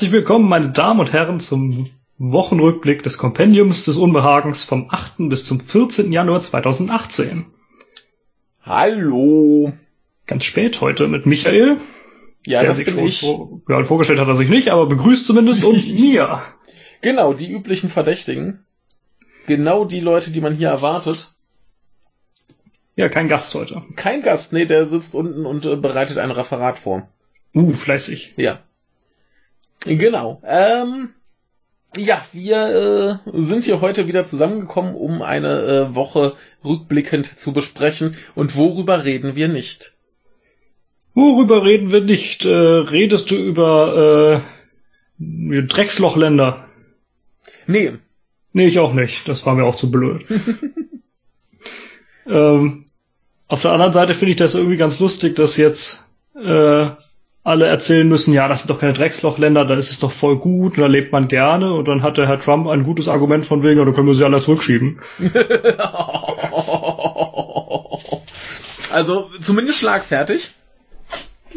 Herzlich willkommen, meine Damen und Herren, zum Wochenrückblick des Kompendiums des Unbehagens vom 8. bis zum 14. Januar 2018. Hallo. Ganz spät heute mit Michael. Ja, der das sich bin schon ich. Vor, ja, vorgestellt hat er sich nicht, aber begrüßt zumindest und mir. Genau, die üblichen Verdächtigen. Genau die Leute, die man hier erwartet. Ja, kein Gast heute. Kein Gast, nee, der sitzt unten und äh, bereitet ein Referat vor. Uh, fleißig. Ja. Genau. Ähm, ja, wir äh, sind hier heute wieder zusammengekommen, um eine äh, Woche rückblickend zu besprechen. Und worüber reden wir nicht? Worüber reden wir nicht? Äh, redest du über äh, Dreckslochländer? Nee, Nee, ich auch nicht. Das war mir auch zu blöd. ähm, auf der anderen Seite finde ich das irgendwie ganz lustig, dass jetzt äh, alle erzählen müssen, ja, das sind doch keine Dreckslochländer, da ist es doch voll gut und da lebt man gerne und dann hat der Herr Trump ein gutes Argument von wegen, ja, da können wir sie alle zurückschieben. also zumindest schlagfertig.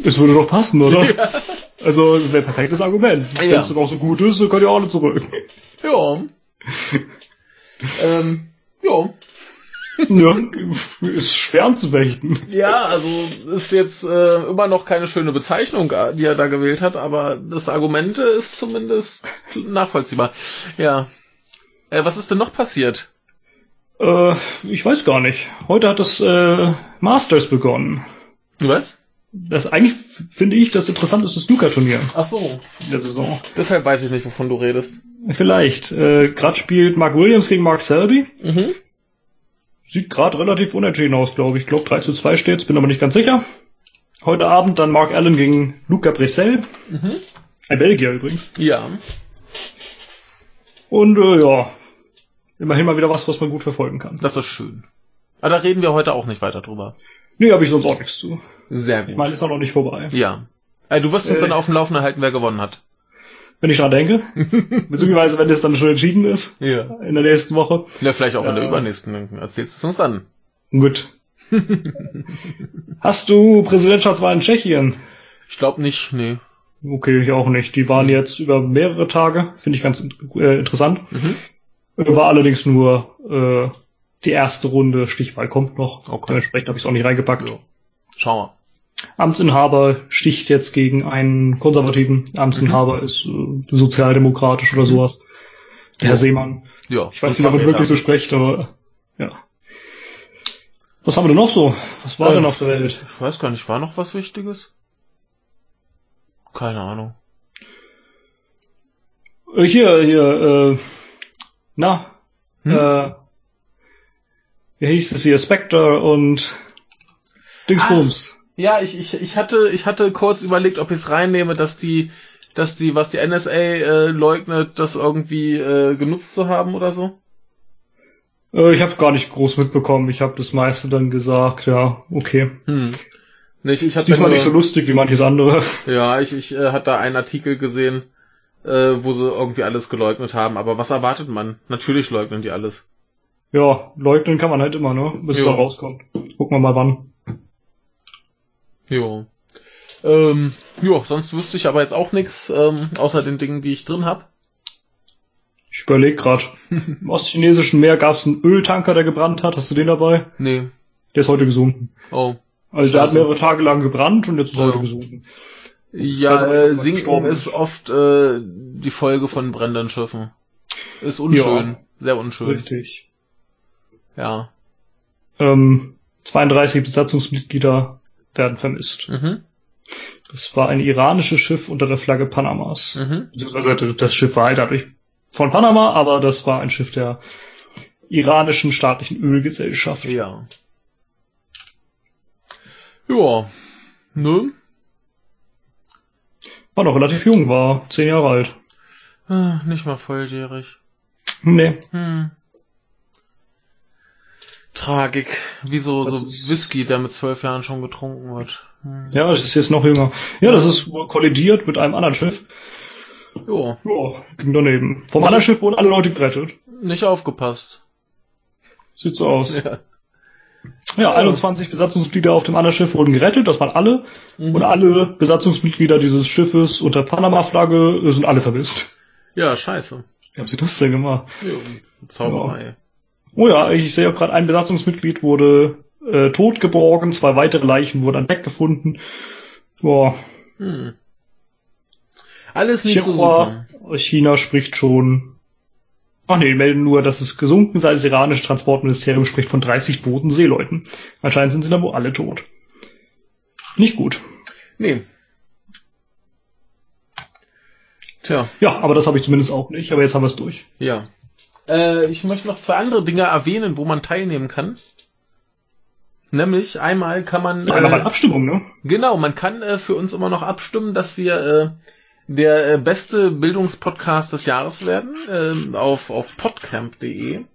Es würde doch passen, oder? Also, es wäre ein perfektes Argument. Wenn Ja. es auch so gut ist, dann können ja alle zurück. Ja. ähm, ja. Ja, ist schwer anzufechten. Ja, also ist jetzt äh, immer noch keine schöne Bezeichnung, äh, die er da gewählt hat, aber das Argument ist zumindest nachvollziehbar. Ja. Äh, was ist denn noch passiert? Äh, ich weiß gar nicht. Heute hat das äh, Masters begonnen. Was? Das eigentlich finde ich das interessanteste Snooker-Turnier Ach so. in der Saison. Deshalb weiß ich nicht, wovon du redest. Vielleicht. Äh, gerade spielt Mark Williams gegen Mark Selby. Mhm. Sieht gerade relativ unentschieden aus, glaube ich. Ich glaube 3 zu 2 steht's, bin aber nicht ganz sicher. Heute Abend dann Mark Allen gegen Luca Bressel. Mhm. Ein Belgier übrigens. Ja. Und äh, ja, immerhin mal wieder was, was man gut verfolgen kann. Das ist schön. Aber da reden wir heute auch nicht weiter drüber. Nee, habe ich sonst auch nichts zu. Sehr Ich gut. meine, ist auch noch nicht vorbei. Ja. Äh, du wirst uns Äh. dann auf dem Laufenden halten, wer gewonnen hat. Wenn ich dran denke. Beziehungsweise, wenn das dann schon entschieden ist. Ja. In der nächsten Woche. Ja, vielleicht auch in der Ja. übernächsten. Erzählst du es uns dann. Gut. Hast du Präsidentschaftswahl in Tschechien? Ich glaube nicht, nee. Okay, ich auch nicht. Die waren jetzt über mehrere Tage. Finde ich ganz äh, interessant. Mhm. War allerdings nur äh, die erste Runde. Stichwahl kommt noch. Okay. Dementsprechend habe ich es auch nicht reingepackt. Ja. Schauen wir. Amtsinhaber sticht jetzt gegen einen konservativen. Amtsinhaber ist äh, sozialdemokratisch oder sowas. Der Herr. Seemann. Ja. Ich weiß nicht, ob er wirklich so spricht, aber ja. Was haben wir denn noch so? Was war Ähm, denn auf der Welt? Ich weiß gar nicht, war noch was Wichtiges? Keine Ahnung. Äh, hier, hier, äh, na, Hm? äh, wie hieß es hier? Spectre und Dingsbums. Ja, ich, ich, ich hatte, ich hatte kurz überlegt, ob ich es reinnehme, dass die, dass die, was die NSA äh, leugnet, das irgendwie äh, genutzt zu haben oder so. Äh, ich habe gar nicht groß mitbekommen. Ich habe das meiste dann gesagt, ja, okay. Hm. Nicht, ich hatte diesmal nur, nicht so lustig wie manches andere. ja, ich, ich äh, hatte da einen Artikel gesehen, äh, wo sie irgendwie alles geleugnet haben. Aber was erwartet man? Natürlich leugnen die alles. Ja, leugnen kann man halt immer, ne? Bis es Jo. da rauskommt. Gucken wir mal wann. Jo. Ähm, jo, sonst wüsste ich aber jetzt auch nichts, ähm, außer den Dingen, die ich drin hab. Ich überlege gerade. Im ostchinesischen Meer gab es einen Öltanker, der gebrannt hat. Hast du den dabei? Nee. Der ist heute gesunken. Oh. Also der hat Scheiße. mehrere Tage lang gebrannt und jetzt ist er Ja. heute gesunken. Ja, Also, äh, Sinken ist. oft äh, die Folge von brennenden Schiffen. Ist unschön. Ja. Sehr unschön. Richtig. Ja. Ähm, 32 Besatzungsmitglieder werden vermisst. Mhm. Das war ein iranisches Schiff unter der Flagge Panamas. Mhm. Das Schiff war halt dadurch von Panama, aber das war ein Schiff der iranischen staatlichen Ölgesellschaft. Ja. Ja. Nö. War noch relativ jung, war zehn Jahre alt. Ah, Nicht mal volljährig. Nee. Hm. Tragik. Wie so, so Whisky, der mit zwölf Jahren schon getrunken wird. Hm. Ja, das ist jetzt noch jünger. Ja, das ist wohl kollidiert mit einem anderen Schiff. Jo. Ja, ging daneben. Vom Also- anderen Schiff wurden alle Leute gerettet. Nicht aufgepasst. Sieht so aus. Ja. Ja, 21 Besatzungsmitglieder auf dem anderen Schiff wurden gerettet, das waren alle. Mhm. Und alle Besatzungsmitglieder dieses Schiffes unter Panama-Flagge sind alle vermisst. Ja, scheiße. Wie haben sie das denn gemacht? Ja, Zauberei. Oh ja, ich sehe auch gerade, ein Besatzungsmitglied wurde äh, tot geborgen, zwei weitere Leichen wurden an Deck gefunden. Boah, Hm. Alles nicht so China, super. China spricht schon. Ach nee, die melden nur, dass es gesunken sei. Das iranische Transportministerium spricht von 30 toten Seeleuten. Anscheinend sind sie dann wohl alle tot. Nicht gut. Nee. Tja, Ja, aber das habe ich zumindest auch nicht. Aber jetzt haben wir es durch. ja. Äh, ich möchte noch zwei andere Dinge erwähnen, wo man teilnehmen kann. Nämlich einmal kann man Ja, nochmal äh, Abstimmung, ne? genau, man kann äh, für uns immer noch abstimmen, dass wir äh, der äh, beste Bildungspodcast des Jahres werden ähm, auf auf podcamp.de.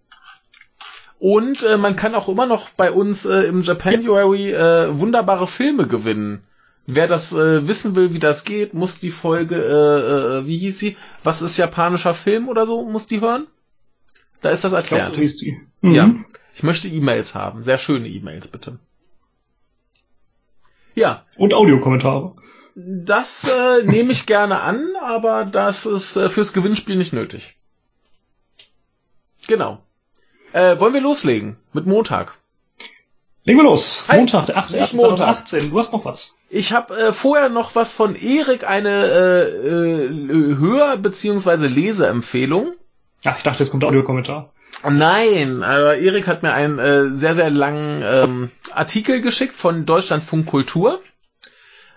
Und äh, man kann auch immer noch bei uns äh, im Japanuary äh, wunderbare Filme gewinnen. Wer das äh, wissen will, wie das geht, muss die Folge, äh, äh, wie hieß sie? Was ist japanischer Film oder so, muss die hören? Da ist das Ich glaub, erklärt. hieß die. Mhm. Ja. Ich möchte E-Mails haben. Sehr schöne E-Mails, bitte. Ja, Und Audiokommentare. das äh, nehme ich gerne an, aber das ist äh, fürs Gewinnspiel nicht nötig. Genau. Äh, wollen wir loslegen mit Montag? Legen wir los. Halt, Montag, der 8. nicht Montag. 2018. Du hast noch was. Ich habe äh, vorher noch was von Erik, eine äh, äh, Hör- bzw. Leseempfehlung. Ach, ich dachte, jetzt kommt Audiokommentar. Nein, aber Erik hat mir einen äh, sehr, sehr langen ähm, Artikel geschickt von Deutschlandfunk Kultur,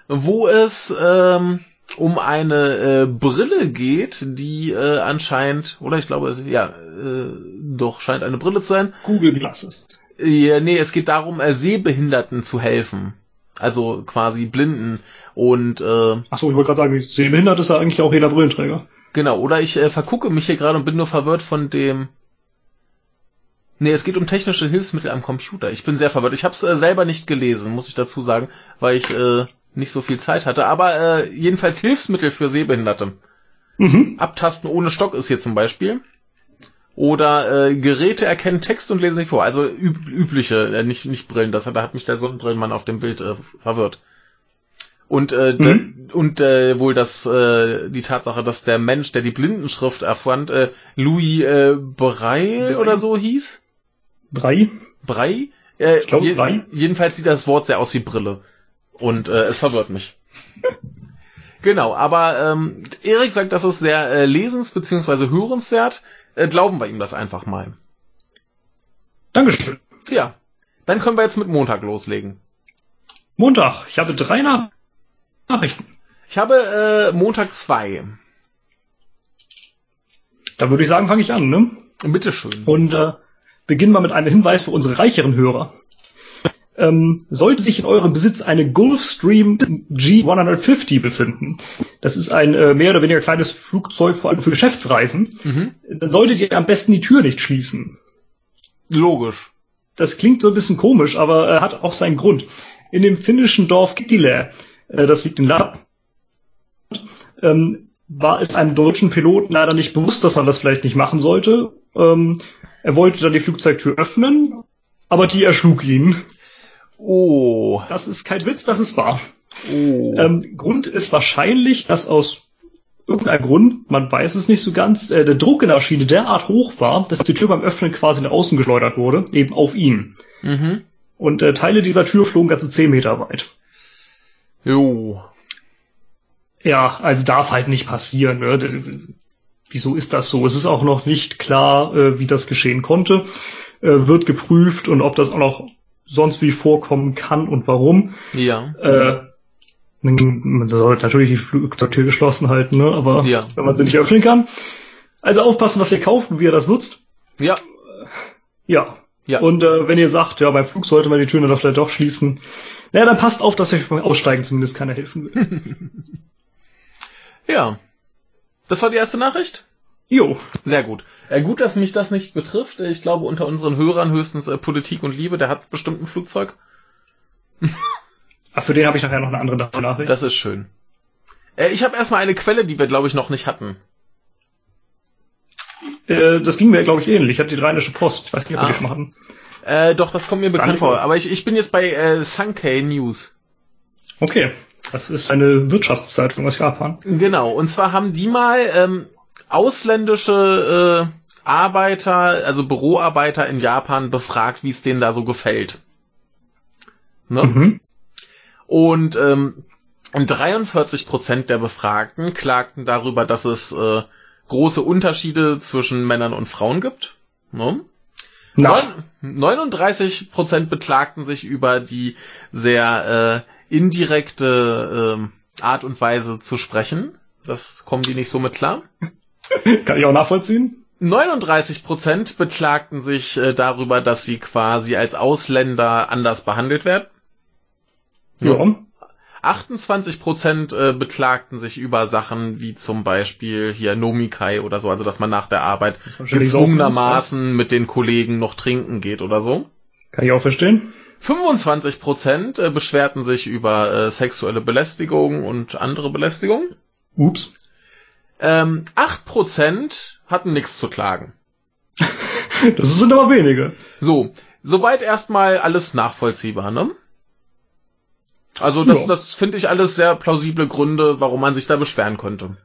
wo es ähm, um eine äh, Brille geht, die äh, anscheinend, oder ich glaube, es- ja, äh, doch, scheint eine Brille zu sein. Google Glasses. Ja, nee, es geht darum, äh, Sehbehinderten zu helfen. Also quasi Blinden. Und äh, Achso, ich wollte gerade sagen, sehbehindert ist ja eigentlich auch jeder Brillenträger. Genau, oder ich äh, vergucke mich hier gerade und bin nur verwirrt von dem. Nee, es geht um technische Hilfsmittel am Computer. Ich bin sehr verwirrt. Ich habe es äh, selber nicht gelesen, muss ich dazu sagen, weil ich äh, nicht so viel Zeit hatte. Aber äh, jedenfalls Hilfsmittel für Sehbehinderte. Mhm. Abtasten ohne Stock ist hier zum Beispiel. Oder äh, Geräte erkennen Text und lesen nicht vor. Also üb übliche, äh, nicht, nicht Brillen. Das hat, da hat mich der Sonnenbrillenmann auf dem Bild äh, verwirrt. Und, äh, Mhm. und äh, wohl das, äh, die Tatsache, dass der Mensch, der die Blindenschrift erfand, äh, Louis äh, Braille oder so hieß. Drei. Brei? Äh, Ich glaube, Brei. Jedenfalls sieht das Wort sehr aus wie Brille. Und äh, es verwirrt mich. genau, aber ähm, Erik sagt, das ist sehr äh, lesens- bzw. hörenswert. Äh, glauben wir ihm das einfach mal. Dankeschön. Ja, dann können wir jetzt mit Montag loslegen. Montag. Ich habe drei Nach Nachrichten. Ich habe äh, Montag zwei. Da würde ich sagen, fange ich an, ne? Bitteschön. Und äh, beginnen wir mit einem Hinweis für unsere reicheren Hörer. Ähm, sollte sich in eurem Besitz eine Gulfstream G150 befinden, das ist ein äh, mehr oder weniger kleines Flugzeug, vor allem für Geschäftsreisen, Mhm. dann solltet ihr am besten die Tür nicht schließen. Logisch. Das klingt so ein bisschen komisch, aber äh, hat auch seinen Grund. In dem finnischen Dorf Kittilä, äh, das liegt in Lappland, ähm, war es einem deutschen Piloten leider nicht bewusst, dass er das vielleicht nicht machen sollte. Ähm, er wollte dann die Flugzeugtür öffnen, aber die erschlug ihn. Oh. Das ist kein Witz, das ist wahr. Oh. Ähm, Grund ist wahrscheinlich, dass aus irgendeinem Grund, man weiß es nicht so ganz, äh, der Druck in der Maschine derart hoch war, dass die Tür beim Öffnen quasi nach außen geschleudert wurde, eben auf ihn. mhm. Und äh, Teile dieser Tür flogen ganze 10 Meter weit. Jo. Ja, also darf halt nicht passieren. Ne? Wieso ist das so? Es ist auch noch nicht klar, äh, wie das geschehen konnte. Äh, wird geprüft und ob das auch noch sonst wie vorkommen kann und warum. Ja. Äh, man sollte natürlich die Flugzeugtür geschlossen halten, ne? aber Ja. wenn man sie nicht öffnen kann. Also aufpassen, was ihr kauft und wie ihr das nutzt. Ja. Ja. Ja. Und äh, wenn ihr sagt, ja, beim Flug sollte man die Türen dann vielleicht doch schließen, naja, dann passt auf, dass euch beim Aussteigen zumindest keiner helfen will. Ja. Das war die erste Nachricht? jo. Sehr gut. Äh, gut, dass mich das nicht betrifft. Ich glaube, unter unseren Hörern höchstens äh, Politik und Liebe, der hat bestimmt ein Flugzeug. Ah, für den habe ich nachher noch eine andere Nachricht. Das ist schön. Äh, ich habe erstmal eine Quelle, die wir, glaube ich, noch nicht hatten. Äh, das ging mir, glaube ich, ähnlich. Ich hatte die Rheinische Post. Ich weiß nicht, ob wir Ah. die schon mal hatten. Äh, doch, das kommt mir bekannt vor. Aber ich, ich bin jetzt bei äh, Sankei News. Okay. Das ist eine Wirtschaftszeitung aus Japan. Genau. Und zwar haben die mal ähm, ausländische äh, Arbeiter, also Büroarbeiter in Japan befragt, wie es denen da so gefällt. Ne? Mhm. Und ähm, 43% der Befragten klagten darüber, dass es äh, große Unterschiede zwischen Männern und Frauen gibt. Ne? Neun- 39% beklagten sich über die sehr äh, indirekte ähm, Art und Weise zu sprechen. Das kommen die nicht so mit klar. kann ich auch nachvollziehen. 39% beklagten sich äh, darüber, dass sie quasi als Ausländer anders behandelt werden. Ja. 28% äh, beklagten sich über Sachen wie zum Beispiel hier Nomikai oder so, also dass man nach der Arbeit gezwungenermaßen mit den Kollegen noch trinken geht oder so. Kann ich auch verstehen. 25% äh, beschwerten sich über äh, sexuelle Belästigung und andere Belästigung. Ups. Ähm, 8% hatten nichts zu klagen. Das sind aber wenige. So, soweit erstmal alles nachvollziehbar, ne? Also das, Ja. das finde ich alles sehr plausible Gründe, warum man sich da beschweren könnte.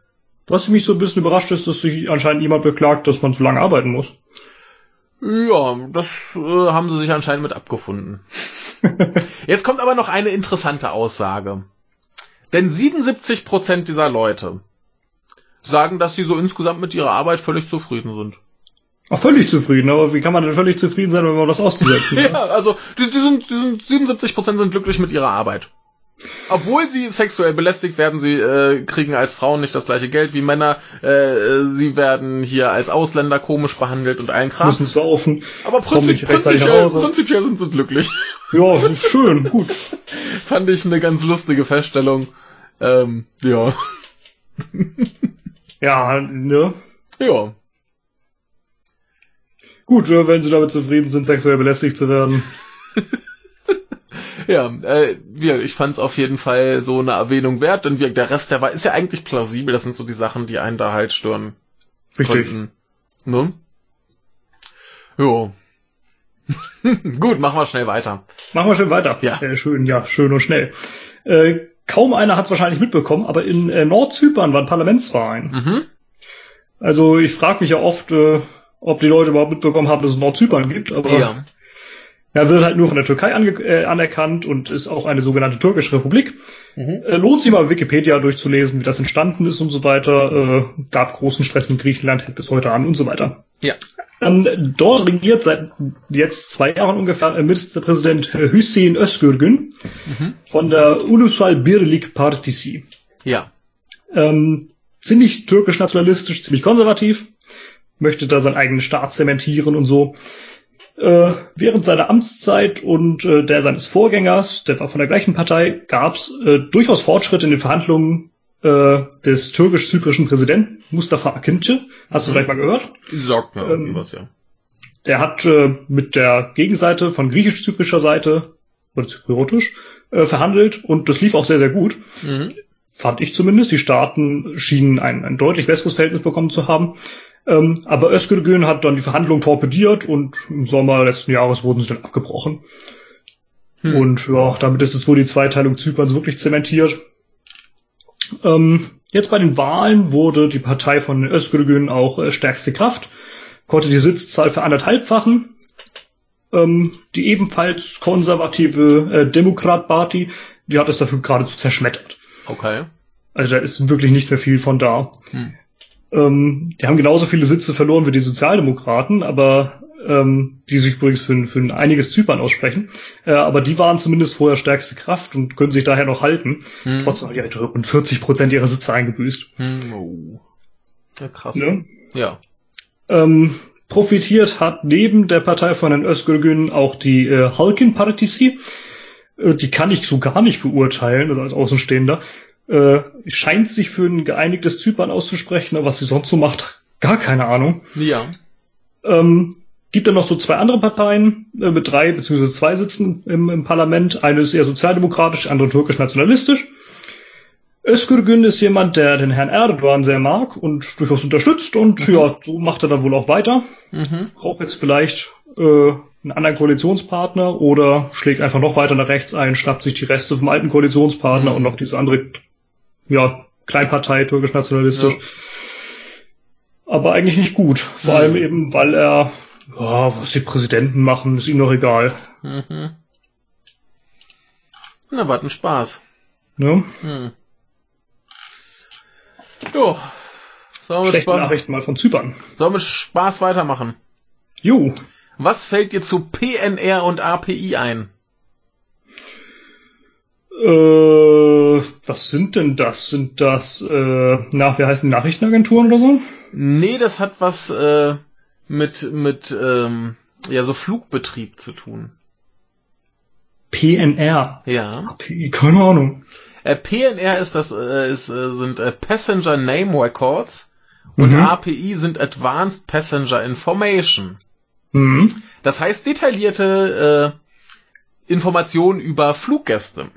Was mich so ein bisschen überrascht ist, dass sich anscheinend jemand beklagt, dass man zu lange arbeiten muss. Ja, das äh, haben sie sich anscheinend mit abgefunden. Jetzt kommt aber noch eine interessante Aussage. Denn 77% dieser Leute sagen, dass sie so insgesamt mit ihrer Arbeit völlig zufrieden sind. Auch völlig zufrieden, aber wie kann man denn völlig zufrieden sein, wenn man das auszusetzen Ja, also die, die, sind, die sind 77% sind glücklich mit ihrer Arbeit. Obwohl sie sexuell belästigt werden, sie äh, kriegen als Frauen nicht das gleiche Geld wie Männer, äh, sie werden hier als Ausländer komisch behandelt und allen Kram. Müssen saufen. Aber prinzip, prinzipiell, prinzipiell sind sie glücklich. Ja, schön, gut. Fand ich eine ganz lustige Feststellung. Ähm, ja. Ja, ne? Ja. Gut, wenn sie damit zufrieden sind, sexuell belästigt zu werden. Ja, äh, ja, ich fand es auf jeden Fall so eine Erwähnung wert, denn wir, der Rest, der war, ist ja eigentlich plausibel. Das sind so die Sachen, die einen da halt stören Richtig. könnten. Ne? Jo. Gut, machen wir schnell weiter. Machen wir schön weiter. Ja. Äh, schön, ja, schön und schnell. Äh, kaum einer hat es wahrscheinlich mitbekommen, aber in äh, Nordzypern waren Parlamentswahlen. Mhm. Also ich frage mich ja oft, äh, ob die Leute überhaupt mitbekommen haben, dass es Nordzypern gibt, aber Ja. er wird halt nur von der Türkei äh, anerkannt und ist auch eine sogenannte türkische Republik. Mhm. Äh, lohnt sich mal Wikipedia durchzulesen, wie das entstanden ist und so weiter. Äh, gab großen Stress mit Griechenland, hält bis heute an und so weiter. Ja. Ähm, dort regiert seit jetzt zwei Jahren ungefähr äh, Ministerpräsident Hüseyin Özgürgün Mhm. von der Ulusal Birlik Partisi. Ja. Ähm, ziemlich türkisch-nationalistisch, ziemlich konservativ, möchte da seinen eigenen Staat zementieren und so. Äh, während seiner Amtszeit und äh, der seines Vorgängers, der war von der gleichen Partei, gab es äh, durchaus Fortschritte in den Verhandlungen äh, des türkisch-zyprischen Präsidenten Mustafa Akinci. Hast du Mhm. vielleicht mal gehört? Sagt mir Ähm, irgendwie was, ja. Der hat äh, mit der Gegenseite von griechisch-zyprischer Seite oder zypriotisch äh, verhandelt und das lief auch sehr, sehr gut. Mhm. Fand ich zumindest. Die Staaten schienen ein, ein deutlich besseres Verhältnis bekommen zu haben. Ähm, aber Özgürgün hat dann die Verhandlungen torpediert und im Sommer letzten Jahres wurden sie dann abgebrochen. Hm. Und ja, damit ist es wohl die Zweiteilung Zyperns wirklich zementiert. Ähm, jetzt bei den Wahlen wurde die Partei von Özgürgün auch äh, stärkste Kraft, konnte die Sitzzahl für anderthalbfachen. Ähm, die ebenfalls konservative äh, Demokrat Party, die hat es dafür geradezu zerschmettert. Okay. Also da ist wirklich nicht mehr viel von da. Hm. Ähm, die haben genauso viele Sitze verloren wie die Sozialdemokraten, aber ähm, die sich übrigens für, ein- für ein einiges Zypern aussprechen. Äh, aber die waren zumindest vorher stärkste Kraft und können sich daher noch halten. Hm. Trotzdem haben die halt rund 40 Prozent ihrer Sitze eingebüßt. Hm. Oh. Ja, krass. Ne? Ja. Ähm, profitiert hat neben der Partei von Herrn Özgürgün auch die äh, Halkin Partisi. Äh, die kann ich so gar nicht beurteilen, also als Außenstehender. Äh, scheint sich für ein geeinigtes Zypern auszusprechen, aber was sie sonst so macht, gar keine Ahnung. Ja. Ähm, gibt dann noch so zwei andere Parteien äh, mit drei beziehungsweise zwei Sitzen im, im Parlament. Eine ist eher sozialdemokratisch, andere türkisch-nationalistisch. Özgürgün ist jemand, der den Herrn Erdogan sehr mag und durchaus unterstützt und ja, so macht er dann wohl auch weiter. Mhm. Braucht jetzt vielleicht äh, einen anderen Koalitionspartner oder schlägt einfach noch weiter nach rechts ein, schnappt sich die Reste vom alten Koalitionspartner Mhm. und noch diese andere, ja, Kleinpartei, türkisch-nationalistisch. Ja. Aber eigentlich nicht gut. Vor Mhm. allem eben, weil er, ja, was die Präsidenten machen, ist ihm doch egal. Mhm. Na, was ein Spaß. Ne? Hm. Jo. Sollen wir, mit Schlechte Spaß, Nachrichten mal von Zypern. sollen wir mit Spaß weitermachen? Jo. Was fällt dir zu PNR und API ein? Äh, was sind denn das? Sind das, äh, nach, wie heißen Nachrichtenagenturen oder so? Nee, das hat was äh, mit, mit ähm, ja, so Flugbetrieb zu tun. PNR. Ja. P keine Ahnung. Äh, PNR ist das, äh, ist, äh, sind äh, Passenger Name Records und Mhm. API sind Advanced Passenger Information. Mhm. Das heißt detaillierte äh, Informationen über Fluggäste.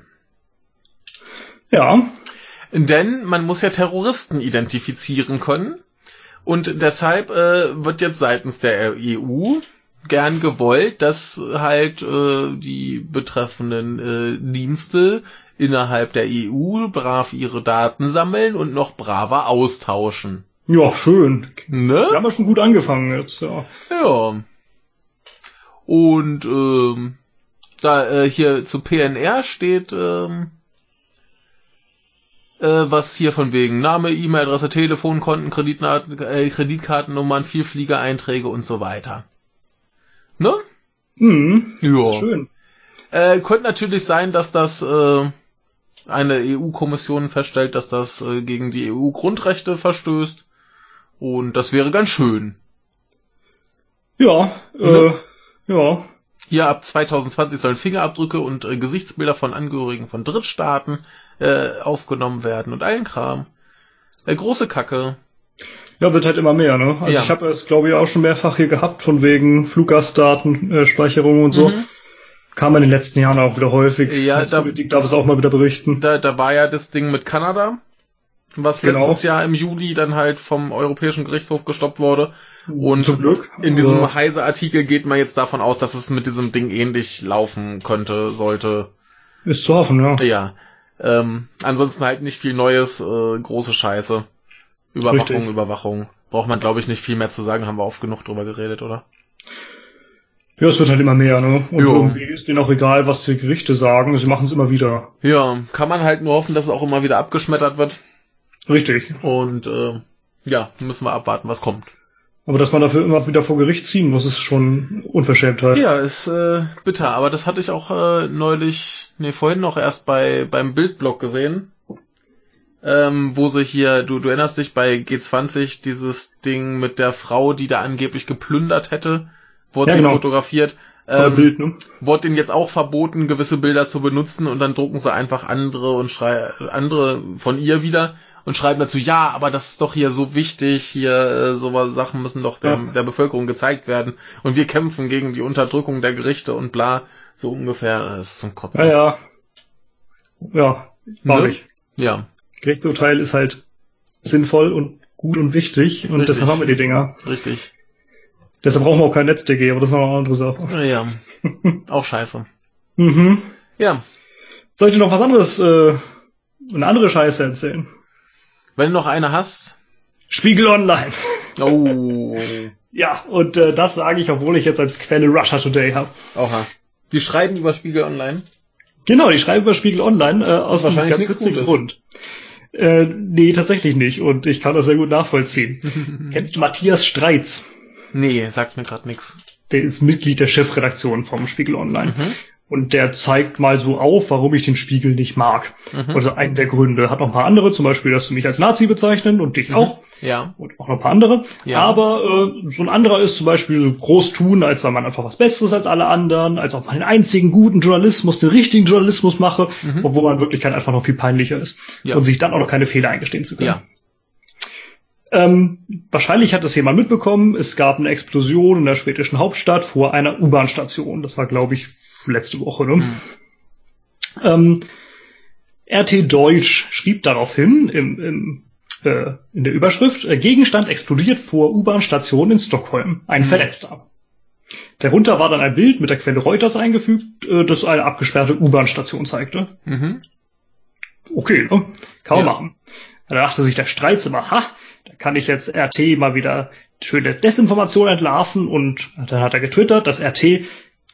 Ja. Denn man muss ja Terroristen identifizieren können. Und deshalb äh, wird jetzt seitens der EU gern gewollt, dass halt äh, die betreffenden äh, Dienste innerhalb der EU brav ihre Daten sammeln und noch braver austauschen. Ja, schön. Wir Ne? haben ja schon gut angefangen jetzt, ja. Ja. Und ähm, da äh, hier zu PNR steht, ähm, äh, was hier von wegen Name, E-Mail-Adresse, Telefonkonten, Kreditnaten, äh, Kreditkartennummern, Vielfliegereinträge und so weiter. Ne? Mhm. Ja. Schön. Äh, könnte natürlich sein, dass das äh, eine EU-Kommission feststellt, dass das äh, gegen die EU-Grundrechte verstößt. Und das wäre ganz schön. Ja, Ne? äh, ja. Hier ab 2020 sollen Fingerabdrücke und äh, Gesichtsbilder von Angehörigen von Drittstaaten äh, aufgenommen werden und allen Kram. Äh, große Kacke. Ja, wird halt immer mehr, ne? Also Ja. ich habe es, glaube ich, auch schon mehrfach hier gehabt, von wegen Fluggastdaten, äh, Speicherung und so. Mhm. Kam in den letzten Jahren auch wieder häufig. Ja, Als da- Politik darf es auch mal wieder berichten. Da, da war ja das Ding mit Kanada, was Genau. letztes Jahr im Juli dann halt vom Europäischen Gerichtshof gestoppt wurde. Und Zum Glück. in diesem Aber- Heise-Artikel geht man jetzt davon aus, dass es mit diesem Ding ähnlich laufen könnte, sollte. Ist zu hoffen, ja. Ja. Ähm, ansonsten halt nicht viel Neues, äh, große Scheiße. Überwachung, Richtig. Überwachung. Braucht man, glaube ich, nicht viel mehr zu sagen, haben wir oft genug drüber geredet, oder? Ja, es wird halt immer mehr, ne? Und Jo. irgendwie ist denen auch egal, was die Gerichte sagen. Sie machen es immer wieder. Ja, kann man halt nur hoffen, dass es auch immer wieder abgeschmettert wird. Richtig. Und äh, ja, müssen wir abwarten, was kommt. Aber dass man dafür immer wieder vor Gericht ziehen muss, ist schon Unverschämtheit. Ja, ist äh, bitter, aber das hatte ich auch äh, neulich, nee, vorhin noch erst bei beim Bildblog gesehen. Ähm, wo sich hier, du, du erinnerst dich bei G20 dieses Ding mit der Frau, die da angeblich geplündert hätte, wurde Ja, sie genau. fotografiert. Ähm, Bild, ne? wurde ihnen jetzt auch verboten, gewisse Bilder zu benutzen und dann drucken sie einfach andere und schrei andere von ihr wieder und schreiben dazu, ja, aber das ist doch hier so wichtig, hier äh, sowas Sachen müssen doch der, Ja. der Bevölkerung gezeigt werden und wir kämpfen gegen die Unterdrückung der Gerichte und bla, so ungefähr, das ist zum Kotzen. Ja, ja. Ja, war Ne? ich. ja, Gerichtsurteil ist halt sinnvoll und gut und wichtig und Richtig. deshalb haben wir die Dinger. richtig. Deshalb brauchen wir auch kein NetzDG, aber das ist noch eine andere Sache. Ja, auch scheiße. Mhm. Ja, Soll ich dir noch was anderes, äh, eine andere Scheiße erzählen? wenn du noch eine hast. Spiegel Online. Oh, Ja, und äh, das sage ich, obwohl ich jetzt als Quelle Russia Today habe. oha. Die schreiben über Spiegel Online. Genau, die schreiben über Spiegel Online äh, aus einem ganz witzigen. Grund. Äh, nee, tatsächlich nicht. Und ich kann das sehr gut nachvollziehen. Kennst du Matthias Streitz? Nee, sagt mir grad nix. Der ist Mitglied der Chefredaktion vom Spiegel Online. Mhm. Und der zeigt mal so auf, warum ich den Spiegel nicht mag. Mhm. Also einen der Gründe. Hat noch ein paar andere, zum Beispiel, dass sie mich als Nazi bezeichnen und dich auch. Ja. Und auch noch ein paar andere. Ja. Aber äh, so ein anderer ist zum Beispiel so groß tun, als sei man einfach was Besseres als alle anderen, als ob man den einzigen guten Journalismus, den richtigen Journalismus mache, Mhm. obwohl man in Wirklichkeit einfach noch viel peinlicher ist. Ja. Und sich dann auch noch keine Fehler eingestehen zu können. Ja. Ähm, wahrscheinlich hat es jemand mitbekommen, es gab eine Explosion in der schwedischen Hauptstadt vor einer U-Bahn-Station. Das war, glaube ich, letzte Woche. Ne? Mhm. Ähm, RT Deutsch schrieb daraufhin im, im, äh, in der Überschrift, äh, Gegenstand explodiert vor U-Bahn-Station in Stockholm. Ein Mhm. Verletzter. Darunter war dann ein Bild mit der Quelle Reuters eingefügt, äh, das eine abgesperrte U-Bahn-Station zeigte. Mhm. Okay, ne? Kann man Ja. machen. Da dachte sich der Streitzimmer, ha, kann ich jetzt RT mal wieder schöne Desinformation entlarven und dann hat er getwittert, dass RT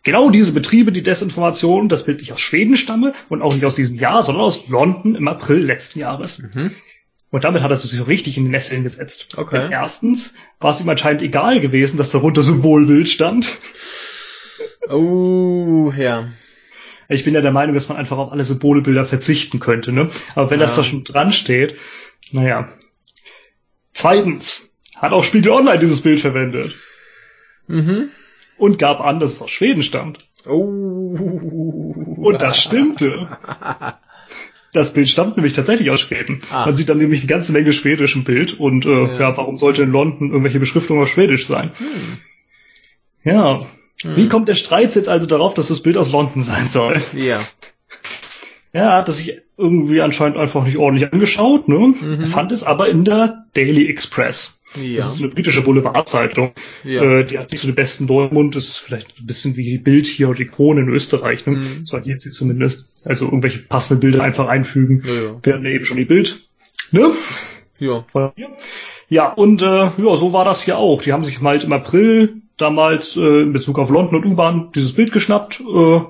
genau diese Betriebe, die Desinformation, das Bild nicht aus Schweden stamme und auch nicht aus diesem Jahr, sondern aus London im April letzten Jahres. Mhm. Und damit hat er sich so richtig in die Nesseln gesetzt. Okay. Denn erstens war es ihm anscheinend egal gewesen, dass darunter Symbolbild stand. Oh, ja. Ich bin ja der Meinung, dass man einfach auf alle Symbolbilder verzichten könnte, ne? Aber wenn das Ja. da schon dran steht, naja. Zweitens hat auch Spiegel Online dieses Bild verwendet Mhm. und gab an, dass es aus Schweden stammt. Oh. Und das stimmte. Das Bild stammt nämlich tatsächlich aus Schweden. Ah. Man sieht dann nämlich eine ganze Menge Schwedisch im Bild und äh, Ja. ja. warum sollte in London irgendwelche Beschriftung auf Schwedisch sein? Hm. Ja. Hm. Wie kommt der Streit jetzt also darauf, dass das Bild aus London sein soll? Ja. Ja, er hat es sich irgendwie anscheinend einfach nicht ordentlich angeschaut, ne? Mhm. Er fand es aber in der Daily Express. Ja. Das ist eine britische Boulevardzeitung. Ja. Äh, die hat nicht so den besten Neumund. Das ist vielleicht ein bisschen wie die Bild hier oder die Krone in Österreich. Ne? Mhm. So agiert sie zumindest. Also irgendwelche passenden Bilder einfach einfügen. Ja, ja. Wir hatten ja eben schon die Bild. Ne? Ja. Ja, und äh, ja, so war das hier auch. Die haben sich halt im April damals äh, in Bezug auf London und U-Bahn dieses Bild geschnappt. Äh,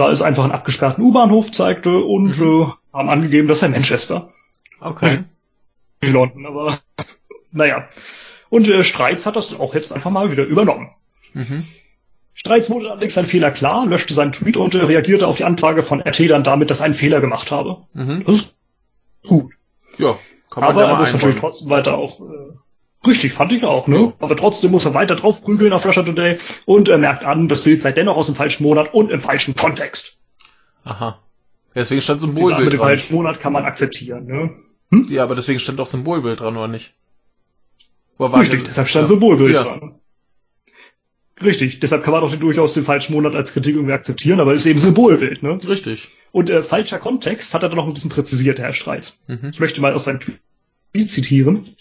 da es einfach einen abgesperrten U-Bahnhof zeigte und Mhm. äh, haben angegeben, das sei Manchester. Okay. Nicht London, aber naja. Und äh, Streitz hat das auch jetzt einfach mal wieder übernommen. Mhm. Streitz wurde allerdings sein Fehler klar, löschte seinen Tweet und äh, reagierte auf die Anfrage von RT dann damit, dass er einen Fehler gemacht habe. Mhm. Das ist gut. Ja. Kann man Aber ja er muss natürlich trotzdem weiter auch, äh, richtig, fand ich auch, ne? Aber trotzdem muss er weiter drauf prügeln auf Russia Today und er merkt an, das Bild sei dennoch aus dem falschen Monat und im falschen Kontext. Aha. Deswegen stand Die Sache mit Symbolbild dem dran. falschen Monat kann man akzeptieren, ne? Ja, aber deswegen stand auch Symbolbild dran, oder nicht? Oder war Richtig, deshalb stand ja. Symbolbild Ja. dran. Richtig, deshalb kann man auch durchaus den falschen Monat als Kritik irgendwie akzeptieren, aber ist eben Symbolbild, ne? Richtig. Und äh, falscher Kontext hat er dann noch ein bisschen präzisiert, Herr Streitz. Mhm. Ich möchte mal aus seinem Tweet zitieren.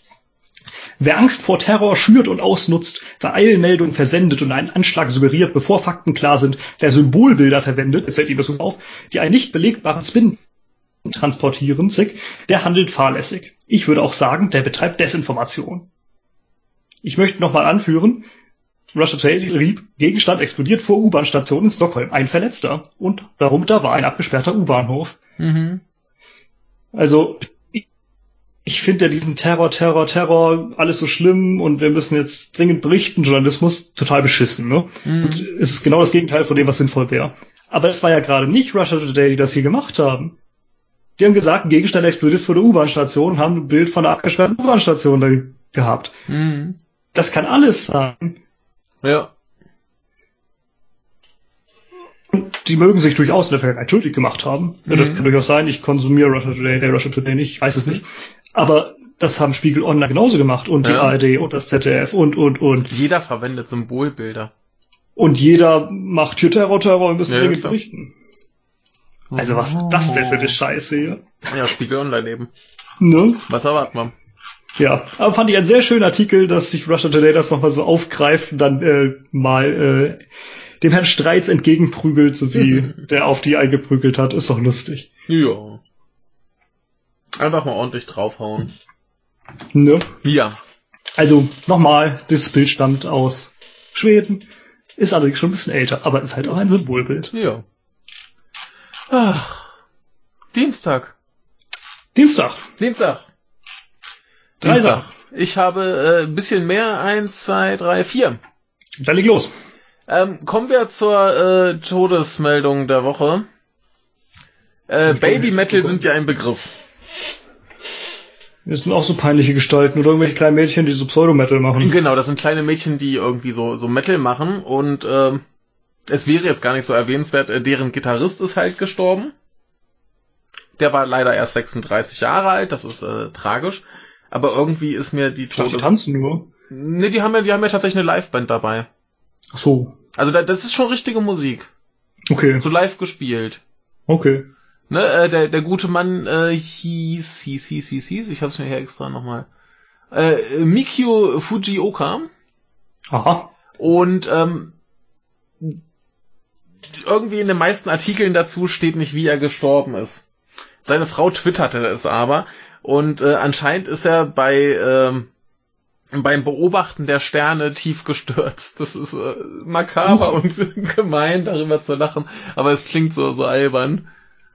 Wer Angst vor Terror schürt und ausnutzt, wer Eilmeldungen versendet und einen Anschlag suggeriert, bevor Fakten klar sind, wer Symbolbilder verwendet, es fällt ihm das so auf, die einen nicht belegbaren Spin transportieren, zick, der handelt fahrlässig. Ich würde auch sagen, der betreibt Desinformation. Ich möchte nochmal anführen, Russia Today rieb, Gegenstand explodiert vor U-Bahn-Station in Stockholm, ein Verletzter. Und darunter war ein abgesperrter U-Bahnhof. Mhm. Also, ich, finde ja diesen Terror, Terror, Terror, alles so schlimm und wir müssen jetzt dringend berichten, Journalismus, total beschissen, ne? Mhm. Und es ist genau das Gegenteil von dem, was sinnvoll wäre. Aber es war ja gerade nicht Russia Today, die das hier gemacht haben. Die haben gesagt, ein Gegenstand explodiert vor der U-Bahn-Station und haben ein Bild von der abgesperrten U-Bahn-Station da gehabt. Mhm. Das kann alles sein. Ja. Und die mögen sich durchaus in der Vergangenheit schuldig gemacht haben. Ja, das Mhm. kann durchaus sein. Ich konsumiere Russia Today, Russia Today nicht, ich weiß es nicht. Aber das haben Spiegel Online genauso gemacht und die Ja. ARD und das ZDF und, und, und. Jeder verwendet Symbolbilder. Und jeder macht hier Terror, Terror und müssen Ja, dringend klar. berichten. Also was ist das denn für eine Scheiße hier? Ja, Spiegel Online eben. Ne? Was erwarten wir? Ja, aber fand ich einen sehr schönen Artikel, dass sich Russia Today das nochmal so aufgreift und dann äh, mal äh, dem Herrn Streitz entgegenprügelt, so wie der auf die eingeprügelt hat. Ist doch lustig. Ja. Einfach mal ordentlich draufhauen. Ne? Ja. Also nochmal, dieses Bild stammt aus Schweden, ist allerdings schon ein bisschen älter, aber ist halt auch ein Symbolbild. Ja. Ach. Dienstag. Dienstag, Dienstag. Drei Dienstag. Ich habe äh, ein bisschen mehr. Eins, zwei, drei, vier. dann leg los. Ähm, kommen wir zur äh, Todesmeldung der Woche. Äh, Baby Metal sind ja ein Begriff. Das sind auch so peinliche Gestalten oder irgendwelche kleinen Mädchen, die so Pseudo-Metal machen. Genau, das sind kleine Mädchen, die irgendwie so, so Metal machen und ähm, es wäre jetzt gar nicht so erwähnenswert, äh, deren Gitarrist ist halt gestorben. Der war leider erst 36 Jahre alt, das ist äh, tragisch. Aber irgendwie ist mir die Ich dachte, die Todes... tanzen nur. Ne, die haben ja, die haben ja tatsächlich eine Liveband dabei. Ach so, Also da, das ist schon richtige Musik. okay, So live gespielt. okay. Ne, äh, der, der gute Mann äh, hieß, hieß, hieß, hieß, hieß, ich hab's mir hier extra nochmal. Äh, Mikio Fujioka. Aha, Und ähm, irgendwie in den meisten Artikeln dazu steht nicht, wie er gestorben ist. Seine Frau twitterte es aber und äh, anscheinend ist er bei ähm, beim Beobachten der Sterne tief gestürzt. Das ist äh, makaber Uch. und gemein, darüber zu lachen, aber es klingt so so albern.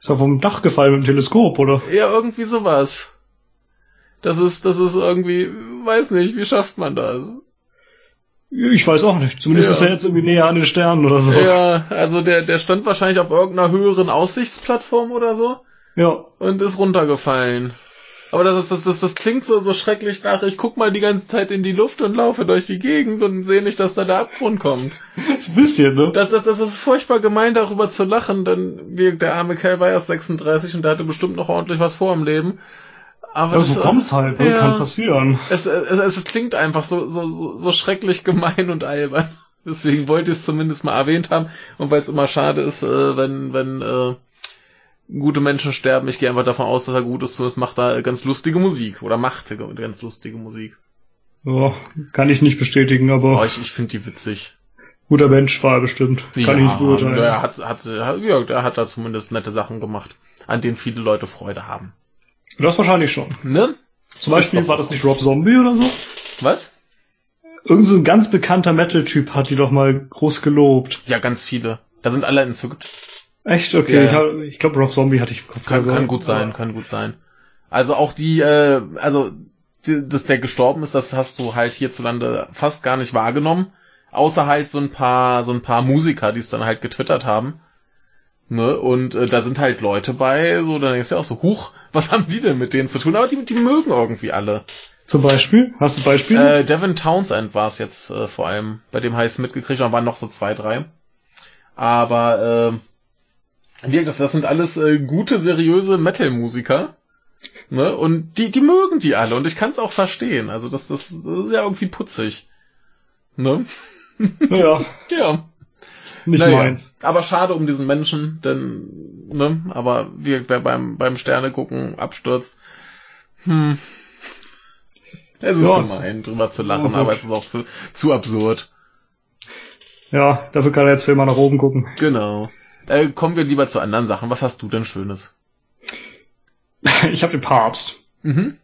Ist er vom Dach gefallen mit dem Teleskop, oder? Ja, irgendwie sowas. Das ist, das ist irgendwie, weiß nicht, wie schafft man das? Ich weiß auch nicht. Zumindest ja. ist er jetzt irgendwie näher an den Sternen oder so. Ja, also der, der stand wahrscheinlich auf irgendeiner höheren Aussichtsplattform oder so. Ja. Und ist runtergefallen. Aber das ist, das, das, das klingt so, so schrecklich nach, ich guck mal die ganze Zeit in die Luft und laufe durch die Gegend und sehe nicht, dass da der Abgrund kommt. Das ist ein bisschen, ne? Das, das, das ist furchtbar gemein, darüber zu lachen, denn wie, der arme Kerl war erst 36 und der hatte bestimmt noch ordentlich was vor im Leben. Aber ja, so kommt's halt, ne? ja, kann passieren. Es, es, es, es klingt einfach so, so, so, so schrecklich gemein und albern. Deswegen wollte ich es zumindest mal erwähnt haben. Und weil es immer schade ist, äh, wenn, wenn äh, gute Menschen sterben, ich gehe einfach davon aus, dass er gut ist, es macht da ganz lustige Musik. Oder machte ganz lustige Musik. Ja, kann ich nicht bestätigen, aber. Oh, ich ich finde die witzig. Guter Mensch war er bestimmt. Kann ja, ich nicht beurteilen. Er hat, hat, ja, er hat da zumindest nette Sachen gemacht, an denen viele Leute Freude haben. Das wahrscheinlich schon. Ne? Zum Beispiel war das nicht Rob Zombie oder so? Was? Irgend so ein ganz bekannter Metal-Typ hat die doch mal groß gelobt. Ja, ganz viele. Da sind alle entzückt. Echt? Okay, ja. ich, ich glaube Rob Zombie hatte ich im Kopf. Kann, kann gut sein, kann gut sein. Also auch die, äh, also die, dass der gestorben ist, das hast du halt hierzulande fast gar nicht wahrgenommen. Außer halt so ein paar, so ein paar Musiker, die es dann halt getwittert haben. Ne? Und äh, da sind halt Leute bei, so, dann denkst du ja auch so, huch, was haben die denn mit denen zu tun? Aber die, die mögen irgendwie alle. Zum Beispiel? Hast du Beispiele? Äh, Devin Townsend war es jetzt äh, vor allem, bei dem heißt mitgekriegt, da waren noch so zwei, drei. Aber äh, wie das, das sind alles äh, gute, seriöse Metal-Musiker. Ne? Und die, die mögen die alle und ich kann es auch verstehen. Also das, das, das ist ja irgendwie putzig. Ne? Ja. ja. Nicht naja, meins. Aber schade um diesen Menschen, denn, ne, aber wie, wer beim, beim Sterne gucken abstürzt, hm. Es ist ja. gemein, drüber zu lachen, oh, aber es ist auch zu, zu absurd. Ja, dafür kann er jetzt für immer nach oben gucken. Genau. Äh, kommen wir lieber zu anderen Sachen. Was hast du denn Schönes? ich habe den Papst. Mhm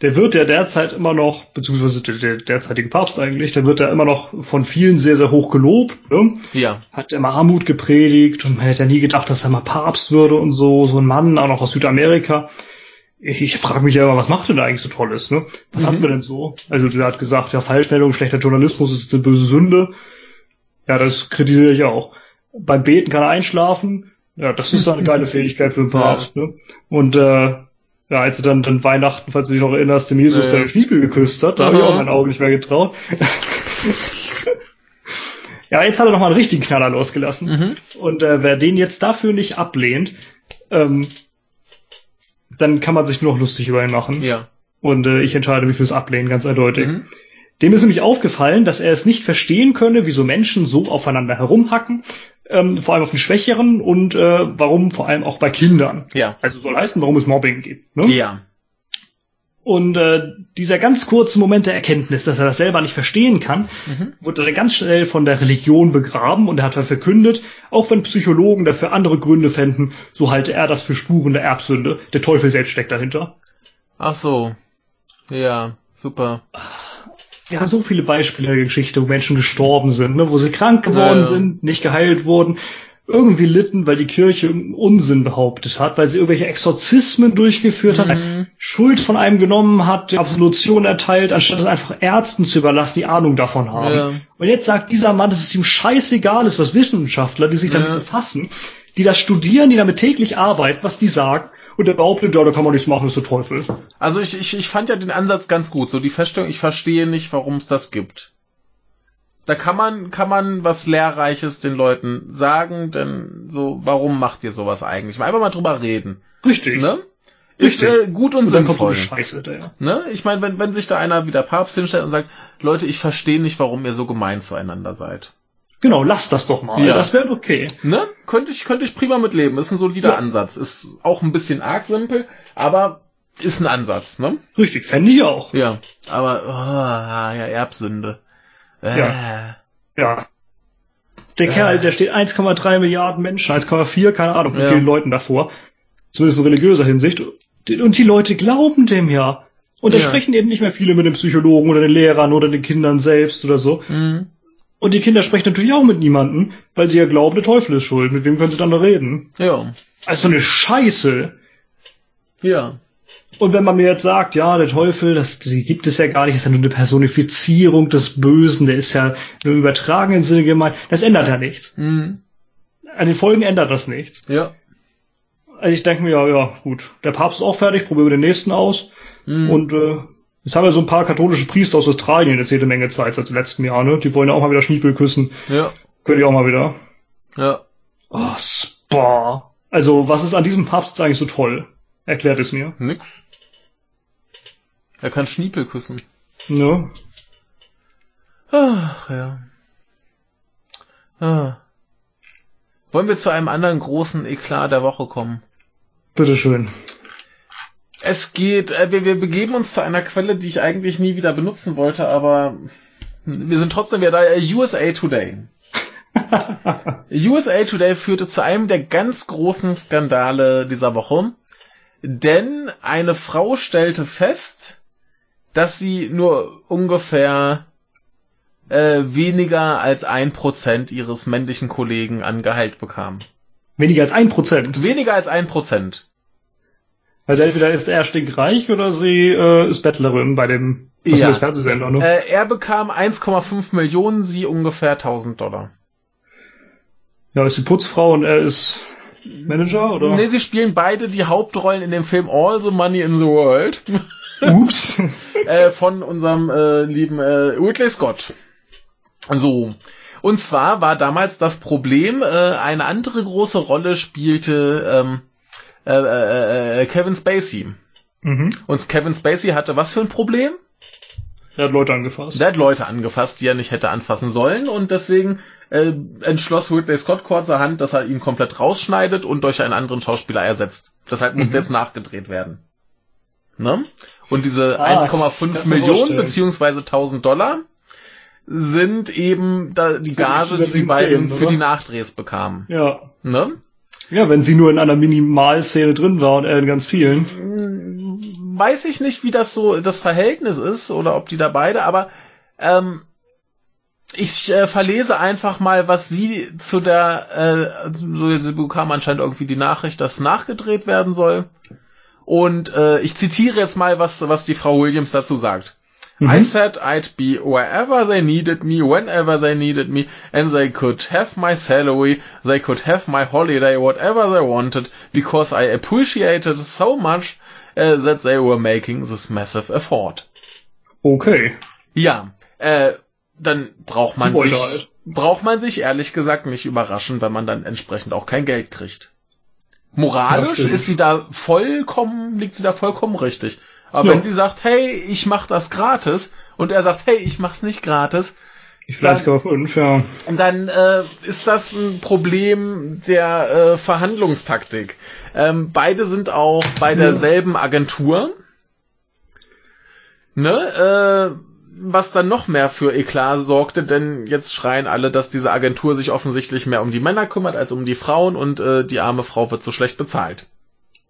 der wird ja derzeit immer noch, beziehungsweise der, der derzeitige Papst eigentlich, der wird ja immer noch von vielen sehr, sehr hoch gelobt. Ne? Ja. Hat immer Armut gepredigt und man hätte ja nie gedacht, dass er mal Papst würde und so, so ein Mann, auch noch aus Südamerika. Ich, ich frage mich ja immer, was macht denn da eigentlich so Tolles, ne? Was mhm. hatten wir denn so? Also der hat gesagt, ja, Falschmeldung, schlechter Journalismus ist eine böse Sünde. Ja, das kritisiere ich auch. Beim Beten kann er einschlafen. Ja, das ist eine geile Fähigkeit für einen Papst, ja. ne? Und äh, ja, als er dann, dann Weihnachten, falls du dich noch erinnerst, dem Jesus ja, seine Schniepel geküsst hat, da habe ich auch meinen Augen nicht mehr getraut. ja, jetzt hat er noch mal einen richtigen Knaller losgelassen. Mhm. Und äh, wer den jetzt dafür nicht ablehnt, ähm, dann kann man sich nur noch lustig über ihn machen. Ja. Und äh, ich entscheide mich fürs Ablehnen, ganz eindeutig. Mhm. Dem ist nämlich aufgefallen, dass er es nicht verstehen könne, wieso Menschen so aufeinander herumhacken ähm, vor allem auf den Schwächeren und äh, warum vor allem auch bei Kindern. Ja. Also soll heißen, warum es Mobbing gibt. Ne? Ja. Und äh, dieser ganz kurze Moment der Erkenntnis, dass er das selber nicht verstehen kann, mhm. wurde dann ganz schnell von der Religion begraben und er hat dann verkündet, auch wenn Psychologen dafür andere Gründe fänden, so halte er das für Spuren der Erbsünde. Der Teufel selbst steckt dahinter. Ach so. Ja, super ja, so viele Beispiele in der Geschichte, wo Menschen gestorben sind, ne, wo sie krank geworden ja, ja. sind, nicht geheilt wurden, irgendwie litten, weil die Kirche Unsinn behauptet hat, weil sie irgendwelche Exorzismen durchgeführt mhm. hat, Schuld von einem genommen hat, die Absolution erteilt, anstatt es einfach Ärzten zu überlassen, die Ahnung davon haben. Ja. Und jetzt sagt dieser Mann, dass es ihm scheißegal ist, was Wissenschaftler, die sich damit befassen, die das studieren, die damit täglich arbeiten, was die sagen, und der behauptet, ja, da kann man nichts machen, ist der Teufel. Also ich, ich, ich fand ja den Ansatz ganz gut. So die Feststellung, ich verstehe nicht, warum es das gibt. Da kann man, kann man was Lehrreiches den Leuten sagen, denn so, warum macht ihr sowas eigentlich? Einfach mal drüber reden. Richtig. Ne? Ist äh, gut und, und sinnvoll. Scheiße, da, ja. ne? Ich meine, wenn, wenn sich da einer wie der Papst hinstellt und sagt, Leute, ich verstehe nicht, warum ihr so gemein zueinander seid. Genau, lass das doch mal. Ja. Das wäre okay. Ne? Könnte ich, könnte ich prima mitleben. Ist ein solider ja. Ansatz. Ist auch ein bisschen arg simpel, aber ist ein Ansatz, ne? Richtig, fände ich auch. Ja. Aber, oh, ja, Erbsünde. Äh. Ja. Ja. Der Kerl, der steht 1,3 Milliarden Menschen, 1,4, keine Ahnung, wie Ja. vielen Leuten davor. Zumindest in religiöser Hinsicht. Und die Leute glauben dem ja. Und da Ja. sprechen eben nicht mehr viele mit den Psychologen oder den Lehrern oder den Kindern selbst oder so. Mhm. Und die Kinder sprechen natürlich auch mit niemandem, weil sie ja glauben, der Teufel ist schuld. Mit wem können sie dann noch reden? Ja. Also so eine Scheiße. Ja. Und wenn man mir jetzt sagt, ja, der Teufel, das, die gibt es ja gar nicht, ist ja nur eine Personifizierung des Bösen, der ist ja im übertragenen Sinne gemeint, das ändert ja nichts. Mhm. An den Folgen ändert das nichts. Ja. Also ich denke mir, ja, ja, gut, der Papst ist auch fertig, probieren wir den nächsten aus. Mhm. Und äh, jetzt haben wir so ein paar katholische Priester aus Australien jetzt jede Menge Zeit seit dem letzten Jahr, ne? Die wollen ja auch mal wieder Schniepel küssen. ja. Können die auch mal wieder. Ja. Oh, Spa. Also, was ist an diesem Papst jetzt eigentlich so toll? Erklärt es mir. Nix. Er kann Schniepel küssen. Ne? Ach, ja. Ah. Wollen wir zu einem anderen großen Eklat der Woche kommen? Bitteschön. Es geht, äh, wir, wir begeben uns zu einer Quelle, die ich eigentlich nie wieder benutzen wollte, aber wir sind trotzdem wieder da. USA Today. USA Today führte zu einem der ganz großen Skandale dieser Woche, denn eine Frau stellte fest, dass sie nur ungefähr äh, weniger als ein Prozent ihres männlichen Kollegen an Gehalt bekam. Weniger als ein Prozent. Weniger als ein Prozent. Also entweder ist er stinkreich oder sie äh, ist Bettlerin bei dem Ja. Fernsehsender, ne? Äh, er bekam 1,5 Millionen, sie ungefähr 1000 Dollar. Ja, ist die Putzfrau und er ist Manager oder? Nee, sie spielen beide die Hauptrollen in dem Film All the Money in the World Ups. äh, von unserem äh, lieben äh, Ridley Scott. So. Und zwar war damals das Problem, äh, eine andere große Rolle spielte ähm, äh, äh, äh, Kevin Spacey. mhm. Und Kevin Spacey hatte was für ein Problem? Er hat Leute angefasst. Der hat Leute angefasst, die er nicht hätte anfassen sollen und deswegen äh, entschloss Ridley Scott kurzerhand, dass er ihn komplett rausschneidet und durch einen anderen Schauspieler ersetzt. Deshalb musste Mhm. jetzt nachgedreht werden. Ne? Und diese Ah, 1,5 kannst du mir Millionen beziehungsweise 1000 Dollar sind eben da die Gage, die zusätzlichen beiden für die Nachdrehs bekamen. Ja. Ne? Ja, wenn sie nur in einer Minimalszene drin war und er in ganz vielen. weiß ich nicht, wie das so das Verhältnis ist oder ob die da beide, aber ähm, ich äh, verlese einfach mal, was sie zu der, äh, so, sie bekam anscheinend irgendwie die Nachricht, dass nachgedreht werden soll. Und äh, ich zitiere jetzt mal, was, was die Frau Williams dazu sagt. Mhm. I said I'd be wherever they needed me, whenever they needed me, and they could have my salary, they could have my holiday, whatever they wanted, because I appreciated so much uh, that they were making this massive effort. Okay. Ja, äh, dann braucht man sich, halt. braucht man sich ehrlich gesagt nicht überraschen, wenn man dann entsprechend auch kein Geld kriegt. Moralisch Ja, ist sie da vollkommen, liegt sie da vollkommen richtig. Aber Ja. wenn sie sagt, hey, ich mach das gratis, und er sagt, hey, ich mach's nicht gratis, Ich vielleicht fünf, ja. dann äh, ist das ein Problem der äh, Verhandlungstaktik. Ähm, beide sind auch bei derselben Agentur. Ne? Äh, was dann noch mehr für Eklat sorgte, denn jetzt schreien alle, dass diese Agentur sich offensichtlich mehr um die Männer kümmert als um die Frauen und äh, die arme Frau wird so schlecht bezahlt.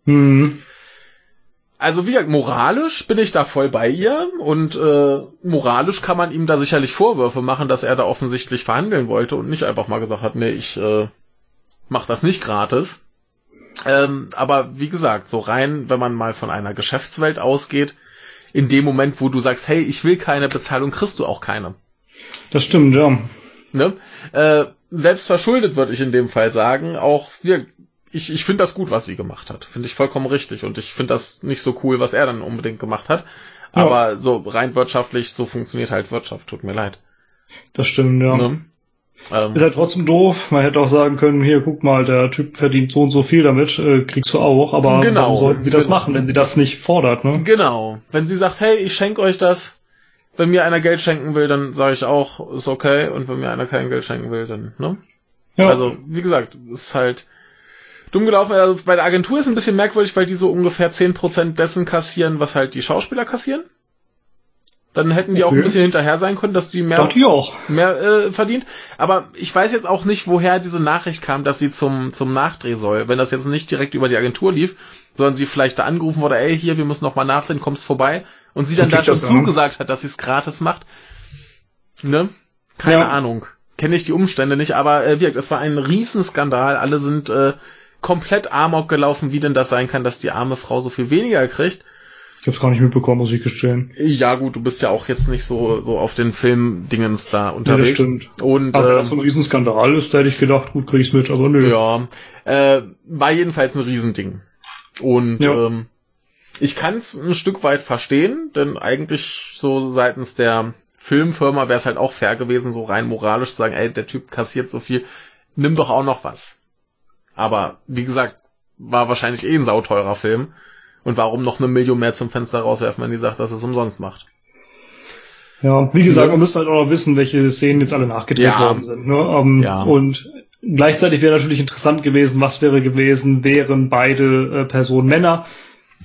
Hm. Also wie gesagt, moralisch bin ich da voll bei ihr und äh, moralisch kann man ihm da sicherlich Vorwürfe machen, dass er da offensichtlich verhandeln wollte und nicht einfach mal gesagt hat, nee, ich äh, mach das nicht gratis. Ähm, aber wie gesagt, so rein, wenn man mal von einer Geschäftswelt ausgeht, in dem Moment, wo du sagst, hey, ich will keine Bezahlung, kriegst du auch keine. Das stimmt, ja. Ne? Äh, selbst verschuldet würde ich in dem Fall sagen, auch wir, ich, ich finde das gut, was sie gemacht hat. Finde ich vollkommen richtig. Und ich finde das nicht so cool, was er dann unbedingt gemacht hat. Ja. Aber so rein wirtschaftlich, so funktioniert halt Wirtschaft, tut mir leid. Das stimmt, ja. Ne? Ähm, Ist halt trotzdem doof. Man hätte auch sagen können, hier, guck mal, der Typ verdient so und so viel damit, äh, kriegst du auch. Aber Genau. warum sollten sie das Genau. machen, wenn sie das nicht fordert, ne? Genau. Wenn sie sagt, hey, ich schenke euch das, wenn mir einer Geld schenken will, dann sage ich auch, ist okay. Und wenn mir einer kein Geld schenken will, dann, ne? Ja. Also, wie gesagt, ist halt dumm gelaufen. Also bei der Agentur ist ein bisschen merkwürdig, weil die so ungefähr 10% dessen kassieren, was halt die Schauspieler kassieren. Dann hätten die auch ein bisschen hinterher sein können, dass die mehr, ich auch. mehr äh, verdient. Aber ich weiß jetzt auch nicht, woher diese Nachricht kam, dass sie zum, zum Nachdreh soll. Wenn das jetzt nicht direkt über die Agentur lief, sondern sie vielleicht da angerufen wurde, ey, hier, wir müssen noch mal nachdrehen, kommst vorbei. Und sie dann da schon zugesagt hat, dass sie es gratis macht. Ne? Keine ja. Ahnung. Kenne ich die Umstände nicht, aber äh, wirkt, es war ein Riesenskandal. Alle sind äh, komplett amok gelaufen, wie denn das sein kann, dass die arme Frau so viel weniger kriegt. Ich hab's gar nicht mitbekommen, muss ich gestehen. Ja, gut, du bist ja auch jetzt nicht so, so auf den Filmdingens da unterwegs. Ja, das stimmt. Und, aber wenn das so ein Riesenskandal ist, da hätte ich gedacht, gut, krieg ich's mit, aber nö. Ja, äh, war jedenfalls ein Riesending. Und ja. ähm, ich kann's ein Stück weit verstehen, denn eigentlich so seitens der Filmfirma wäre es halt auch fair gewesen, so rein moralisch zu sagen, ey, der Typ kassiert so viel, nimm doch auch noch was. Aber wie gesagt, war wahrscheinlich eh ein sauteurer Film. Und warum noch eine Million mehr zum Fenster rauswerfen, wenn die sagt, dass es umsonst macht? Ja, wie gesagt, man müsste halt auch noch wissen, welche Szenen jetzt alle nachgedreht ja. worden sind. Ne? Um, ähm, ja. Und gleichzeitig wäre natürlich interessant gewesen, was wäre gewesen, wären beide äh, Personen Männer.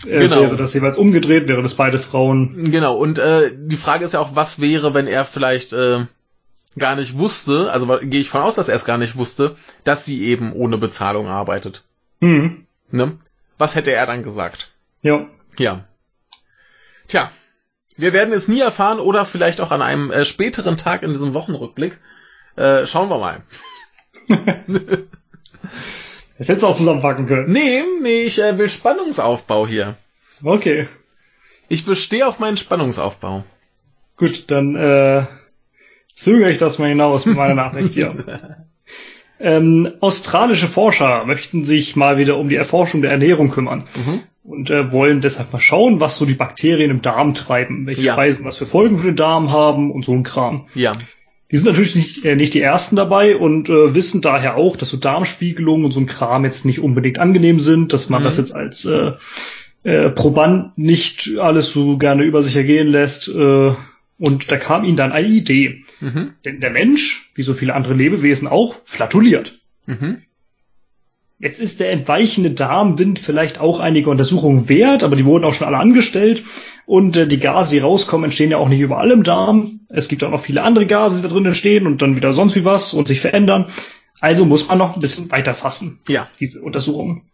Äh, genau. Wäre das jeweils umgedreht, wäre das beide Frauen. Genau, und äh, die Frage ist ja auch, was wäre, wenn er vielleicht äh, gar nicht wusste, also gehe ich von aus, dass er es gar nicht wusste, dass sie eben ohne Bezahlung arbeitet. Mhm. Ne? Was hätte er dann gesagt? Ja. Ja. Tja, wir werden es nie erfahren oder vielleicht auch an einem äh, späteren Tag in diesem Wochenrückblick. Äh, schauen wir mal. das hättest du auch zusammenpacken können. Nee, nee, ich äh, will Spannungsaufbau hier. Okay. Ich bestehe auf meinen Spannungsaufbau. Gut, dann äh, zögere ich das mal hinaus mit meiner Nachricht hier. ähm, australische Forscher möchten sich mal wieder um die Erforschung der Ernährung kümmern. Mhm und äh, wollen deshalb mal schauen, was so die Bakterien im Darm treiben, welche ja. Speisen was für Folgen für den Darm haben und so ein Kram. Ja. Die sind natürlich nicht, äh, nicht die ersten dabei und äh, wissen daher auch, dass so Darmspiegelungen und so ein Kram jetzt nicht unbedingt angenehm sind, dass man mhm. das jetzt als äh, äh, Proband nicht alles so gerne über sich ergehen lässt. Äh, und da kam ihnen dann eine Idee. Mhm. Denn der Mensch, wie so viele andere Lebewesen auch, flatuliert. Mhm. Jetzt ist der entweichende Darmwind vielleicht auch einige Untersuchungen wert, aber die wurden auch schon alle angestellt. Und äh, die Gase, die rauskommen, entstehen ja auch nicht überall im Darm. Es gibt auch noch viele andere Gase, die da drin entstehen und dann wieder sonst wie was und sich verändern. Also muss man noch ein bisschen weiter fassen, ja. diese Untersuchungen.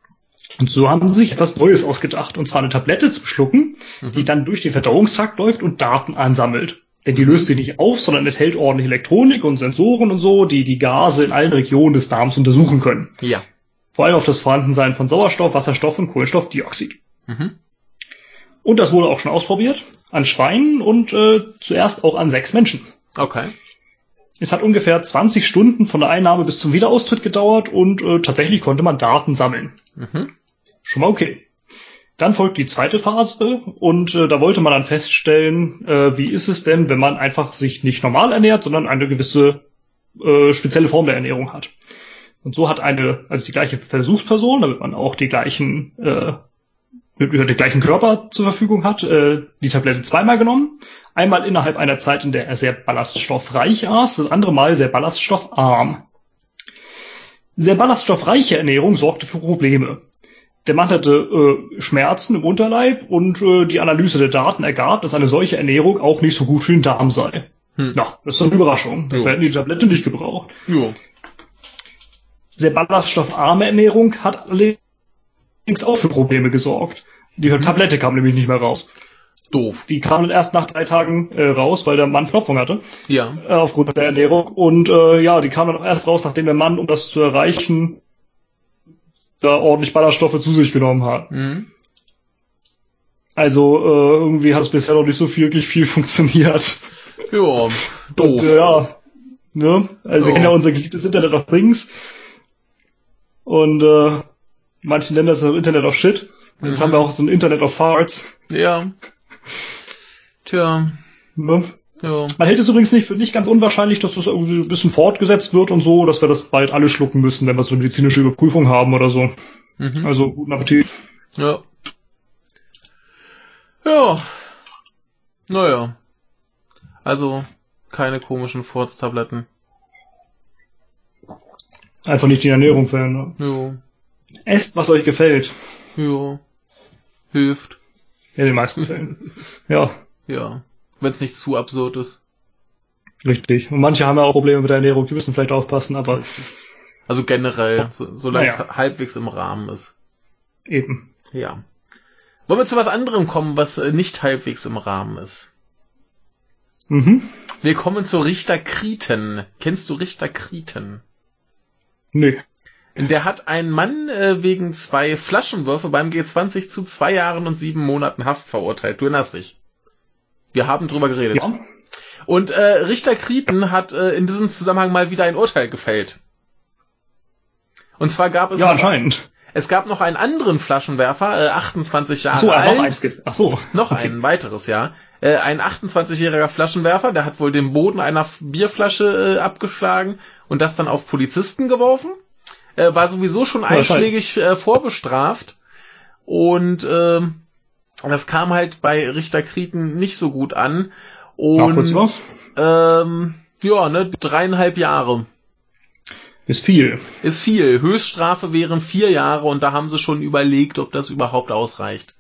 Und so haben sie sich etwas Neues ausgedacht, und zwar eine Tablette zu schlucken, mhm. die dann durch den Verdauungstrakt läuft und Daten ansammelt. Denn die löst sich nicht auf, sondern enthält ordentlich Elektronik und Sensoren und so, die die Gase in allen Regionen des Darms untersuchen können. Ja vor allem auf das Vorhandensein von Sauerstoff, Wasserstoff und Kohlenstoffdioxid. Mhm. Und das wurde auch schon ausprobiert an Schweinen und äh, zuerst auch an sechs Menschen. Okay. Es hat ungefähr 20 Stunden von der Einnahme bis zum Wiederaustritt gedauert und äh, tatsächlich konnte man Daten sammeln. Mhm. Schon mal okay. Dann folgt die zweite Phase und äh, da wollte man dann feststellen, äh, wie ist es denn, wenn man einfach sich nicht normal ernährt, sondern eine gewisse äh, spezielle Form der Ernährung hat. Und so hat eine, also die gleiche Versuchsperson, damit man auch die gleichen, äh, den gleichen Körper zur Verfügung hat, äh, die Tablette zweimal genommen. Einmal innerhalb einer Zeit, in der er sehr ballaststoffreich aß, das andere Mal sehr ballaststoffarm. Sehr ballaststoffreiche Ernährung sorgte für Probleme. Der Mann hatte äh, Schmerzen im Unterleib und äh, die Analyse der Daten ergab, dass eine solche Ernährung auch nicht so gut für den Darm sei. Hm. Ja, das ist eine Überraschung. Wir hätten die Tablette nicht gebraucht. Jo sehr ballaststoffarme Ernährung hat allerdings auch für Probleme gesorgt. Die mhm. Tablette kam nämlich nicht mehr raus. Doof. Die kam dann erst nach drei Tagen äh, raus, weil der Mann Verstopfung hatte. Ja. Äh, aufgrund der Ernährung. Und äh, ja, die kam dann auch erst raus, nachdem der Mann, um das zu erreichen, da ordentlich Ballaststoffe zu sich genommen hat. Mhm. Also äh, irgendwie hat es bisher noch nicht so wirklich viel funktioniert. Ja, doof. Und, äh, ja, ne? Also ja. wir kennen ja unser geliebtes Internet of Things. Und äh, manche nennen das Internet of Shit. Und jetzt mhm. haben wir auch so ein Internet of Farts. Ja. Tja. Ne? Ja. Man hält es übrigens nicht für nicht ganz unwahrscheinlich, dass das irgendwie ein bisschen fortgesetzt wird und so, dass wir das bald alle schlucken müssen, wenn wir so eine medizinische Überprüfung haben oder so. Mhm. Also guten Appetit. Ja. Ja. Naja. Also keine komischen Furztabletten. Einfach nicht die Ernährung verändern. Jo. Esst, was euch gefällt. Jo. Hilft. In den meisten Fällen. Ja. Ja. Wenn es nicht zu absurd ist. Richtig. Und manche haben ja auch Probleme mit der Ernährung, die müssen vielleicht aufpassen, aber. Also generell, so, solange naja. es halbwegs im Rahmen ist. Eben. Ja. Wollen wir zu was anderem kommen, was äh, nicht halbwegs im Rahmen ist? Mhm. Wir kommen zu Richter Krieten. Kennst du Richter Krieten? Nee. Der hat einen Mann äh, wegen zwei Flaschenwürfe beim G20 zu zwei Jahren und sieben Monaten Haft verurteilt. Du erinnerst dich. Wir haben drüber geredet. Ja. Und äh, Richter Krieten hat äh, in diesem Zusammenhang mal wieder ein Urteil gefällt. Und zwar gab es ja, anscheinend. Es gab noch einen anderen Flaschenwerfer, äh, 28 Jahre so, alt. Noch, eins ach so. noch okay. ein weiteres, ja. Äh, ein 28-jähriger Flaschenwerfer, der hat wohl den Boden einer Bierflasche äh, abgeschlagen und das dann auf Polizisten geworfen. Äh, war sowieso schon einschlägig äh, vorbestraft. Und äh, das kam halt bei Richter Krieten nicht so gut an. Und was? Ähm, ja, ne, dreieinhalb Jahre. Ist viel. Ist viel. Höchststrafe wären vier Jahre und da haben sie schon überlegt, ob das überhaupt ausreicht.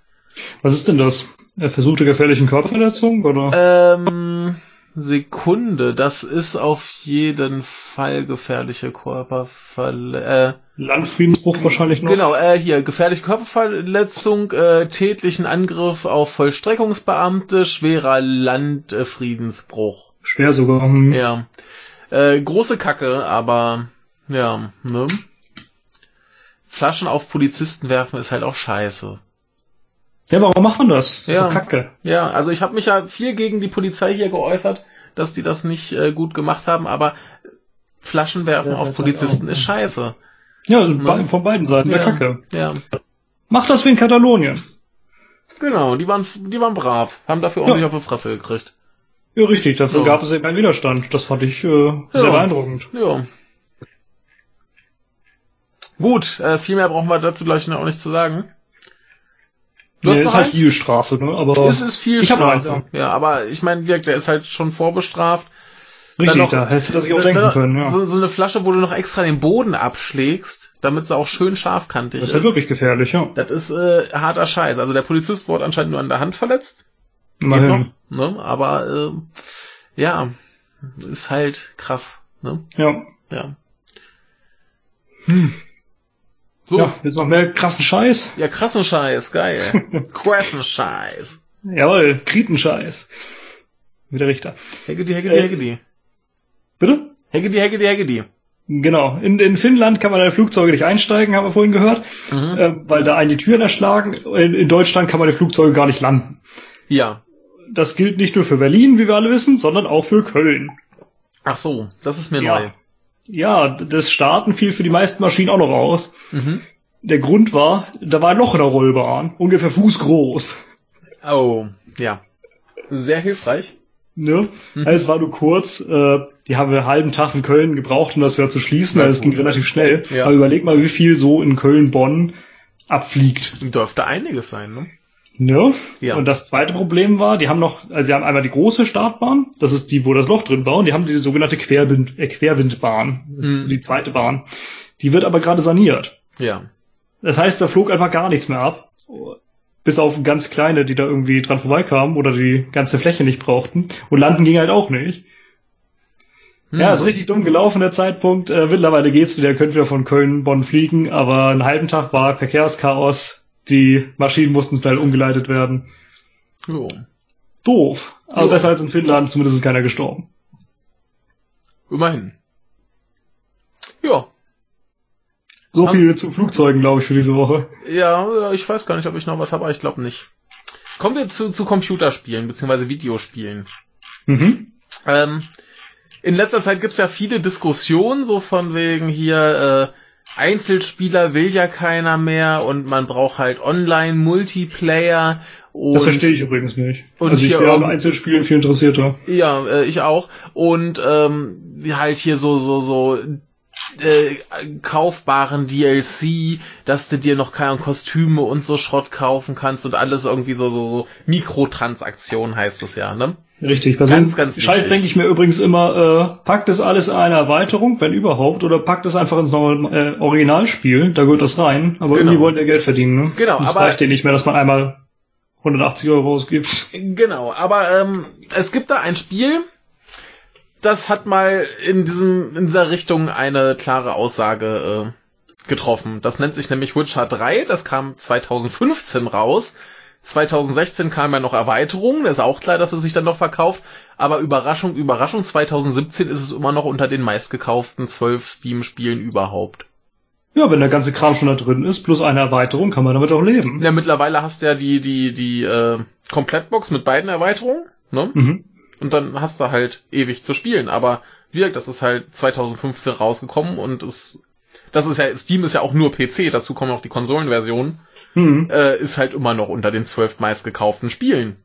Was ist denn das? Versuchte gefährlichen Körperverletzung oder? Ähm, Sekunde, das ist auf jeden Fall gefährliche Körperverletzung. Äh, Landfriedensbruch wahrscheinlich noch. Genau, äh, hier gefährliche Körperverletzung, äh, tätlichen Angriff auf Vollstreckungsbeamte, schwerer Landfriedensbruch. Schwer sogar. Hm. Ja. Äh, große Kacke, aber ja, ne? Flaschen auf Polizisten werfen ist halt auch scheiße. Ja, warum macht man das? Ja, so Kacke. Ja, also ich habe mich ja viel gegen die Polizei hier geäußert, dass die das nicht äh, gut gemacht haben, aber Flaschen werfen ja, auf Polizisten ist scheiße. Ja, ne? von beiden Seiten ja, der Kacke. Ja. Mach das wie in Katalonien. Genau, die waren, die waren brav, haben dafür ordentlich ja. auf die Fresse gekriegt. Ja, richtig, dafür ja. gab es eben einen Widerstand. Das fand ich äh, sehr beeindruckend. Ja. Gut, äh, viel mehr brauchen wir dazu gleich noch nicht zu sagen. Du nee, hast noch ist halt viel Strafe, ne? Aber es ist viel Strafe. Ja. ja, aber ich meine, der ist halt schon vorbestraft. Richtig, noch, da hättest du das sich auch denken können, ja. So, so eine Flasche, wo du noch extra den Boden abschlägst, damit sie auch schön scharfkantig ist. Das ist ja wirklich gefährlich, ja. Das ist äh, harter Scheiß. Also der Polizist wurde anscheinend nur an der Hand verletzt. Immerhin. Noch, ne? Aber äh, ja, ist halt krass. Ne? Ja. Ja. Hm. So. Ja, jetzt noch mehr krassen Scheiß. Ja, krassen Scheiß, geil. krassen Scheiß. Jawohl, Kritenscheiß. Wie der Richter. Heggedi, Heggedi, äh, Heggedi. Bitte? Heggedi, Heggedi, Heggedi. Genau. In, in Finnland kann man in Flugzeuge nicht einsteigen, haben wir vorhin gehört, mhm. äh, weil da einen die Türen erschlagen. In, in Deutschland kann man in Flugzeuge gar nicht landen. Ja. Das gilt nicht nur für Berlin, wie wir alle wissen, sondern auch für Köln. Ach so, das ist mir ja. neu. Ja, das Starten fiel für die meisten Maschinen auch noch aus. Mhm. Der Grund war, da war ein Loch in der Rollbahn, ungefähr fußgroß. Oh, ja. Sehr hilfreich. Ne? Mhm. Es war nur kurz, äh, die haben wir einen halben Tag in Köln gebraucht, um das wieder zu schließen, weil es ging relativ schnell. Ja. Aber überleg mal, wie viel so in Köln-Bonn abfliegt. Dürfte einiges sein, ne? Ne? Ja. Und das zweite Problem war, die haben noch, also sie haben einmal die große Startbahn, das ist die, wo das Loch drin war, und die haben diese sogenannte Querwind, äh, Querwindbahn. Das ist mhm. die zweite Bahn. Die wird aber gerade saniert. Ja. Das heißt, da flog einfach gar nichts mehr ab. Bis auf ganz kleine, die da irgendwie dran vorbeikamen oder die ganze Fläche nicht brauchten. Und landen ging halt auch nicht. Hm. Ja, ist richtig dumm gelaufen, der Zeitpunkt. Äh, mittlerweile geht's wieder, könnt wieder von Köln, Bonn fliegen, aber einen halben Tag war Verkehrschaos die Maschinen mussten schnell umgeleitet werden. Jo. Doof. Aber jo. besser als in Finnland, zumindest ist keiner gestorben. Immerhin. Ja. So viel zu Flugzeugen, glaube ich, für diese Woche. Ja, ich weiß gar nicht, ob ich noch was habe, aber ich glaube nicht. Kommen wir zu, zu Computerspielen, beziehungsweise Videospielen. Mhm. Ähm, in letzter Zeit gibt's ja viele Diskussionen, so von wegen hier, äh, Einzelspieler will ja keiner mehr und man braucht halt Online-Multiplayer. das verstehe ich übrigens nicht. Und also ich wäre an Einzelspielen viel interessierter. Ja, äh, ich auch. Und ähm, halt hier so so so äh, kaufbaren DLC, dass du dir noch keine Kostüme und so Schrott kaufen kannst und alles irgendwie so so so Mikrotransaktion heißt es ja, ne? Richtig, bei ganz, so ganz Scheiß denke ich mir übrigens immer, äh, packt es alles in eine Erweiterung, wenn überhaupt, oder packt es einfach ins neue äh, Originalspiel, da gehört das rein, aber genau. irgendwie wollen der Geld verdienen, ne? Genau, das aber reicht dir nicht mehr, dass man einmal 180 Euro ausgibst. Genau, aber ähm, es gibt da ein Spiel, das hat mal in diesem in dieser Richtung eine klare Aussage äh, getroffen. Das nennt sich nämlich Witcher 3, das kam 2015 raus. 2016 kam ja noch Erweiterung, ist auch klar, dass es sich dann noch verkauft, aber Überraschung, Überraschung, 2017 ist es immer noch unter den meistgekauften 12 Steam-Spielen überhaupt. Ja, wenn der ganze Kram schon da drin ist, plus eine Erweiterung, kann man damit auch leben. Ja, mittlerweile hast du ja die, die, die äh, Komplettbox mit beiden Erweiterungen, ne? Mhm. Und dann hast du halt ewig zu spielen. Aber wirkt, das ist halt 2015 rausgekommen und es, das ist ja, Steam ist ja auch nur PC, dazu kommen auch die Konsolenversionen, mhm. äh, ist halt immer noch unter den zwölf meistgekauften Spielen.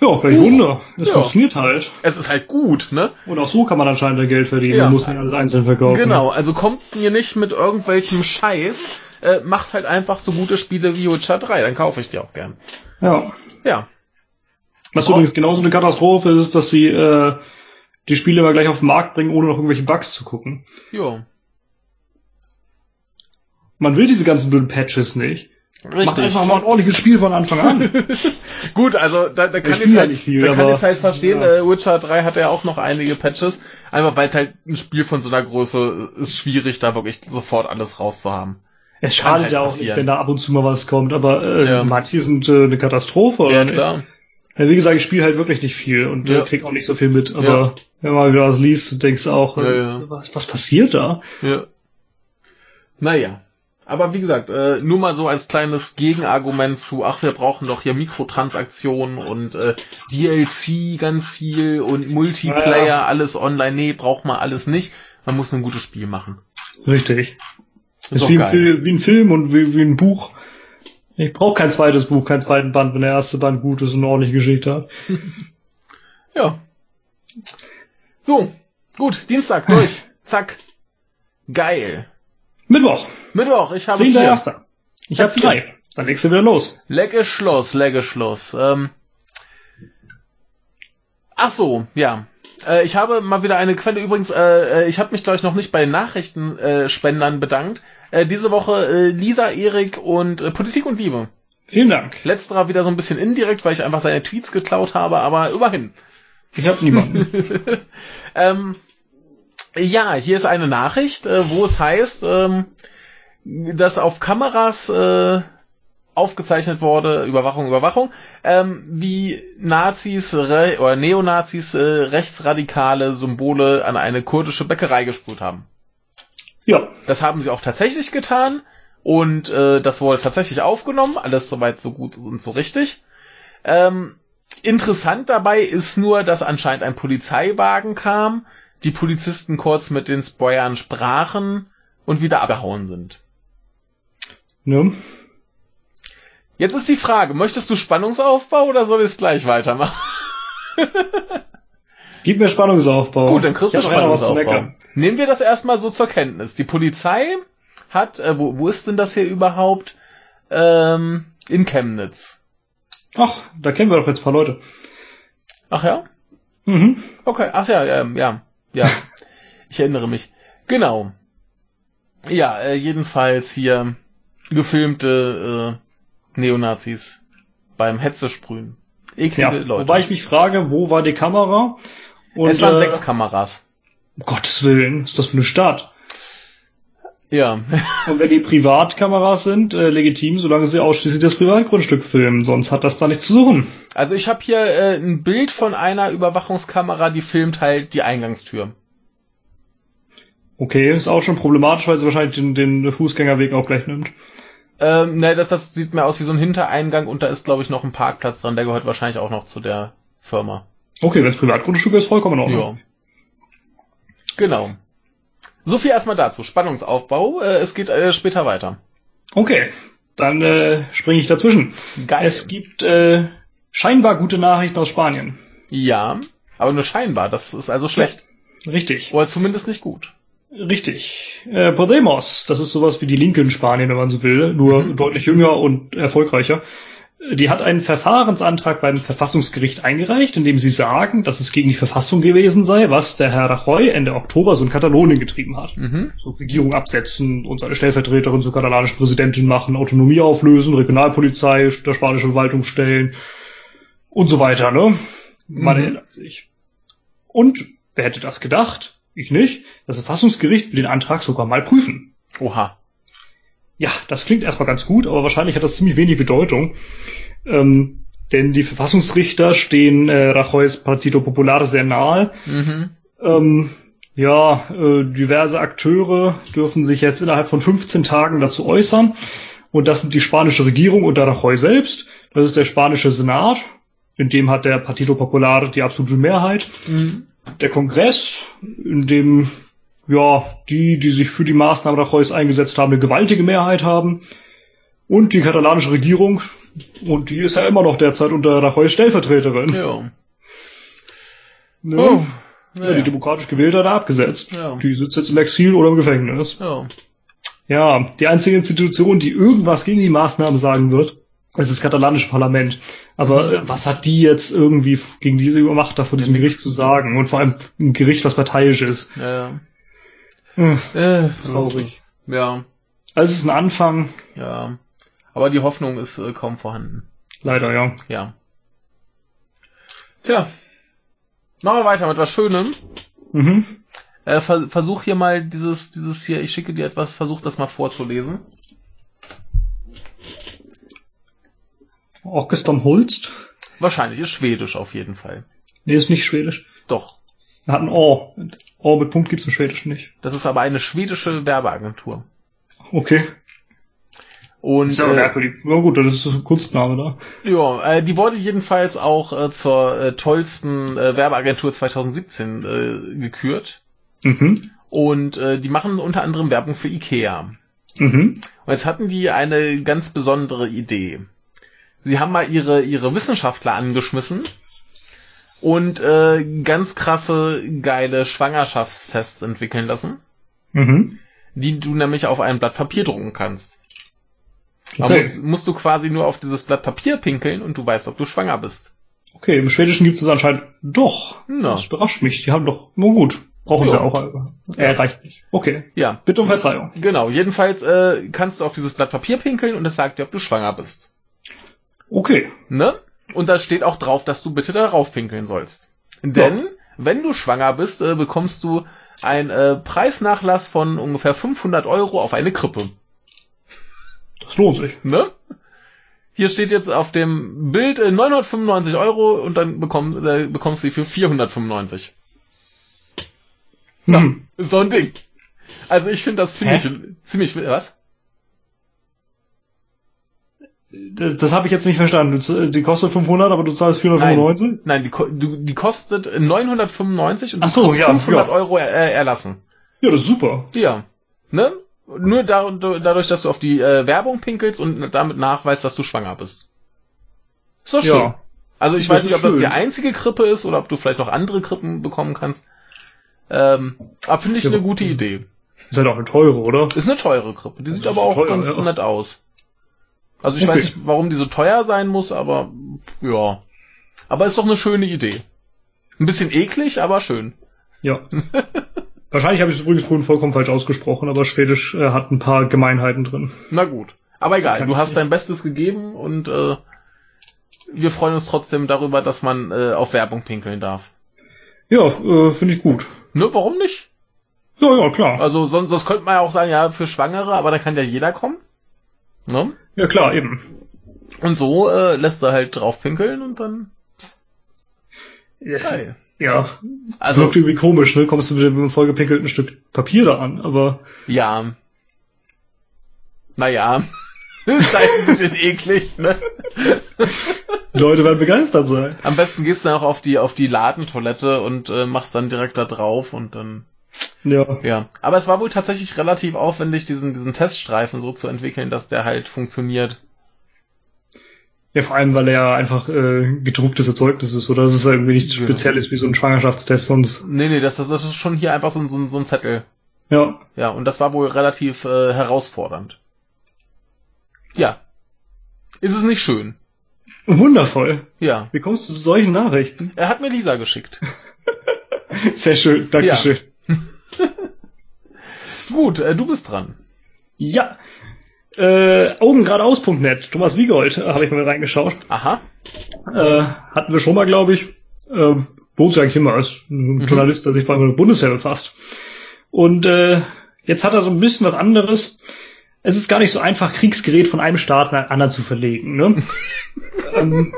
Ja, vielleicht Wunder. Es ja. funktioniert halt. Es ist halt gut, ne? Und auch so kann man anscheinend Geld verdienen. Ja. Man muss nicht alles einzeln verkaufen. Genau, also kommt mir nicht mit irgendwelchem Scheiß. Äh, macht halt einfach so gute Spiele wie Witcher 3, dann kaufe ich die auch gern. Ja. Ja. Was oh. übrigens genauso eine Katastrophe ist, dass sie äh, die Spiele immer gleich auf den Markt bringen, ohne noch irgendwelche Bugs zu gucken. Ja. Man will diese ganzen blöden Patches nicht. Richtig. Mach einfach mal ein ordentliches Spiel von Anfang an. Gut, also da, da kann ich es halt, viel, da kann halt verstehen, ja. äh, Witcher 3 hat ja auch noch einige Patches, einfach weil es halt ein Spiel von so einer Größe ist schwierig, da wirklich sofort alles rauszuhaben. Es schadet halt ja auch passieren. nicht, wenn da ab und zu mal was kommt, aber äh, ja. manche sind äh, eine Katastrophe. Ja, klar. Ja, wie gesagt, ich spiele halt wirklich nicht viel und äh, ja. krieg auch nicht so viel mit, aber ja. wenn man wieder was liest, denkst du auch, äh, Was, was passiert da? Ja. Naja. Aber wie gesagt, äh, nur mal so als kleines Gegenargument zu, ach, wir brauchen doch hier Mikrotransaktionen und äh, DLC ganz viel und Multiplayer, ja, alles online. Nee, braucht man alles nicht. Man muss ein gutes Spiel machen. Richtig. Ist, ist wie, ein wie, ein Film und wie, wie ein Buch. Ich brauche kein zweites Buch, keinen zweiten Band, wenn der erste Band gut ist und eine ordentliche Geschichte hat. ja. So, gut, Dienstag durch. Zack. Geil. Mittwoch. Mittwoch, ich habe 10. vier. Erster. Ich habe drei. Dann legst du wieder los. Lecke Schluss, lecke Schluss. Ähm, ach so, ja. Äh, ich habe mal wieder eine Quelle. Übrigens, äh, äh ich habe mich, glaube ich, noch nicht bei den Nachrichtenspendern bedankt. Äh, diese Woche Lisa, Erik und Politik und Liebe. Vielen Dank. Letzterer wieder so ein bisschen indirekt, weil ich einfach seine Tweets geklaut habe, aber immerhin. Ich habe niemanden. ähm, ja, hier ist eine Nachricht, wo es heißt, ähm, dass auf Kameras äh, aufgezeichnet wurde, Überwachung, Überwachung, ähm, wie Nazis oder Neonazis äh, rechtsradikale Symbole an eine kurdische Bäckerei gesprüht haben. Ja. Das haben sie auch tatsächlich getan und äh, das wurde tatsächlich aufgenommen, alles soweit so gut und so richtig. Ähm, interessant dabei ist nur, dass anscheinend ein Polizeiwagen kam, die Polizisten kurz mit den Spoyern sprachen und wieder abgehauen sind. Ne? Jetzt ist die Frage, möchtest du Spannungsaufbau oder soll ich es gleich weitermachen? Gib mir Spannungsaufbau. Gut, dann kriegst du Spannungsaufbau. Nehmen wir das erstmal so zur Kenntnis. Die Polizei hat, äh, wo, wo ist denn das hier überhaupt? Ähm, in Chemnitz. Ach, da kennen wir doch jetzt ein paar Leute. Ach ja? Mhm. Okay, ach ja, ja, ja, ja. ich erinnere mich. Genau. Ja, äh, jedenfalls hier gefilmte äh, Neonazis beim Hetze sprühen. Eklige ja, Leute. Wobei ich mich frage, wo war die Kamera? Und, es waren äh, sechs Kameras. Um Gottes Willen, ist das für eine Stadt? Ja. und wenn die Privatkameras sind, äh, legitim, solange sie ausschließlich das Privatgrundstück filmen, sonst hat das da nichts zu suchen. Also ich habe hier äh, ein Bild von einer Überwachungskamera, die filmt halt die Eingangstür. Okay, ist auch schon problematisch, weil sie wahrscheinlich den, den Fußgängerweg auch gleich nimmt. Ähm, ne, das, das sieht mir aus wie so ein Hintereingang und da ist, glaube ich, noch ein Parkplatz dran. Der gehört wahrscheinlich auch noch zu der Firma. Okay, wenn es Privatgrundstück ist, vollkommen in Ordnung. Ja. Genau. So viel erstmal dazu. Spannungsaufbau. Äh, es geht äh, später weiter. Okay, dann äh, springe ich dazwischen. Geil. Es gibt äh, scheinbar gute Nachrichten aus Spanien. Ja, aber nur scheinbar. Das ist also schlecht. Richtig. Oder zumindest nicht gut. Richtig. Äh, Podemos, das ist sowas wie die Linke in Spanien, wenn man so will, nur mhm. deutlich jünger und erfolgreicher, die hat einen Verfahrensantrag beim Verfassungsgericht eingereicht, in dem sie sagen, dass es gegen die Verfassung gewesen sei, was der Herr Rajoy Ende Oktober so in Katalonien getrieben hat. Mhm. So Regierung absetzen und seine Stellvertreterin zur katalanischen Präsidentin machen, Autonomie auflösen, Regionalpolizei der spanischen Verwaltung stellen und so weiter, ne? Man mhm. erinnert sich. Und wer hätte das gedacht? Ich nicht. Das Verfassungsgericht will den Antrag sogar mal prüfen. Oha. Ja, das klingt erstmal ganz gut, aber wahrscheinlich hat das ziemlich wenig Bedeutung. Ähm, denn die Verfassungsrichter stehen äh, Rajoy's Partido Popular sehr nahe. Mhm. Ähm, ja, äh, diverse Akteure dürfen sich jetzt innerhalb von 15 Tagen dazu äußern. Und das sind die spanische Regierung unter Rajoy selbst. Das ist der spanische Senat. In dem hat der Partido Popular die absolute Mehrheit. Mhm. Der Kongress, in dem ja, die, die sich für die Maßnahmen Rajoy's eingesetzt haben, eine gewaltige Mehrheit haben. Und die katalanische Regierung, und die ist ja immer noch derzeit unter Rajoy Stellvertreterin. Ja. Ne? Oh, ja, die demokratisch gewählte hat er abgesetzt. Ja. Die sitzt jetzt im Exil oder im Gefängnis. Ja. ja, die einzige Institution, die irgendwas gegen die Maßnahmen sagen wird, ist das katalanische Parlament. Aber mhm. was hat die jetzt irgendwie gegen diese Macht da vor diesem Gericht zu sagen? Und vor allem ein Gericht, was parteiisch ist. Ja. Hm. Äh, traurig. Ja. Also es ist ein Anfang. Ja. Aber die Hoffnung ist äh, kaum vorhanden. Leider, ja. Ja. Tja. Machen wir weiter mit was Schönem. Mhm. Äh, ver versuch hier mal dieses, dieses hier, ich schicke dir etwas, versuch das mal vorzulesen. Orchestern Holst? Wahrscheinlich, ist schwedisch auf jeden Fall. Nee, ist nicht schwedisch. Doch. Er hat ein O. O mit Punkt gibt's im Schwedischen nicht. Das ist aber eine schwedische Werbeagentur. Okay. Und, ist ja äh, merkwürdig. Ja gut, das ist ein Kunstname da. Ja, äh, die wurde jedenfalls auch äh, zur äh, tollsten äh, Werbeagentur 2017 äh, gekürt. Mhm. Und äh, die machen unter anderem Werbung für Ikea. Mhm. Und jetzt hatten die eine ganz besondere Idee. Sie haben mal ihre, ihre Wissenschaftler angeschmissen und äh, ganz krasse, geile Schwangerschaftstests entwickeln lassen, mhm. die du nämlich auf ein Blatt Papier drucken kannst. Okay. Musst, musst, du quasi nur auf dieses Blatt Papier pinkeln und du weißt, ob du schwanger bist. Okay, im Schwedischen gibt es anscheinend doch. Na. Das überrascht mich. Die haben doch, nur gut. Brauchen jo. sie auch. Äh, reicht nicht. Okay. Ja. Bitte um Verzeihung. Genau. Jedenfalls äh, kannst du auf dieses Blatt Papier pinkeln und es sagt dir, ob du schwanger bist. Okay. Ne? Und da steht auch drauf, dass du bitte darauf pinkeln sollst. Denn, ja. wenn du schwanger bist, äh, bekommst du einen äh, Preisnachlass von ungefähr 500 Euro auf eine Krippe. Das lohnt sich. Ne? Hier steht jetzt auf dem Bild äh, 995 Euro und dann bekomm, äh, bekommst du sie für 495. Hm. Ja, so ein Ding. Also ich finde das ziemlich, Hä? ziemlich, was? Das, das habe ich jetzt nicht verstanden. Die kostet 500, aber du zahlst 495? Nein, nein die, du, die kostet 995 und du Ach so, ja, 500 ja. Euro er, erlassen. Ja, das ist super. Ja. Ne? Nur da, dadurch, dass du auf die äh, Werbung pinkelst und damit nachweist, dass du schwanger bist. Ist doch schön. Ja. Also ich das weiß nicht, ob schön. das die einzige Krippe ist oder ob du vielleicht noch andere Krippen bekommen kannst. Ähm, aber finde ich ja, eine gute Idee. Ist halt auch eine teure, oder? Ist eine teure Krippe. Die sieht aber auch teuer, ganz ja. nett aus. Also ich okay. weiß nicht, warum die so teuer sein muss, aber ja. Aber ist doch eine schöne Idee. Ein bisschen eklig, aber schön. Ja. Wahrscheinlich habe ich es übrigens vorhin vollkommen falsch ausgesprochen, aber Schwedisch äh, hat ein paar Gemeinheiten drin. Na gut. Aber egal, du hast nicht. dein Bestes gegeben und äh, wir freuen uns trotzdem darüber, dass man äh, auf Werbung pinkeln darf. Ja, äh, finde ich gut. Ne, warum nicht? Ja, ja, klar. Also sonst, sonst könnte man ja auch sagen, ja, für Schwangere, aber da kann ja jeder kommen. Ne? Ja, klar, eben. Und so äh, lässt er halt drauf pinkeln und dann. Geil. Ja. Also. Wirkt irgendwie komisch, ne? Kommst du mit dem vollgepinkelten Stück Papier da an, aber. Ja. Naja. ist halt ein bisschen eklig, ne? Leute werden begeistert sein. Am besten gehst du dann auch auf die, auf die Ladentoilette und äh, machst dann direkt da drauf und dann. Ja. Ja. Aber es war wohl tatsächlich relativ aufwendig, diesen, diesen Teststreifen so zu entwickeln, dass der halt funktioniert. Ja, vor allem, weil er ja einfach äh, gedrucktes Erzeugnis ist, oder? Das ist irgendwie nichts genau. Spezielles wie so ein Schwangerschaftstest sonst. Nee, nee, das, das, das ist schon hier einfach so, so, so ein Zettel. Ja. Ja, und das war wohl relativ äh, herausfordernd. Ja. Ist es nicht schön? Wundervoll. Ja. Wie kommst du zu solchen Nachrichten? Er hat mir Lisa geschickt. Sehr schön, Dankeschön. Gut, äh, du bist dran. Ja. Äh, Augengeradeaus.net, Thomas Wiegold, äh, habe ich mal reingeschaut. Aha. Äh, hatten wir schon mal, glaube ich. Äh, lohnt sich eigentlich immer als ein Journalist, der sich vor allem mit der Bundeswehr befasst. Und äh, jetzt hat er so ein bisschen was anderes. Es ist gar nicht so einfach, Kriegsgerät von einem Staat nach anderen zu verlegen. Ne? ähm,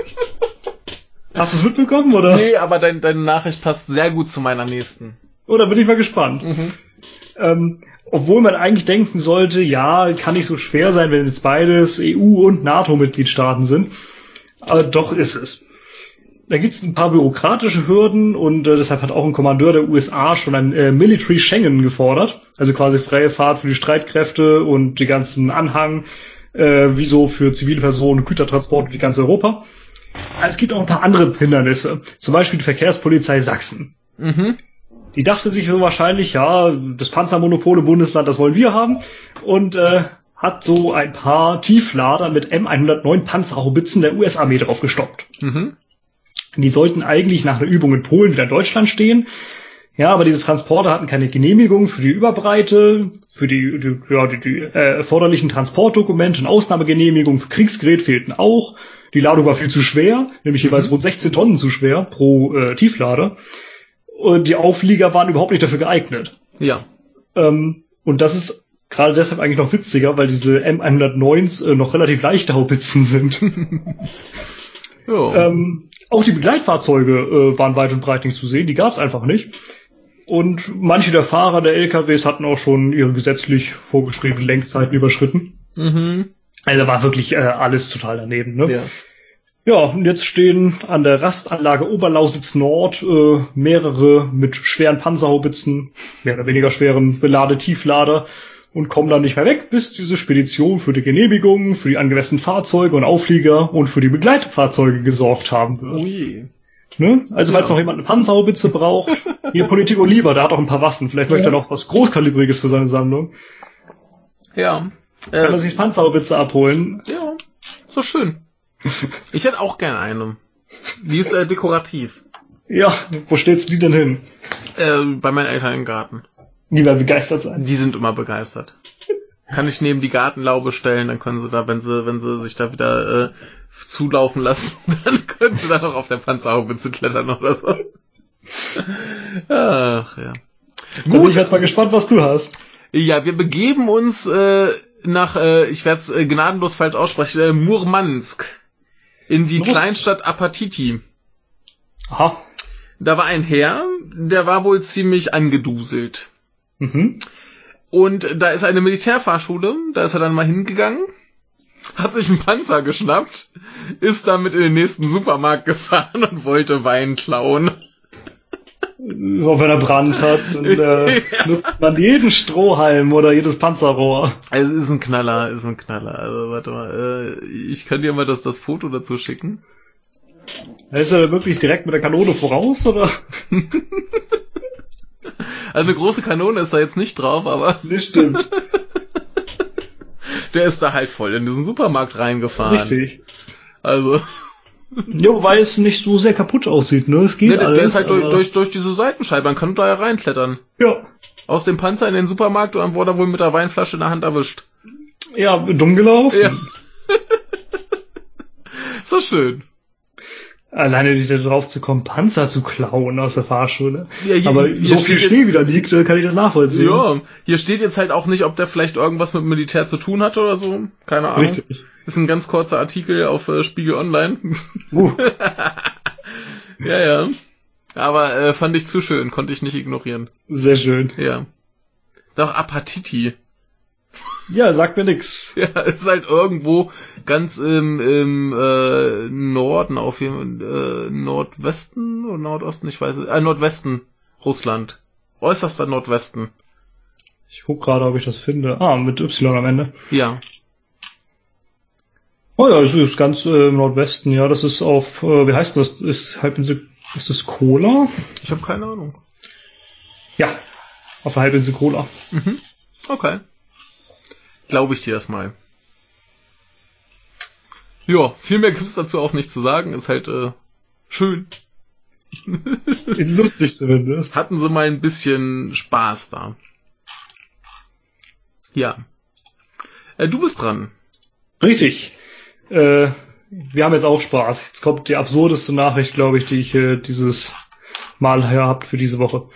hast du es mitbekommen, oder? Nee, aber dein, deine Nachricht passt sehr gut zu meiner nächsten. Oder bin ich mal gespannt. Mhm. Ähm, obwohl man eigentlich denken sollte, ja, kann nicht so schwer sein, wenn jetzt beides EU- und NATO-Mitgliedstaaten sind. Aber doch ist es. Da gibt es ein paar bürokratische Hürden und äh, deshalb hat auch ein Kommandeur der USA schon ein äh, Military Schengen gefordert. Also quasi freie Fahrt für die Streitkräfte und die ganzen Anhang, äh, wie so für zivile Personen, Gütertransport durch ganz Europa. Aber es gibt auch ein paar andere Hindernisse. Zum Beispiel die Verkehrspolizei Sachsen. Mhm. Die dachte sich so wahrscheinlich, ja, das Panzermonopol im Bundesland, das wollen wir haben. Und äh, hat so ein paar Tieflader mit M109 Panzerhaubitzen der US-Armee drauf gestoppt. Mhm. Die sollten eigentlich nach einer Übung in Polen wieder in Deutschland stehen. Ja, aber diese Transporter hatten keine Genehmigung für die Überbreite, für die, die, ja, die, die äh, erforderlichen Transportdokumente und Ausnahmegenehmigungen für Kriegsgerät fehlten auch. Die Ladung war viel zu schwer, nämlich jeweils rund 16 Tonnen zu schwer pro äh, Tieflader. Und die Auflieger waren überhaupt nicht dafür geeignet. Ja. Ähm, und das ist gerade deshalb eigentlich noch witziger, weil diese M109s äh, noch relativ leichte Haubitzen sind. Jo. ähm, auch die Begleitfahrzeuge äh, waren weit und breit nicht zu sehen, die gab es einfach nicht. Und manche der Fahrer der LKWs hatten auch schon ihre gesetzlich vorgeschriebenen Lenkzeiten überschritten. mhm. Also war wirklich äh, alles total daneben. Ne? Ja. Ja, und jetzt stehen an der Rastanlage Oberlausitz Nord äh, mehrere mit schweren Panzerhaubitzen, mehr oder weniger schweren Beladetieflader und kommen dann nicht mehr weg, bis diese Spedition für die Genehmigung, für die angemessenen Fahrzeuge und Auflieger und für die Begleitfahrzeuge gesorgt haben wird. Ui. Ne? Also falls Ja. noch jemand eine Panzerhaubitze braucht, hier Politik Oliver, der hat auch ein paar Waffen. Vielleicht möchte er noch was Großkalibriges für seine Sammlung. Ja. Kann er Äh, sich Panzerhaubitze abholen. ja. So schön. Ich hätte auch gerne eine. Die ist äh, dekorativ. Ja, wo stellst du die denn hin? Äh, bei meinen Eltern im Garten. Die werden begeistert sein. Die sind immer begeistert. Kann ich neben die Gartenlaube stellen, dann können sie da, wenn sie, wenn sie sich da wieder äh, zulaufen lassen, dann können sie da noch auf der Panzerhaubitze klettern oder so. Ach ja. Dann bin ich jetzt mal gespannt, was du hast. Ja, wir begeben uns äh, nach, äh, ich werde es äh, gnadenlos falsch aussprechen, äh, Murmansk in die Los. Kleinstadt Apatiti. Aha. Da war ein Herr, der war wohl ziemlich angeduselt. Mhm. Und da ist eine Militärfahrschule, da ist er dann mal hingegangen, hat sich einen Panzer geschnappt, ist damit in den nächsten Supermarkt gefahren und wollte Wein klauen. Auch wenn er Brand hat. Und äh, nutzt man jeden Strohhalm oder jedes Panzerrohr. Also ist ein Knaller, ist ein Knaller. Also warte mal, äh, ich kann dir mal das, das Foto dazu schicken. Ist er wirklich direkt mit der Kanone voraus, oder? Also eine große Kanone ist da jetzt nicht drauf, aber Das stimmt. der ist da halt voll in diesen Supermarkt reingefahren. Richtig. Also, Jo, weil es nicht so sehr kaputt aussieht, ne? Es geht der, der alles. ist halt durch, durch, durch diese Seitenscheibe, man kann da ja reinklettern. Ja. Aus dem Panzer in den Supermarkt und dann wurde er wohl mit der Weinflasche in der Hand erwischt. Ja, dumm gelaufen. Ja. so schön. Alleine wieder drauf zu kommen, Panzer zu klauen aus der Fahrschule. Ja, hier- Aber hier so viel Schnee wieder liegt, äh, kann ich das nachvollziehen. Ja, hier steht jetzt halt auch nicht, ob der vielleicht irgendwas mit Militär zu tun hatte oder so. Keine Ahnung. Richtig. Ist ein ganz kurzer Artikel auf äh, Spiegel Online. Uh, ja, ja. Aber äh, fand ich zu schön, konnte ich nicht ignorieren. sehr schön. Ja. Doch Apatiti. Ja, sagt mir nix. Ja, es ist halt irgendwo ganz im, im äh, Norden, auf jeden äh, Nordwesten oder Nordosten, ich weiß es, äh, Nordwesten Russland. Äußerster Nordwesten. Ich guck gerade, ob ich das finde. Ah, mit Y am Ende. Ja. Oh ja, es ist ganz äh, im Nordwesten, ja. Das ist auf, äh, wie heißt das? Ist Halbinsel, ist das Kola? Ich habe keine Ahnung. Ja, auf der Halbinsel Kola. Mhm. Okay. Glaube ich dir das mal. Ja, viel mehr gibt's dazu auch nicht zu sagen. Ist halt äh, schön. Lustig zumindest. Hatten sie mal ein bisschen Spaß da. Ja. Äh, du bist dran. Richtig. Äh, wir haben jetzt auch Spaß. Jetzt kommt die absurdeste Nachricht, glaube ich, die ich äh, dieses Mal her habt für diese Woche.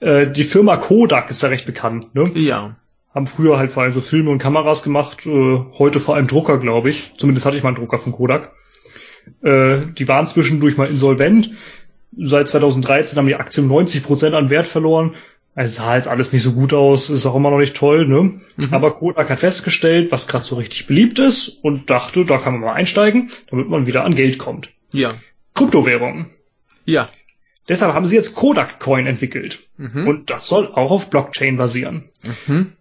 Äh, die Firma Kodak ist ja recht bekannt, ne? Ja. Haben früher halt vor allem so Filme und Kameras gemacht, äh, heute vor allem Drucker, glaube ich. Zumindest hatte ich mal einen Drucker von Kodak. Äh, die waren zwischendurch mal insolvent. Seit 2013 haben die Aktien 90 Prozent an Wert verloren. Also sah jetzt alles nicht so gut aus, ist auch immer noch nicht toll, ne? Mhm. Aber Kodak hat festgestellt, was gerade so richtig beliebt ist und dachte, da kann man mal einsteigen, damit man wieder an Geld kommt. Ja. Kryptowährungen. Ja. Deshalb haben sie jetzt Kodak Coin entwickelt. Mhm. Und das soll auch auf Blockchain basieren. Mhm.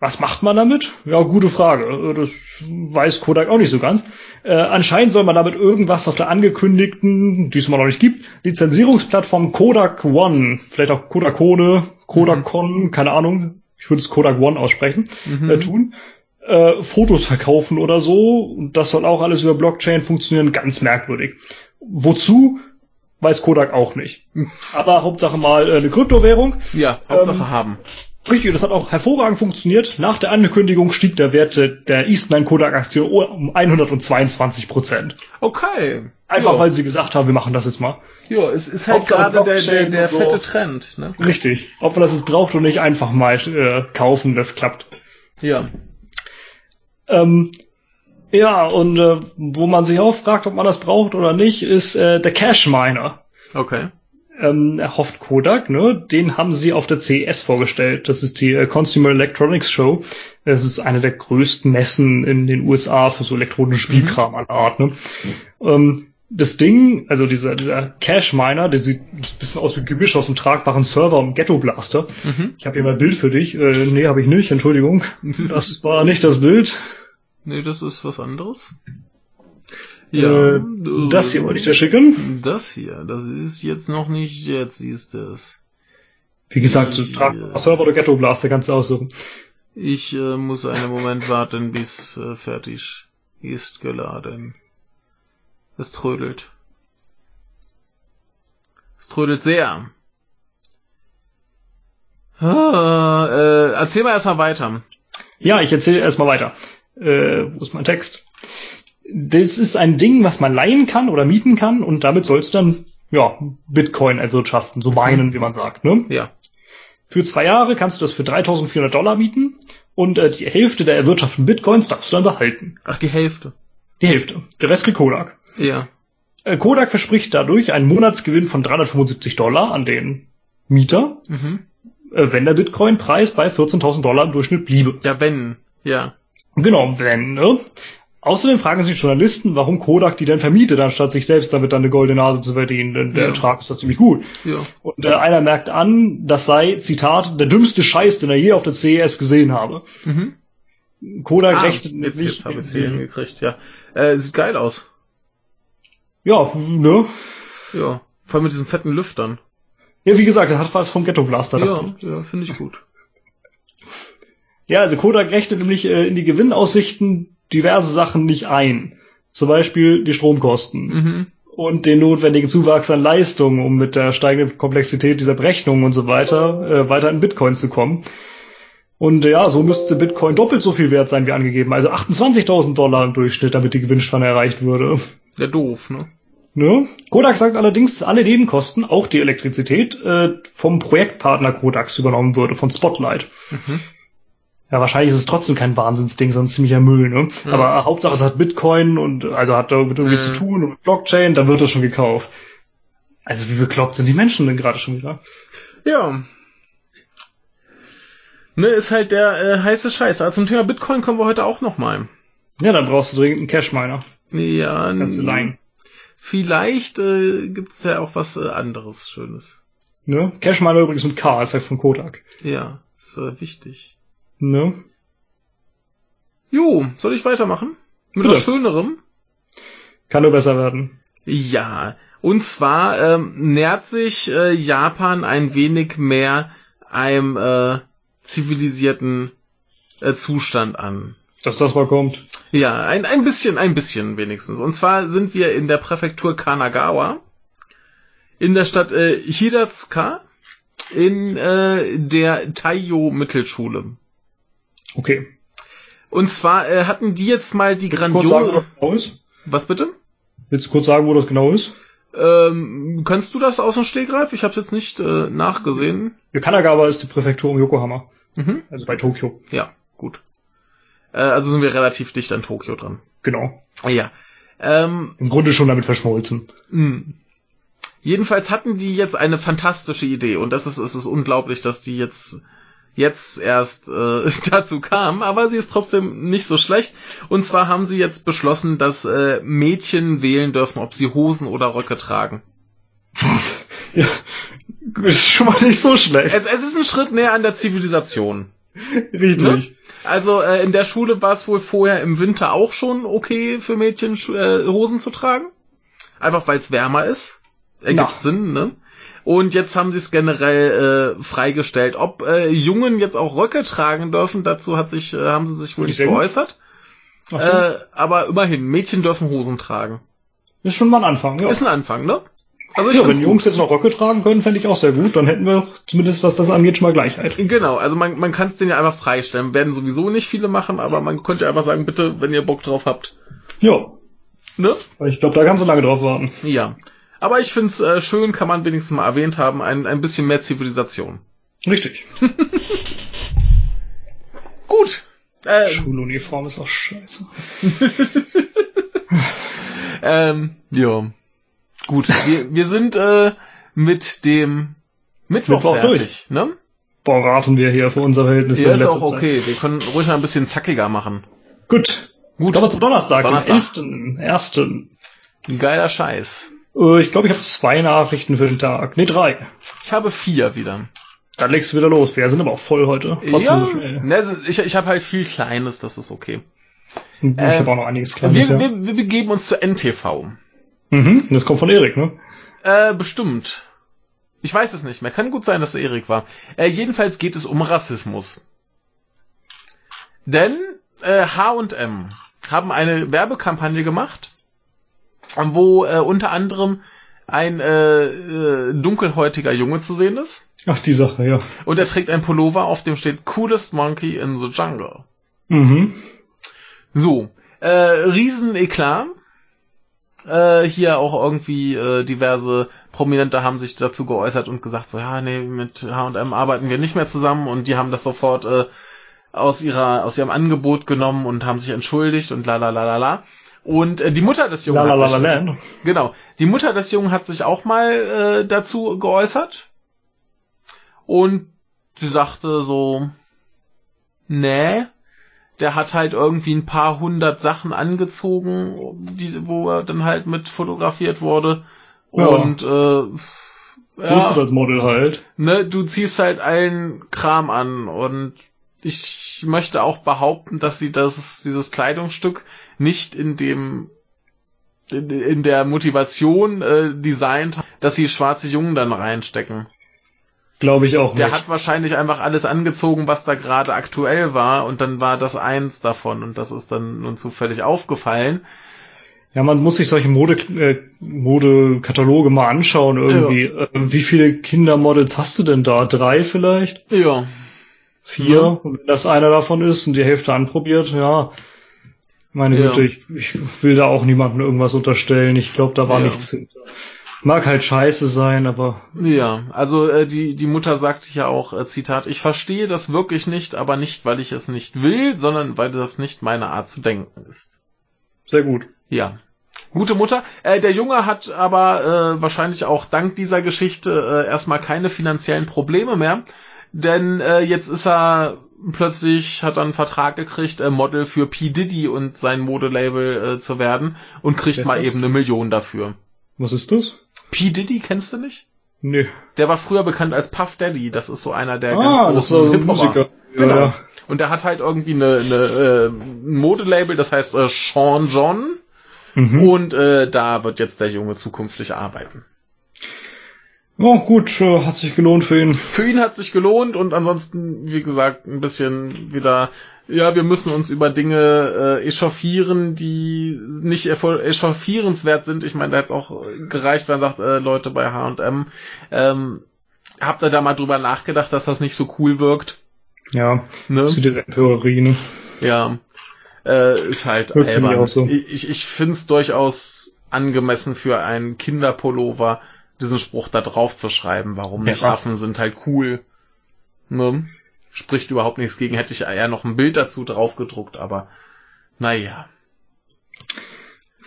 Was macht man damit? Ja, gute Frage. Das weiß Kodak auch nicht so ganz. Äh, anscheinend soll man damit irgendwas auf der angekündigten, die es immer noch nicht gibt, Lizenzierungsplattform Kodak One, vielleicht auch Kodakone, Kodakon, keine Ahnung, ich würde es Kodak One aussprechen, Mhm. äh, tun. Äh, Fotos verkaufen oder so. Und das soll auch alles über Blockchain funktionieren. Ganz merkwürdig. Wozu? Weiß Kodak auch nicht. Aber Hauptsache mal äh, eine Kryptowährung. Ja, Hauptsache Ähm, haben. Richtig, das hat auch hervorragend funktioniert. Nach der Ankündigung stieg der Wert der- Eastman Kodak Aktie um 122 Prozent. Okay. Einfach ja. weil sie gesagt haben, wir machen das jetzt mal. Ja, es ist halt gerade der, der, der so. fette Trend, ne? Richtig. Ob man das jetzt braucht oder nicht, einfach mal äh, kaufen, das klappt. Ja. Ähm, ja, und äh, wo man sich auch fragt, ob man das braucht oder nicht, ist äh, der Cash Miner. Okay. Ähm, erhofft Kodak, ne? Den haben sie auf der CES vorgestellt. Das ist die äh, Consumer Electronics Show. Das ist eine der größten Messen in den USA für so elektronischen Spielkram aller Art, ne? Ähm, das Ding, also dieser, dieser Cash Miner, der sieht ein bisschen aus wie Gemisch aus einem tragbaren Server und Ghetto Blaster. Mhm. Ich habe hier mal ein Bild für dich. Äh, nee, habe ich nicht, Entschuldigung. Das war nicht das Bild. Nee, das ist was anderes. Ja. Äh, das hier wollte ich dir schicken. Das hier, das ist jetzt noch nicht, jetzt siehst du es. Wie gesagt, so Ja. tragbarer Server oder Ghetto Blaster kannst du aussuchen. Ich äh, muss einen Moment warten, bis äh, fertig ist geladen. Es trödelt. Es trödelt sehr. Ah, äh, erzähl mal erstmal weiter. Ja, ich erzähle erstmal weiter. Äh, wo ist mein Text? Das ist ein Ding, was man leihen kann oder mieten kann und damit sollst du dann ja, Bitcoin erwirtschaften, so meinen, wie man sagt. Ne? Ja. Für zwei Jahre kannst du das für 3400 Dollar mieten und äh, die Hälfte der erwirtschafteten Bitcoins darfst du dann behalten. Ach, die Hälfte. Die Hälfte. Der Rest kriegt Kodak. Ja. Äh, Kodak verspricht dadurch einen Monatsgewinn von 375 Dollar an den Mieter, Mhm. äh, wenn der Bitcoin-Preis bei 14.000 Dollar im Durchschnitt bliebe. Ja, wenn. Ja. Genau, wenn, ne? Außerdem fragen sich Journalisten, warum Kodak die denn vermietet, anstatt sich selbst damit dann eine goldene Nase zu verdienen, denn der Ja. Ertrag ist da ziemlich gut. Ja. Und äh, einer merkt an, das sei, Zitat, der dümmste Scheiß, den er je auf der CES gesehen habe. Mhm. Kodak Ah, rechnet jetzt, nicht. jetzt habe ich es hier hingekriegt, ja. Äh, sieht geil aus. ja, ne? Ja. Vor allem mit diesen fetten Lüftern. Ja, wie gesagt, das hat was vom Ghetto Blaster. Ja, ja, finde ich gut. Ja, also Kodak rechnet nämlich äh, in die Gewinnaussichten diverse Sachen nicht ein. Zum Beispiel die Stromkosten. Mhm. und den notwendigen Zuwachs an Leistung, um mit der steigenden Komplexität dieser Berechnungen und so weiter äh, weiter in Bitcoin zu kommen. Und äh, ja, so müsste Bitcoin doppelt so viel wert sein wie angegeben, also 28.000 Dollar im Durchschnitt, damit die Gewinnspanne erreicht würde. Ja, doof, ne? Ne? Kodak sagt allerdings, dass alle Nebenkosten, auch die Elektrizität, äh, vom Projektpartner Kodaks übernommen würde, von Spotlight. Mhm. Ja, wahrscheinlich ist es trotzdem kein Wahnsinnsding, sondern ziemlicher Müll, ne? Ja. Aber äh, Hauptsache es hat Bitcoin und also hat damit irgendwie Ja. zu tun und Blockchain, dann wird das schon gekauft. Also wie bekloppt sind die Menschen denn gerade schon wieder? Ja. Ne, ist halt der äh, heiße Scheiß. Also zum Thema Bitcoin kommen wir heute auch noch mal. Ja, dann brauchst du dringend einen Cash-Miner. Ja, Kannst du leihen. vielleicht äh, gibt's ja auch was äh, anderes Schönes. Ne? Cash-Miner übrigens mit K, ist halt von Kodak. Ja, ist äh, wichtig. Ne? Jo, soll ich weitermachen? Mit Bitte. was Schönerem? Kann nur besser werden. Ja, und zwar ähm, nähert sich äh, Japan ein wenig mehr einem äh, zivilisierten äh, Zustand an. Dass das mal kommt. Ja, ein, ein bisschen, ein bisschen wenigstens. Und zwar sind wir in der Präfektur Kanagawa, in der Stadt äh, Hidatsuka, in äh, der Taiyo Mittelschule. Okay. Und zwar äh, hatten die jetzt mal die du kurz sagen, wo grandiose... das genau ist? Was bitte? Willst du kurz sagen, wo das genau ist? Ähm, kannst du das aus dem Stegreif? Ich habe jetzt nicht äh, nachgesehen. Ja, Kanagawa ist die Präfektur um Yokohama. Mhm. Also bei Tokio. Ja, gut. Äh, also sind wir relativ dicht an Tokio dran. Genau. Ja. Ähm, Im Grunde schon damit verschmolzen. mh. Jedenfalls hatten die jetzt eine fantastische Idee und das ist, es ist unglaublich, dass die jetzt jetzt erst äh, dazu kam, aber sie ist trotzdem nicht so schlecht. Und zwar haben sie jetzt beschlossen, dass äh, Mädchen wählen dürfen, ob sie Hosen oder Röcke tragen. Ja. Ist schon mal nicht so schlecht. Es, es ist ein Schritt näher an der Zivilisation. Richtig. Also äh, in der Schule war es wohl vorher im Winter auch schon okay für Mädchen Schu- äh, Hosen zu tragen. Einfach weil es wärmer ist. Ergibt Ja. Sinn, ne? Und jetzt haben sie es generell äh, freigestellt. Ob äh, Jungen jetzt auch Röcke tragen dürfen, dazu hat sich, äh, haben sie sich wohl nicht geäußert. Ach so. Äh, aber immerhin, Mädchen dürfen Hosen tragen. ist schon mal ein Anfang, ja. Ist ein Anfang, ne? Also ich ja, wenn die. Jungs jetzt noch Röcke tragen können, fände ich auch sehr gut. Dann hätten wir zumindest, was das angeht, schon mal Gleichheit. Genau, also man, man kann es denen ja einfach freistellen. Werden sowieso nicht viele machen, aber man könnte einfach sagen, bitte, wenn ihr Bock drauf habt. Ja. Ne? Ich glaube, da kannst du lange drauf warten. Ja. Aber ich find's äh, schön, kann man wenigstens mal erwähnt haben, ein, ein bisschen mehr Zivilisation. Richtig. Gut. Äh, Schuluniform ist auch scheiße. ähm, ja. Gut. Wir, wir sind äh, mit dem Mittwoch, Mittwoch fertig, ne? Boah, rasen wir hier für unser Verhältnis. Ja, ist auch Zeit. okay. Wir können ruhig mal ein bisschen zackiger machen. Gut. Gut. Kommen wir zum Donnerstag, Donnerstag. den 11. 1. Ein geiler Scheiß. Äh, Ich glaube, ich habe zwei Nachrichten für den Tag. Nee, drei. Ich habe vier wieder. Dann legst du wieder los. Wir sind aber auch voll heute. Trotzdem ja, so ne, ich, ich habe halt viel Kleines, das ist okay. Ich äh, habe auch noch einiges Kleines, Wir, ja. wir, wir begeben uns zur NTV. Mhm. Das kommt von Erik, ne? Äh, bestimmt. Ich weiß es nicht mehr. Kann gut sein, dass es Erik war. Äh, jedenfalls geht es um Rassismus. Denn äh, H&M haben eine Werbekampagne gemacht, wo äh, unter anderem ein äh, äh, dunkelhäutiger Junge zu sehen ist. Ach, die Sache, ja. Und er trägt ein Pullover, auf dem steht Coolest Monkey in the Jungle. Mhm. So, äh, Riesen-Eklat. Äh, hier auch irgendwie äh, diverse Prominente haben sich dazu geäußert und gesagt, so ja, nee, mit H&M arbeiten wir nicht mehr zusammen und die haben das sofort äh, aus ihrer aus ihrem Angebot genommen und haben sich entschuldigt und la la la la la. Und äh, die Mutter des Jungen La la la hat sich, land. genau, die Mutter des Jungen hat sich auch mal äh, dazu geäußert und sie sagte so, nee, der hat halt irgendwie ein paar hundert Sachen angezogen, die, wo er dann halt mit fotografiert wurde. Ja. Und äh, So ja, ist es als Model halt. ne, du ziehst halt allen Kram an und ich möchte auch behaupten, dass sie das, dieses Kleidungsstück nicht in dem in, in der Motivation äh, designt, dass sie schwarze Jungen dann reinstecken. Glaube ich auch Der nicht. hat wahrscheinlich einfach alles angezogen, was da gerade aktuell war, und dann war das eins davon, und das ist dann nun zufällig aufgefallen. Ja, man muss sich solche Mode, äh, Modekataloge mal anschauen irgendwie. Äh, wie viele Kindermodels hast du denn da? Drei vielleicht? Ja. Vier? Und wenn das einer davon ist und die Hälfte anprobiert, ja. Meine Ja. Güte, ich, ich will da auch niemandem irgendwas unterstellen. Ich glaube, da war Ja. nichts hinter. Mag halt scheiße sein, aber Ja, also äh, die, die Mutter sagte ja auch, äh, Zitat, ich verstehe das wirklich nicht, aber nicht, weil ich es nicht will, sondern weil das nicht meine Art zu denken ist. sehr gut. Ja. Gute Mutter. Äh, der Junge hat aber äh, wahrscheinlich auch dank dieser Geschichte äh, erstmal keine finanziellen Probleme mehr. Denn äh, jetzt ist er plötzlich, hat er einen Vertrag gekriegt, äh, Model für P. Diddy und sein Modelabel äh, zu werden und kriegt Wer mal das? eben eine Million dafür. Was ist das? P. Diddy kennst du nicht? Nee. Der war früher bekannt als Puff Daddy. Das ist so einer der ah, so ein Hip-Hopper. Musiker. Genau. Ja. Und der hat halt irgendwie eine, eine äh, Modelabel, das heißt äh, Sean John. Mhm. Und äh, da wird jetzt der Junge zukünftig arbeiten. Ja, gut, äh, hat sich gelohnt für ihn. Für ihn hat sich gelohnt und ansonsten, wie gesagt, ein bisschen wieder, ja, wir müssen uns über Dinge äh, echauffieren, die nicht echauffierenswert sind. Ich meine, da hätte es auch gereicht, wenn man sagt, äh, Leute bei H&M, ähm, habt ihr da mal drüber nachgedacht, dass das nicht so cool wirkt? Ja, ne? zu dieser Empörerie, ne? Ja, äh, ist halt Wirkt albern. So. Ich, ich finde es durchaus angemessen für einen Kinderpullover, diesen Spruch da drauf zu schreiben. Warum nicht? Ja. Affen sind halt cool. Ne? Spricht überhaupt nichts gegen. Hätte ich eher noch ein Bild dazu drauf gedruckt, aber naja.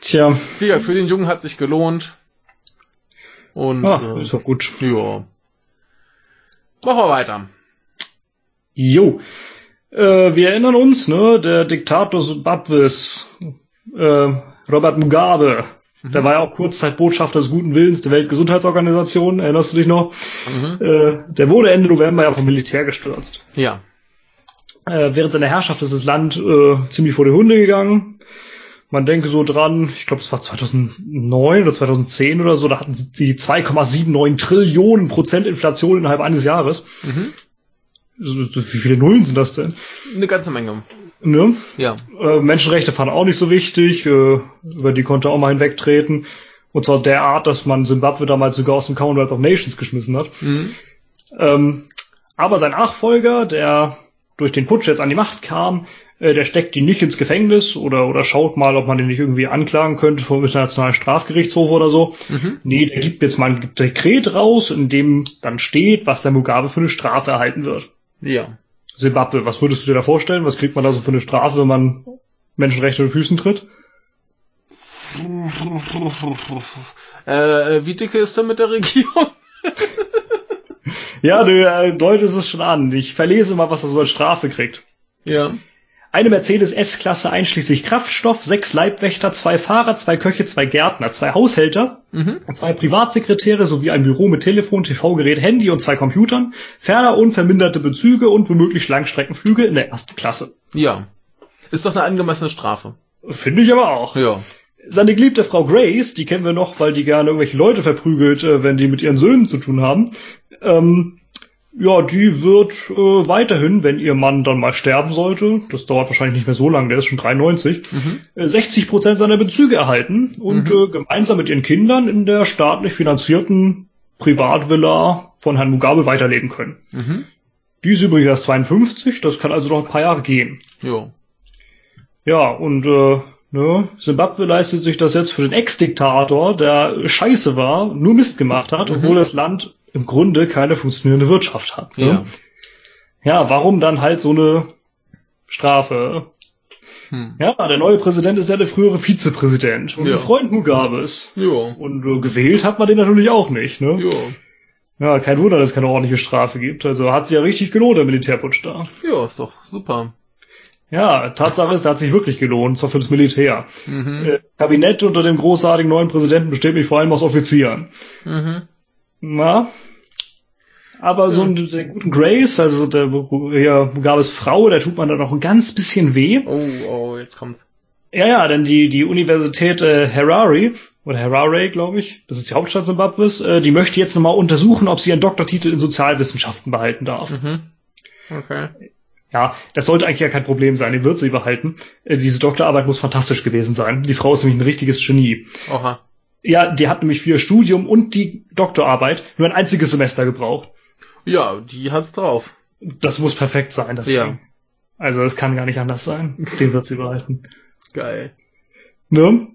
Tja. Ja, für den Jungen hat sich gelohnt. Und ah, äh, ist doch gut. Ja. Machen wir weiter. Jo. Äh, wir erinnern uns, ne, der Diktator Zimbabwes, äh, Robert Mugabe, mhm. der war ja auch Kurzzeit-Botschafter des guten Willens der Weltgesundheitsorganisation, erinnerst du dich noch? Mhm. Äh, der wurde Ende November ja vom Militär gestürzt. Ja. Äh, während seiner Herrschaft ist das Land äh, ziemlich vor die Hunde gegangen. Man denke so dran, ich glaube, es war 2009 oder 2010 oder so, da hatten sie 2,79 Trillionen Prozent Inflation innerhalb eines Jahres. Mhm. Wie viele Nullen sind das denn? Eine ganze Menge. Ne? Ja. Äh, Menschenrechte fanden auch nicht so wichtig, äh, über die konnte auch mal hinwegtreten. Und zwar der Art, dass man Zimbabwe damals sogar aus dem Commonwealth of Nations geschmissen hat. Mhm. Ähm, aber sein Nachfolger, der durch den Putsch jetzt an die Macht kam, äh, der steckt die nicht ins Gefängnis oder, oder schaut mal, ob man den nicht irgendwie anklagen könnte vom Internationalen Strafgerichtshof oder so. Mhm. Nee, der gibt jetzt mal ein Dekret raus, in dem dann steht, was der Mugabe für eine Strafe erhalten wird. Ja. Zimbabwe, was würdest du dir da vorstellen? Was kriegt man da so für eine Strafe, wenn man Menschenrechte in Füßen tritt? Äh, wie dicke ist er mit der Regierung? ja, du äh, deutest es schon an. Ich verlese mal, was er so als Strafe kriegt. Ja. Eine Mercedes S-Klasse einschließlich Kraftstoff, sechs Leibwächter, zwei Fahrer, zwei Köche, zwei Gärtner, zwei Haushälter, mhm. zwei Privatsekretäre sowie ein Büro mit Telefon, TV-Gerät, Handy und zwei Computern, ferner unverminderte Bezüge und womöglich Langstreckenflüge in der ersten Klasse. Ja. Ist doch eine angemessene Strafe. Finde ich aber auch. Ja. Seine geliebte Frau Grace, die kennen wir noch, weil die gerne irgendwelche Leute verprügelt, äh, wenn die mit ihren Söhnen zu tun haben. Ähm, ja, die wird äh, weiterhin, wenn ihr Mann dann mal sterben sollte, das dauert wahrscheinlich nicht mehr so lange, der ist schon 93, mhm. äh, 60 Prozent seiner Bezüge erhalten und mhm. äh, gemeinsam mit ihren Kindern in der staatlich finanzierten Privatvilla von Herrn Mugabe weiterleben können. Mhm. Die ist übrigens erst 52, das kann also noch ein paar Jahre gehen. Jo. Ja, und äh, ne, Zimbabwe leistet sich das jetzt für den Ex-Diktator, der scheiße war, nur Mist gemacht hat, mhm. obwohl das Land im Grunde keine funktionierende Wirtschaft hat. Ne? Ja. ja, warum dann halt so eine Strafe? Hm. Ja, der neue Präsident ist ja der frühere Vizepräsident und ja. ein Freund Mugabes. Ja. Und äh, gewählt hat man den natürlich auch nicht, ne? Ja. Ja, kein Wunder, dass es keine ordentliche Strafe gibt. Also hat sich ja richtig gelohnt, der Militärputsch da. Ja, ist doch super. Ja, Tatsache ist, der hat sich wirklich gelohnt, zwar für das Militär. Mhm. Äh, Kabinett unter dem großartigen neuen Präsidenten besteht mich vor allem aus Offizieren. Mhm. Na, aber so einen, der guten Grace, also der ja, Mugabes Frau, da tut man dann noch ein ganz bisschen weh. Oh, oh, jetzt kommt's. Ja, ja, denn die, die Universität äh, Harare, oder Harare, glaube ich, das ist die Hauptstadt Zimbabwes, äh, die möchte jetzt nochmal untersuchen, ob sie ihren Doktortitel in Sozialwissenschaften behalten darf. Mhm. Okay. Ja, das sollte eigentlich ja kein Problem sein, die wird sie behalten. Äh, diese Doktorarbeit muss fantastisch gewesen sein. Die Frau ist nämlich ein richtiges Genie. Oha. Ja, die hat nämlich für ihr Studium und die Doktorarbeit nur ein einziges Semester gebraucht. Ja, die hat's drauf. Das muss perfekt sein, das ja. Ding. Also es kann gar nicht anders sein. Den wird sie behalten. Geil. Ne?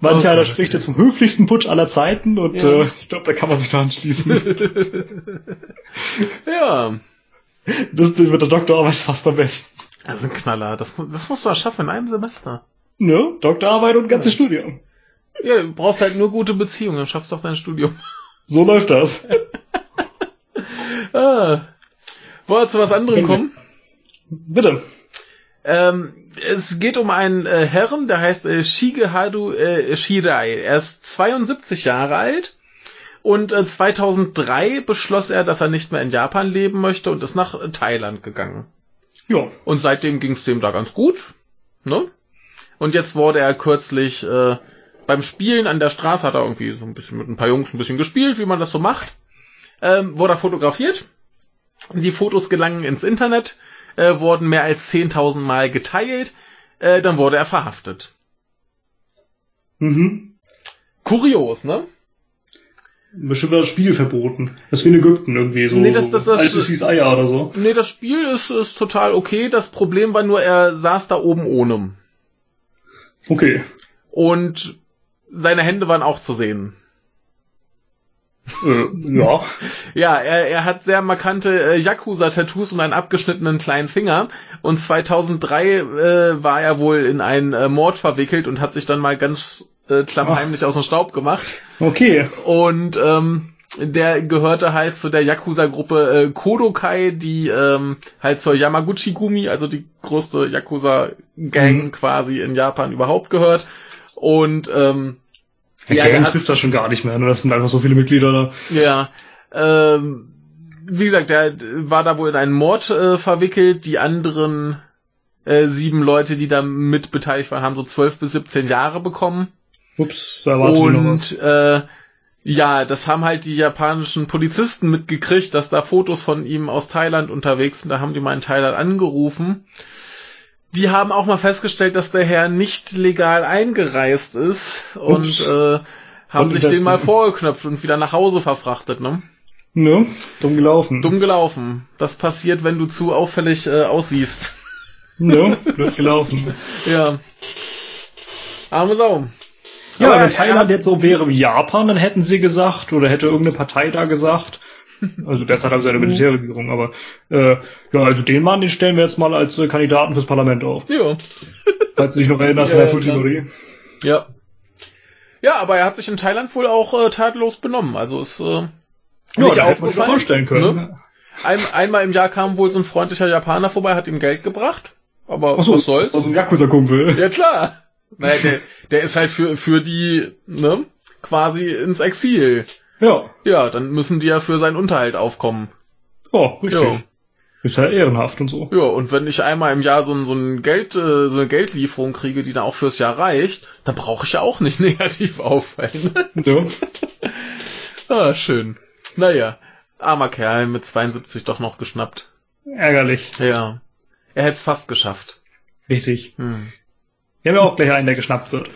Manch einer spricht jetzt vom höflichsten Putsch aller Zeiten und ja. äh, ich glaube, da kann man sich noch anschließen. ja. Das mit der Doktorarbeit fast am besten. Also ein Knaller. Das, das musst du ja schaffen in einem Semester. Ne? Doktorarbeit und ganzes ja. Studium. Ja, du brauchst halt nur gute Beziehungen, dann schaffst du auch dein Studium. So läuft das. ah. Wollen wir zu was anderem kommen? Bitte. Ähm, es geht um einen äh, Herren, der heißt äh, Shigehadu äh, Shirai. Er ist 72 Jahre alt und äh, 2003 beschloss er, dass er nicht mehr in Japan leben möchte und ist nach Thailand gegangen. Ja. Und seitdem ging es dem da ganz gut. Ne? Und jetzt wurde er kürzlich äh, beim Spielen an der Straße hat er irgendwie so ein bisschen mit ein paar Jungs ein bisschen gespielt, wie man das so macht. Ähm, wurde er fotografiert. Die Fotos gelangen ins Internet, äh, wurden mehr als 10.000 Mal geteilt, äh, dann wurde er verhaftet. Mhm. Kurios, ne? Bestimmt war das Spiel verboten. Das ist wie in Ägypten irgendwie so. Nee, das- das- das- Altes hieß Eier oder so. Nee, das Spiel ist, ist total okay. Das Problem war nur, er saß da oben ohne. Okay. Und seine Hände waren auch zu sehen. Äh, ja. Ja, er, er hat sehr markante äh, Yakuza-Tattoos und einen abgeschnittenen kleinen Finger. Und 2003 äh, war er wohl in einen äh, Mord verwickelt und hat sich dann mal ganz äh, klammheimlich aus dem Staub gemacht. Okay. Und ähm, der gehörte halt zu der Yakuza-Gruppe äh, Kodokai, die ähm, halt zur Yamaguchi-Gumi, also die größte Yakuza-Gang Mhm. quasi in Japan überhaupt gehört. Und ähm, Ja, Gang trifft das schon gar nicht mehr. Ne? Das sind einfach so viele Mitglieder da. Ja, ähm, wie gesagt, der war da wohl in einen Mord äh, verwickelt. Die anderen äh, sieben Leute, die da mit beteiligt waren, haben so zwölf bis 17 Jahre bekommen. Ups, da was. Und äh, ja, das haben halt die japanischen Polizisten mitgekriegt, dass da Fotos von ihm aus Thailand unterwegs sind. Da haben die mal in Thailand angerufen. Die haben auch mal festgestellt, dass der Herr nicht legal eingereist ist und Ups. äh, haben Konnten sich den mal vorgeknöpft und wieder nach Hause verfrachtet, ne? Ne? Dumm gelaufen. Dumm gelaufen. Das passiert, wenn du zu auffällig äh, aussiehst. Ne? Blöd gelaufen. Ja. Arme Sau. Ja, Aber wenn Thailand hat- jetzt so wäre wie Japan, dann hätten sie gesagt, oder hätte irgendeine Partei da gesagt. Also derzeit haben sie eine Militärregierung, aber äh, ja, also den Mann, den stellen wir jetzt mal als äh, Kandidaten fürs Parlament auf. Ja. Falls du dich noch erinnerst Ja, an der ja, klar. Fujimori. Ja. Ja, aber er hat sich in Thailand wohl auch äh, tadellos benommen. Also ist äh, Ja, nicht doch vorstellen können. Ne? Ein, einmal im Jahr kam wohl so ein freundlicher Japaner vorbei, hat ihm Geld gebracht. Aber Achso, was soll's? Also ein Yakuza-Kumpel. Ja klar. Naja, der, der ist halt für, für die, ne, quasi ins Exil. Ja, Ja, dann müssen die ja für seinen Unterhalt aufkommen. ja, richtig. Ja. Ist ja ehrenhaft und so. Ja, und wenn ich einmal im Jahr so ein, so ein Geld, äh, so eine Geldlieferung kriege, die dann auch fürs Jahr reicht, dann brauche ich ja auch nicht negativ auffallen. Ja. ah, schön. Naja, armer Kerl mit 72 doch noch geschnappt. Ärgerlich. Ja. Er hätte es fast geschafft. Richtig. Hm. Wir haben ja auch gleich einen, der geschnappt wird.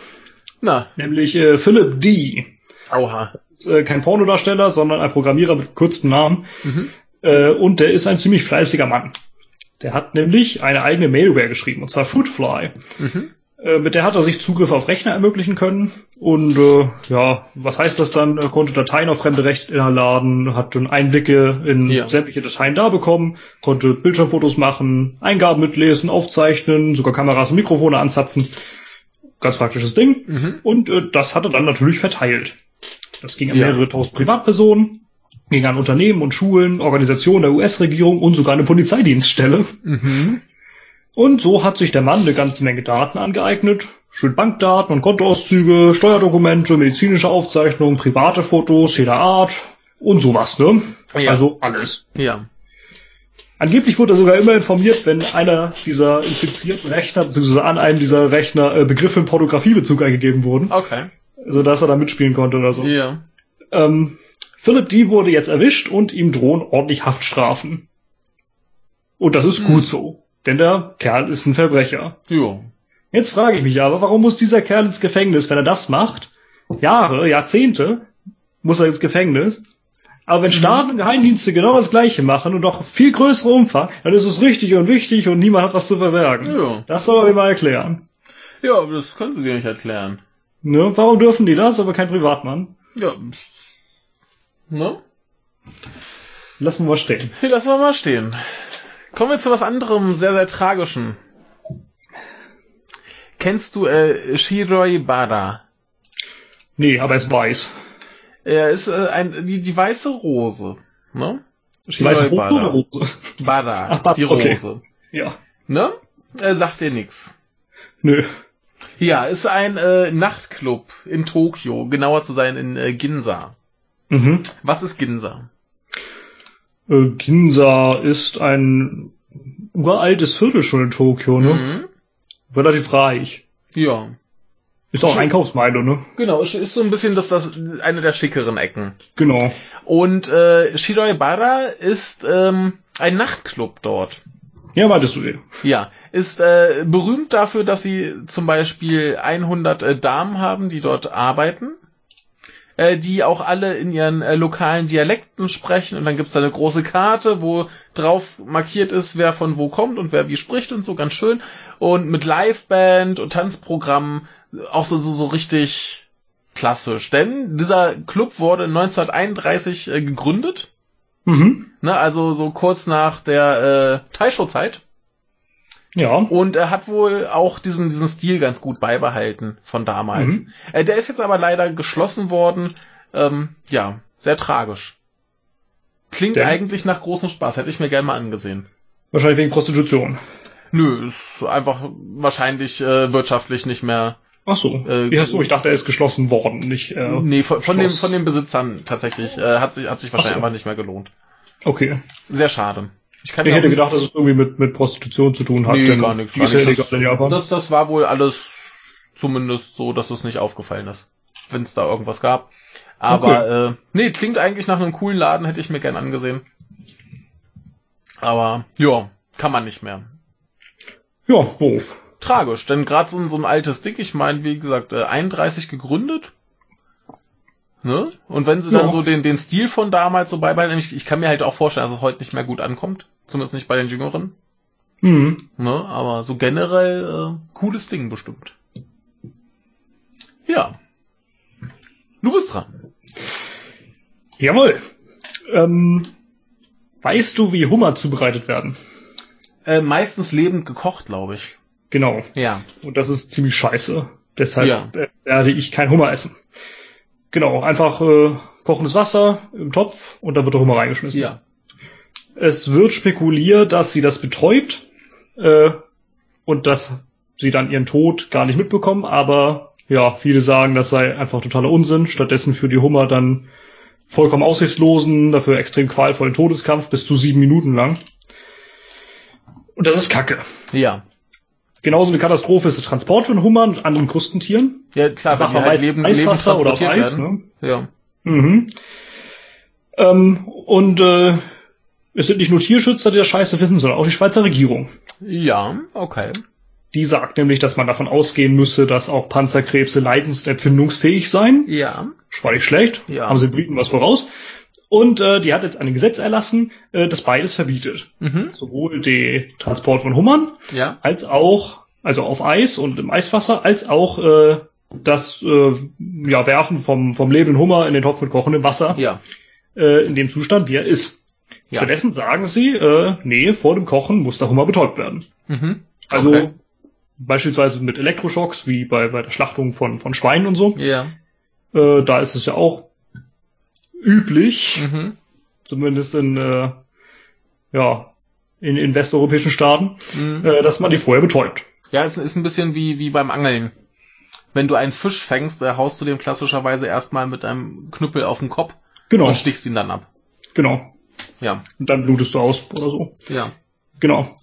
Na, Nämlich äh, Philip D. auha. Ist, äh, kein Pornodarsteller, sondern ein Programmierer mit kurzem Namen. Mhm. Äh, und der ist ein ziemlich fleißiger Mann. Der hat nämlich eine eigene Mailware geschrieben, und zwar Foodfly. Mhm. Äh, mit der hat er sich Zugriff auf Rechner ermöglichen können. Und äh, ja, was heißt das dann? Er konnte Dateien auf fremde Rechner laden, hat dann Einblicke in Ja. sämtliche Dateien da bekommen, konnte Bildschirmfotos machen, Eingaben mitlesen, aufzeichnen, sogar Kameras und Mikrofone anzapfen. Ganz praktisches Ding. Mhm. Und äh, das hat er dann natürlich verteilt. Das ging an Ja. mehrere tausend Privatpersonen, ging an Unternehmen und Schulen, Organisationen der US-Regierung und sogar eine Polizeidienststelle. Mhm. Und so hat sich der Mann eine ganze Menge Daten angeeignet. Schön Bankdaten und Kontoauszüge, Steuerdokumente, medizinische Aufzeichnungen, private Fotos jeder Art und sowas, ne? Ja. Also alles. Ja. Angeblich wurde er sogar immer informiert, wenn einer dieser infizierten Rechner, beziehungsweise an einem dieser Rechner äh, Begriffe im Pornografiebezug eingegeben wurden, Okay. sodass er da mitspielen konnte oder so. Ja. Ähm, Philip D. wurde jetzt erwischt und ihm drohen ordentlich Haftstrafen. Und das ist Hm. gut so, denn der Kerl ist ein Verbrecher. Jo. Jetzt frage ich mich aber, warum muss dieser Kerl ins Gefängnis, wenn er das macht? Jahre, Jahrzehnte muss er ins Gefängnis. Aber wenn Staaten und Geheimdienste genau das Gleiche machen und doch viel größere Umfang, dann ist es richtig und wichtig und niemand hat was zu verbergen. Ja. Das soll mir mal erklären. Ja, aber das können sie dir nicht erklären. Ne? Warum dürfen die das, aber kein Privatmann? Ja. Ne? Lassen wir mal stehen. Lassen wir mal stehen. Kommen wir zu was anderem, sehr, sehr tragischem. Kennst du äh, Shiroi Bada? Nee, aber es weiß. Er ist äh, ein, die, die weiße Rose. Ne? Die weiße Rose oder Rose? Bada, Ach, Bada, die okay. Rose. Ja. Ne? Äh, sagt dir nix. Nö. Ja, ist ein äh, Nachtclub in Tokio, genauer zu sein in äh, Ginza. Mhm. Was ist Ginza? Äh, Ginza ist ein uraltes Viertel schon in Tokio, ne? Mhm. Relativ reich. Ja. Ist auch. Einkaufsmeile, ne? Genau, ist so ein bisschen das, das eine der schickeren Ecken. Genau. Und äh, Shiroibara ist ähm, ein Nachtclub dort. Ja, meintest du eh. Ja, ist äh, berühmt dafür, dass sie zum Beispiel 100 äh, Damen haben, die dort arbeiten, äh, die auch alle in ihren äh, lokalen Dialekten sprechen und dann gibt's da eine große Karte, wo drauf markiert ist, wer von wo kommt und wer wie spricht und so, ganz schön. Und mit Liveband und Tanzprogramm auch so, so, so richtig klassisch. Denn dieser Club wurde 1931 äh, gegründet, Mhm. ne, also so kurz nach der äh, Taisho-Zeit. Ja. Und er hat wohl auch diesen, diesen Stil ganz gut beibehalten von damals. Mhm. Äh, der ist jetzt aber leider geschlossen worden. Ähm, ja, sehr tragisch. Klingt Denn? eigentlich nach großem Spaß, hätte ich mir gerne mal angesehen. Wahrscheinlich wegen Prostitution. Nö, ist einfach wahrscheinlich äh, wirtschaftlich nicht mehr. Ach so. Äh, ja, so, ich dachte, er ist geschlossen worden, nicht. Äh, nee, von, von, dem, von den Besitzern tatsächlich. Äh, hat sich, hat sich wahrscheinlich so. einfach nicht mehr gelohnt. Okay. Sehr schade. Ich, Ich hätte gedacht, dass es irgendwie mit, mit Prostitution zu tun hat. nee, gar nichts. Gar in Japan. Das, das war wohl alles zumindest so, dass es nicht aufgefallen ist, wenn es da irgendwas gab. Aber äh, nee, klingt eigentlich nach einem coolen Laden, hätte ich mir gern angesehen. Aber ja, kann man nicht mehr. ja, doof. Tragisch, denn gerade so, ein- so ein altes Ding, ich meine, wie gesagt, äh, 31 gegründet. Ne? Und wenn sie dann Ja. so den, den Stil von damals so beibehalten, ich, ich kann mir halt auch vorstellen, dass es heute nicht mehr gut ankommt. Zumindest nicht bei den Jüngeren. Mhm. Ne? Aber so generell äh, cooles Ding bestimmt. Ja. Du bist dran. Jawohl. Ähm, weißt du, wie Hummer zubereitet werden? Äh, meistens lebend gekocht, glaube ich. Genau. Ja. Und das ist ziemlich scheiße. Deshalb Ja. äh, werde ich kein Hummer essen. Genau, einfach äh, kochendes Wasser im Topf und dann wird der Hummer reingeschmissen. Ja. Es wird spekuliert, dass sie das betäubt äh, und dass sie dann ihren Tod gar nicht mitbekommen, aber ja, viele sagen, das sei einfach totaler Unsinn. Stattdessen für die Hummer dann vollkommen aussichtslosen, dafür extrem qualvollen Todeskampf bis zu sieben Minuten lang. Und das ist Kacke. Ja. Genauso eine Katastrophe ist der Transport von Hummern und anderen Krustentieren. Ja, klar, Das wenn macht die halt lebend Eiswasser oder auf Eis, werden. ne? Ja. Mhm. Ähm, und äh, es sind nicht nur Tierschützer, die das scheiße finden, sondern auch die Schweizer Regierung. Ja, okay. Die sagt nämlich, dass man davon ausgehen müsse, dass auch Panzerkrebse leidens- und empfindungsfähig seien. Ja. War nicht schlecht. Ja. Haben sie den Briten was voraus. Und äh, die hat jetzt ein Gesetz erlassen, äh, das beides verbietet. Mhm. Sowohl den Transport von Hummern Ja. als auch, also auf Eis und im Eiswasser, als auch äh, das äh, ja, Werfen vom, vom lebenden Hummer in den Topf mit kochendem Wasser, Ja. äh, in dem Zustand, wie er ist. Ja. Stattdessen sagen sie, äh, nee, vor dem Kochen muss der Hummer betäubt werden. Mhm. Also Okay. beispielsweise mit Elektroschocks, wie bei, bei der Schlachtung von, von Schweinen und so. Ja. Äh, da ist es ja auch üblich, Mhm. zumindest in, äh, ja, in, in westeuropäischen Staaten, Mhm. äh, dass man die vorher betäubt. Ja, es ist ein bisschen wie, wie beim Angeln. Wenn du einen Fisch fängst, äh, haust du dem klassischerweise erstmal mit einem Knüppel auf den Kopf Genau, und stichst ihn dann ab. genau. Ja. Und dann blutest du aus oder so. Ja. Genau.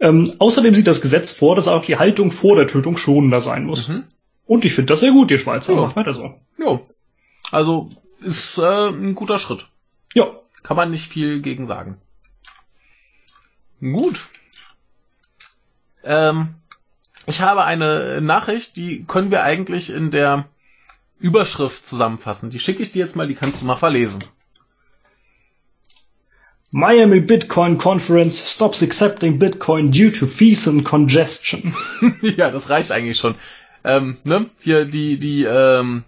Ähm, außerdem sieht das Gesetz vor, dass auch die Haltung vor der Tötung schonender sein muss. Mhm. Und ich finde das sehr gut, ihr Schweizer. Ja. Macht weiter so. Jo. Also, ist äh, ein guter Schritt. Ja. Kann man nicht viel gegen sagen. Gut. Ähm, ich habe eine Nachricht, die können wir eigentlich in der Überschrift zusammenfassen. Die schicke ich dir jetzt mal, die kannst du mal verlesen. Miami Bitcoin Conference stops accepting Bitcoin due to fees and congestion. ja, das reicht eigentlich schon. Ähm, ne? Hier die, die, ähm,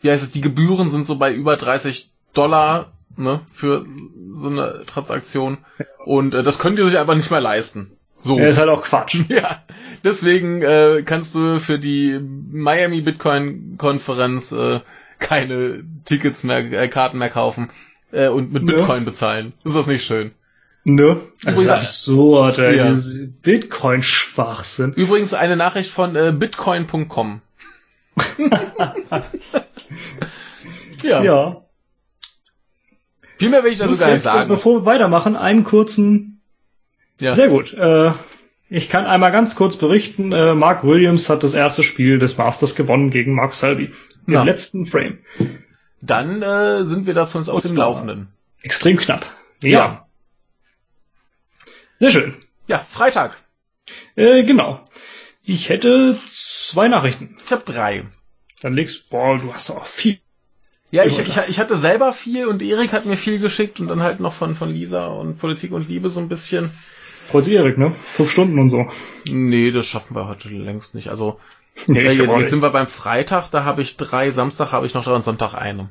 wie heißt es, die Gebühren sind so bei über 30 Dollar, ne, für so eine Transaktion. Und äh, das könnt ihr sich einfach nicht mehr leisten. So. Ja, ist halt auch Quatsch. Ja, deswegen äh, kannst du für die Miami Bitcoin Konferenz äh, keine Tickets mehr, äh, Karten mehr kaufen äh, und mit Ne? Bitcoin bezahlen. Ist das nicht schön? Ne? Das ist absurd, ey. Ja. Bitcoin-Schwachsinn. Übrigens eine Nachricht von äh, bitcoin.com. ja. Ja. Viel mehr will ich dazu gar nicht äh, sagen. Bevor wir weitermachen, einen kurzen. Ja. Sehr gut. Äh, Ich kann einmal ganz kurz berichten, äh, Mark Williams hat das erste Spiel des Masters gewonnen gegen Mark Selby. Im Na. letzten Frame. Dann äh, sind wir dazu uns auf dem. Laufenden. Extrem knapp. Ja. Sehr schön. Ja, Freitag. Äh, genau. Ich hätte zwei Nachrichten. Ich habe drei. Dann legst boah, du hast auch viel. Ja, ich, ich, ich hatte selber viel und Erik hat mir viel geschickt und dann halt noch von, von Lisa und Politik und Liebe so ein bisschen. Sich Erik, ne? Fünf Stunden und so. Nee, das schaffen wir heute längst nicht. Also Nee, äh, ich jetzt, jetzt sind wir beim Freitag, da habe ich drei, Samstag habe ich noch drei und Sonntag eine.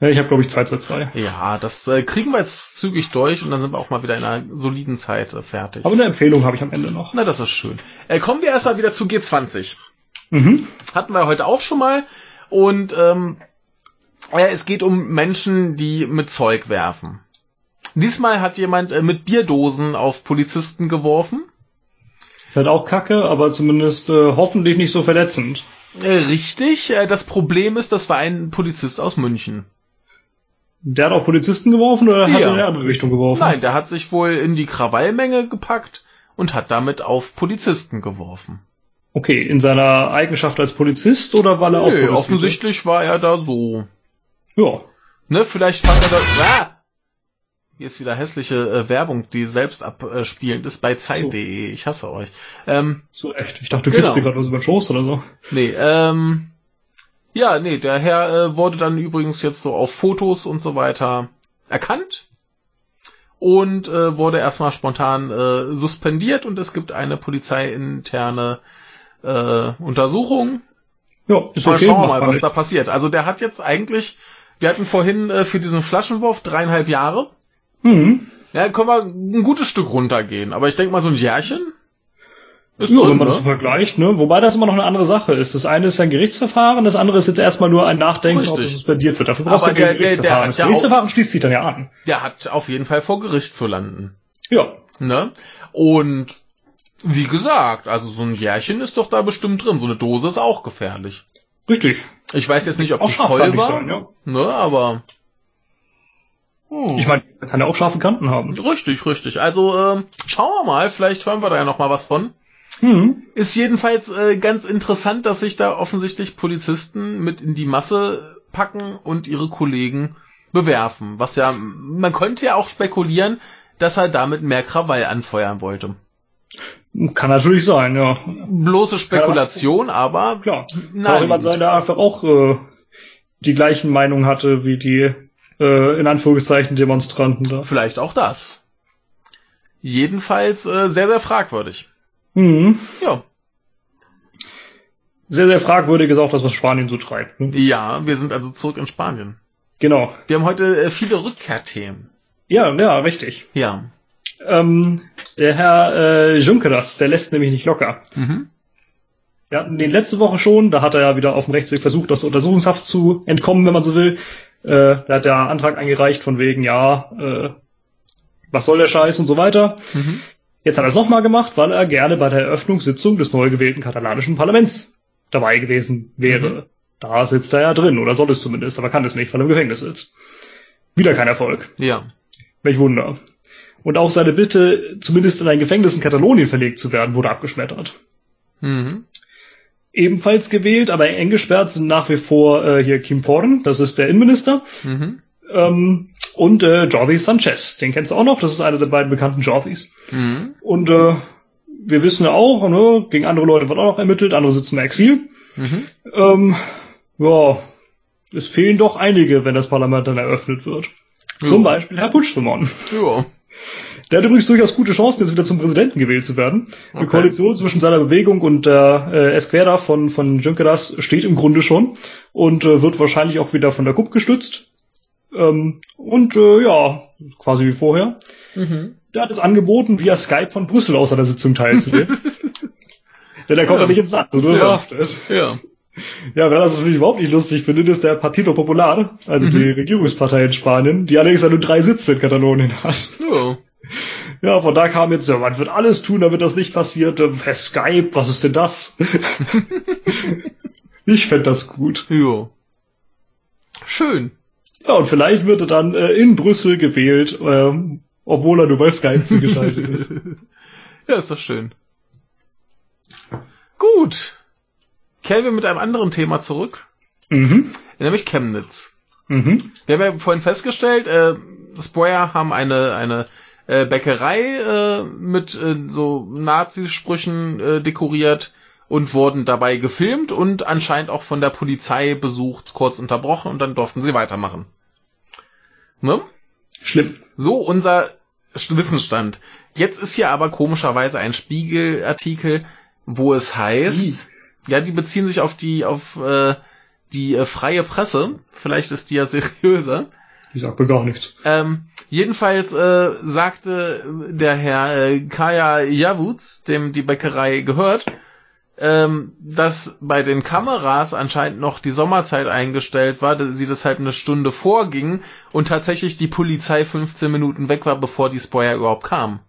Ja, ich habe glaube ich zwei zu zwei. Ja, das äh, kriegen wir jetzt zügig durch und dann sind wir auch mal wieder in einer soliden Zeit äh, fertig. Aber eine Empfehlung habe ich am Ende noch. Na, das ist schön. Äh, kommen wir erstmal wieder zu G20. Mhm. Hatten wir heute auch schon mal. Und ähm, ja, es geht um Menschen, die mit Zeug werfen. Diesmal hat jemand äh, mit Bierdosen auf Polizisten geworfen. Ist halt auch kacke, aber zumindest äh, hoffentlich nicht so verletzend. Äh, richtig. Äh, das Problem ist, das war ein Polizist aus München. Der hat auf Polizisten geworfen oder hat Ja. er in eine andere Richtung geworfen? Nein, der hat sich wohl in die Krawallmenge gepackt und hat damit auf Polizisten geworfen. Okay, in seiner Eigenschaft als Polizist oder weil er auch Nö, Polizist offensichtlich war er da so. Ja. Ne, vielleicht fand er da. Ah! Hier ist wieder hässliche äh, Werbung, die selbst abspielend ist bei Zeit.de. Ich hasse euch. Ähm, Zu Recht. Ich dachte, du Genau. gibst dir gerade was über den Schoß oder so. nee, ähm. Ja, nee, der Herr äh, wurde dann übrigens jetzt so auf Fotos und so weiter erkannt und äh, wurde erstmal spontan äh, suspendiert und es gibt eine polizeiinterne äh, Untersuchung Ja, ist Mal okay. schauen wir mal, was da passiert. Also der hat jetzt eigentlich, wir hatten vorhin äh, für diesen Flaschenwurf dreieinhalb Jahre. Mhm. Ja, können wir ein gutes Stück runtergehen. Aber ich denke mal, so ein Jährchen ist Ja, drin, wenn man das so ne? vergleicht, ne? Wobei das immer noch eine andere Sache ist. Das eine ist ein Gerichtsverfahren, das andere ist jetzt erstmal nur ein Nachdenken, ob Richtig. es suspendiert wird. Dafür brauchst Aber du der- kein der- der Gerichtsverfahren. das ja auch- Gerichtsverfahren schließt sich dann ja an. Der hat auf jeden Fall vor Gericht zu landen. Ja. Ne? Und wie gesagt, also so ein Jährchen ist doch da bestimmt drin. So eine Dose ist auch gefährlich. Richtig. Ich weiß jetzt nicht, ob Auch die voll war, sein, ja. ne, aber Hm. Ich meine, man kann ja auch scharfe Kanten haben. richtig, richtig. Also ähm, schauen wir mal, vielleicht hören wir da ja noch mal was von. Mhm. Ist jedenfalls äh, ganz interessant, dass sich da offensichtlich Polizisten mit in die Masse packen und ihre Kollegen bewerfen. Was ja, man könnte ja auch spekulieren, dass er damit mehr Krawall anfeuern wollte. Kann natürlich sein, ja. Bloße Spekulation, aber Klar. Kann auch nein. jemand sein, der einfach auch äh, die gleichen Meinungen hatte wie die äh, in Anführungszeichen Demonstranten da. Vielleicht auch das. Jedenfalls äh, sehr, sehr fragwürdig. Mhm. Ja. Sehr, sehr fragwürdig ist auch das, was Spanien so treibt. Ne? Ja, wir sind also zurück in Spanien. Genau. Wir haben heute äh, viele Rückkehrthemen. Ja, ja, richtig. Ja. Ähm, der Herr äh, Junkeras, der lässt nämlich nicht locker. Mhm. Wir hatten den letzte Woche schon, da hat er ja wieder auf dem Rechtsweg versucht, aus der Untersuchungshaft zu entkommen, wenn man so will. Äh, da hat der Antrag eingereicht von wegen, ja, äh, was soll der Scheiß und so weiter. Mhm. Jetzt hat er es nochmal gemacht, weil er gerne bei der Eröffnungssitzung des neu gewählten katalanischen Parlaments dabei gewesen wäre. Mhm. Da sitzt er ja drin, oder soll es zumindest, aber kann es nicht, weil er im Gefängnis sitzt. Wieder kein Erfolg. Ja. Welch Wunder. Und auch seine Bitte, zumindest in ein Gefängnis in Katalonien verlegt zu werden, wurde abgeschmettert. Mhm. Ebenfalls gewählt, aber eng gesperrt sind nach wie vor äh, hier Kim Forn, das ist der Innenminister, Mhm. ähm, und äh, Jordi Sanchez, den kennst du auch noch, das ist einer der beiden bekannten Jordis. Mhm. Und äh, wir wissen ja auch, ne, gegen andere Leute wird auch noch ermittelt, andere sitzen im Exil. Mhm. Ähm, ja, es fehlen doch einige, wenn das Parlament dann eröffnet wird. Zum Ja. Beispiel Herr Puigdemont. Ja. Der hat übrigens durchaus gute Chancen, jetzt wieder zum Präsidenten gewählt zu werden. Okay. Koalition zwischen seiner Bewegung und der äh, Esquerda von, von Junqueras steht im Grunde schon und äh, wird wahrscheinlich auch wieder von der KUP gestützt. Ähm, und äh, ja, quasi wie vorher. Mhm. Der hat es angeboten, via Skype von Brüssel aus an der Sitzung teilzunehmen. Denn der kommt Ja. ja nicht ins Land, so nur Ja. verhaftet. Ja. Ja, wer das natürlich überhaupt nicht lustig findet, ist der Partido Popular, also Mhm. die Regierungspartei in Spanien, die allerdings ja nur drei Sitze in Katalonien hat. Ja. Ja, von da kam jetzt, ja, man wird alles tun, damit das nicht passiert. Ähm, Per Skype, was ist denn das? ich fänd das gut. Ja. Schön. Ja, und vielleicht wird er dann äh, in Brüssel gewählt, ähm, obwohl er nur bei Skype zugeschaltet ist. Ja, ist doch schön. Gut. Kehren wir mit einem anderen Thema zurück, Mhm. nämlich Chemnitz. Mhm. Wir haben ja vorhin festgestellt, äh, Spoyer haben eine, eine äh, Bäckerei äh, mit äh, so Nazisprüchen äh, dekoriert und wurden dabei gefilmt und anscheinend auch von der Polizei besucht, kurz unterbrochen und dann durften sie weitermachen. Ne? Schlimm. So unser Wissensstand. Jetzt ist hier aber komischerweise ein Spiegelartikel, wo es heißt, ja, die beziehen sich auf die auf äh, die äh, freie Presse. Vielleicht ist die ja seriöser. Die sagt mir gar nichts. Ähm, jedenfalls äh, sagte der Herr äh, Kaya Javuz, dem die Bäckerei gehört, ähm, dass bei den Kameras anscheinend noch die Sommerzeit eingestellt war, dass sie deshalb eine Stunde vorging und tatsächlich die Polizei 15 Minuten weg war, bevor die Spoiler überhaupt kam.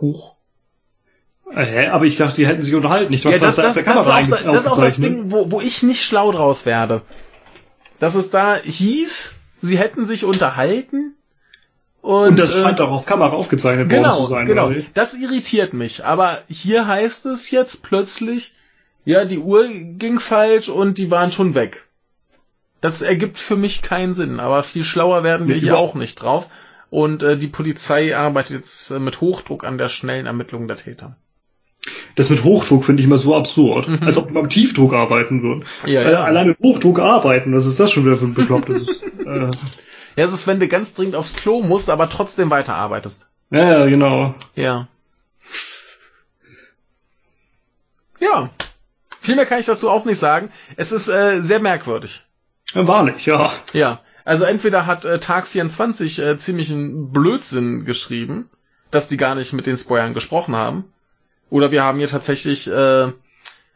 Huch. Hä? Aber ich dachte, die hätten sich unterhalten. Ich Ja, dachte, das, das, der das, ist auch, das ist auch das. Ding, wo, wo ich nicht schlau draus werde. Dass es da hieß, sie hätten sich unterhalten und, Und das äh, scheint auch auf Kamera aufgezeichnet worden Genau, zu sein. genau. oder? Das irritiert mich. Aber hier heißt es jetzt plötzlich, ja, die Uhr ging falsch und die waren schon weg. Das ergibt für mich keinen Sinn, aber viel schlauer werden wir Nee, hier auch nicht drauf. Und äh, die Polizei arbeitet jetzt äh, mit Hochdruck an der schnellen Ermittlung der Täter. Das mit Hochdruck finde ich immer so absurd. Mhm. Als ob die beim Tiefdruck arbeiten würden. Ja, äh, ja. Allein mit Hochdruck arbeiten, was ist das schon wieder für ein beklopptes? äh, Ja, es ist, wenn du ganz dringend aufs Klo musst, aber trotzdem weiterarbeitest. ja, ja, genau. Ja. Ja. Viel mehr kann ich dazu auch nicht sagen. Es ist äh, sehr merkwürdig. Ja, wahrlich, ja. Ja. Also entweder hat äh, Tag 24 äh, ziemlichen Blödsinn geschrieben, dass die gar nicht mit den Spoilern gesprochen haben. Oder wir haben hier tatsächlich äh,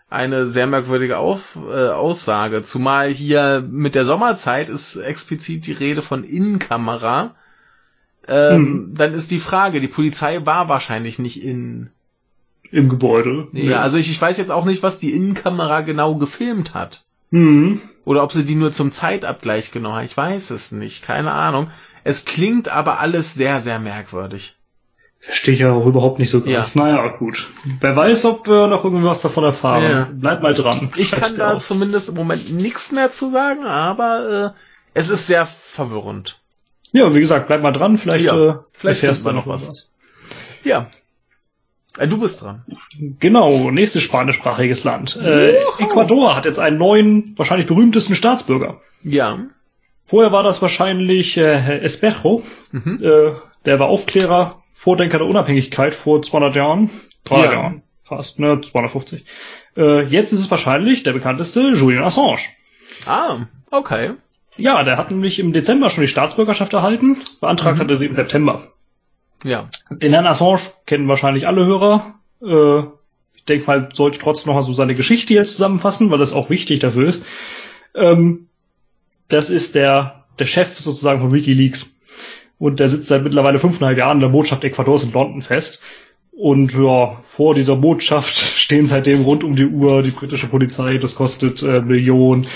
eine sehr merkwürdige Auf, äh, Aussage. Zumal hier mit der Sommerzeit ist explizit die Rede von Innenkamera. Ähm, Hm. Dann ist die Frage, die Polizei war wahrscheinlich nicht in. Im Gebäude. Ja, also ich, ich weiß jetzt auch nicht, was die Innenkamera genau gefilmt hat. Hm. Oder ob sie die nur zum Zeitabgleich genommen hat. Ich weiß es nicht. Keine Ahnung. Es klingt aber alles sehr, sehr merkwürdig. Verstehe ich ja auch überhaupt nicht so ganz. Naja, gut. Wer weiß, ob wir noch irgendwas davon erfahren. Ja. Bleib mal dran. Ich kann Schreib's da auf. zumindest im Moment nichts mehr zu sagen, aber äh, es ist sehr verwirrend. Ja, wie gesagt, bleib mal dran. Vielleicht, Ja, äh, vielleicht erfährst du noch was. Ja. Äh, du bist dran. Genau, nächstes spanischsprachiges Land. Äh, Ecuador hat jetzt einen neuen, wahrscheinlich berühmtesten Staatsbürger. Ja. Vorher war das wahrscheinlich äh, Espejo. Mhm. Äh, der war Aufklärer, Vordenker der Unabhängigkeit vor 200 Jahren. 300 Ja. Jahren. Fast, ne? 250. Äh, jetzt ist es wahrscheinlich der bekannteste Julian Assange. Ah, okay. Ja, der hat nämlich im Dezember schon die Staatsbürgerschaft erhalten. Beantragt Mhm. hat er sie im September. Ja. Den Herrn Assange kennen wahrscheinlich alle Hörer. Äh, ich denke mal, sollte trotzdem noch mal so seine Geschichte jetzt zusammenfassen, weil das auch wichtig dafür ist. Ähm, das ist der, der Chef sozusagen von WikiLeaks. Und der sitzt seit mittlerweile fünfeinhalb Jahren in der Botschaft Ecuadors in London fest. Und ja, vor dieser Botschaft stehen seitdem rund um die Uhr die britische Polizei. Das kostet äh, Millionen.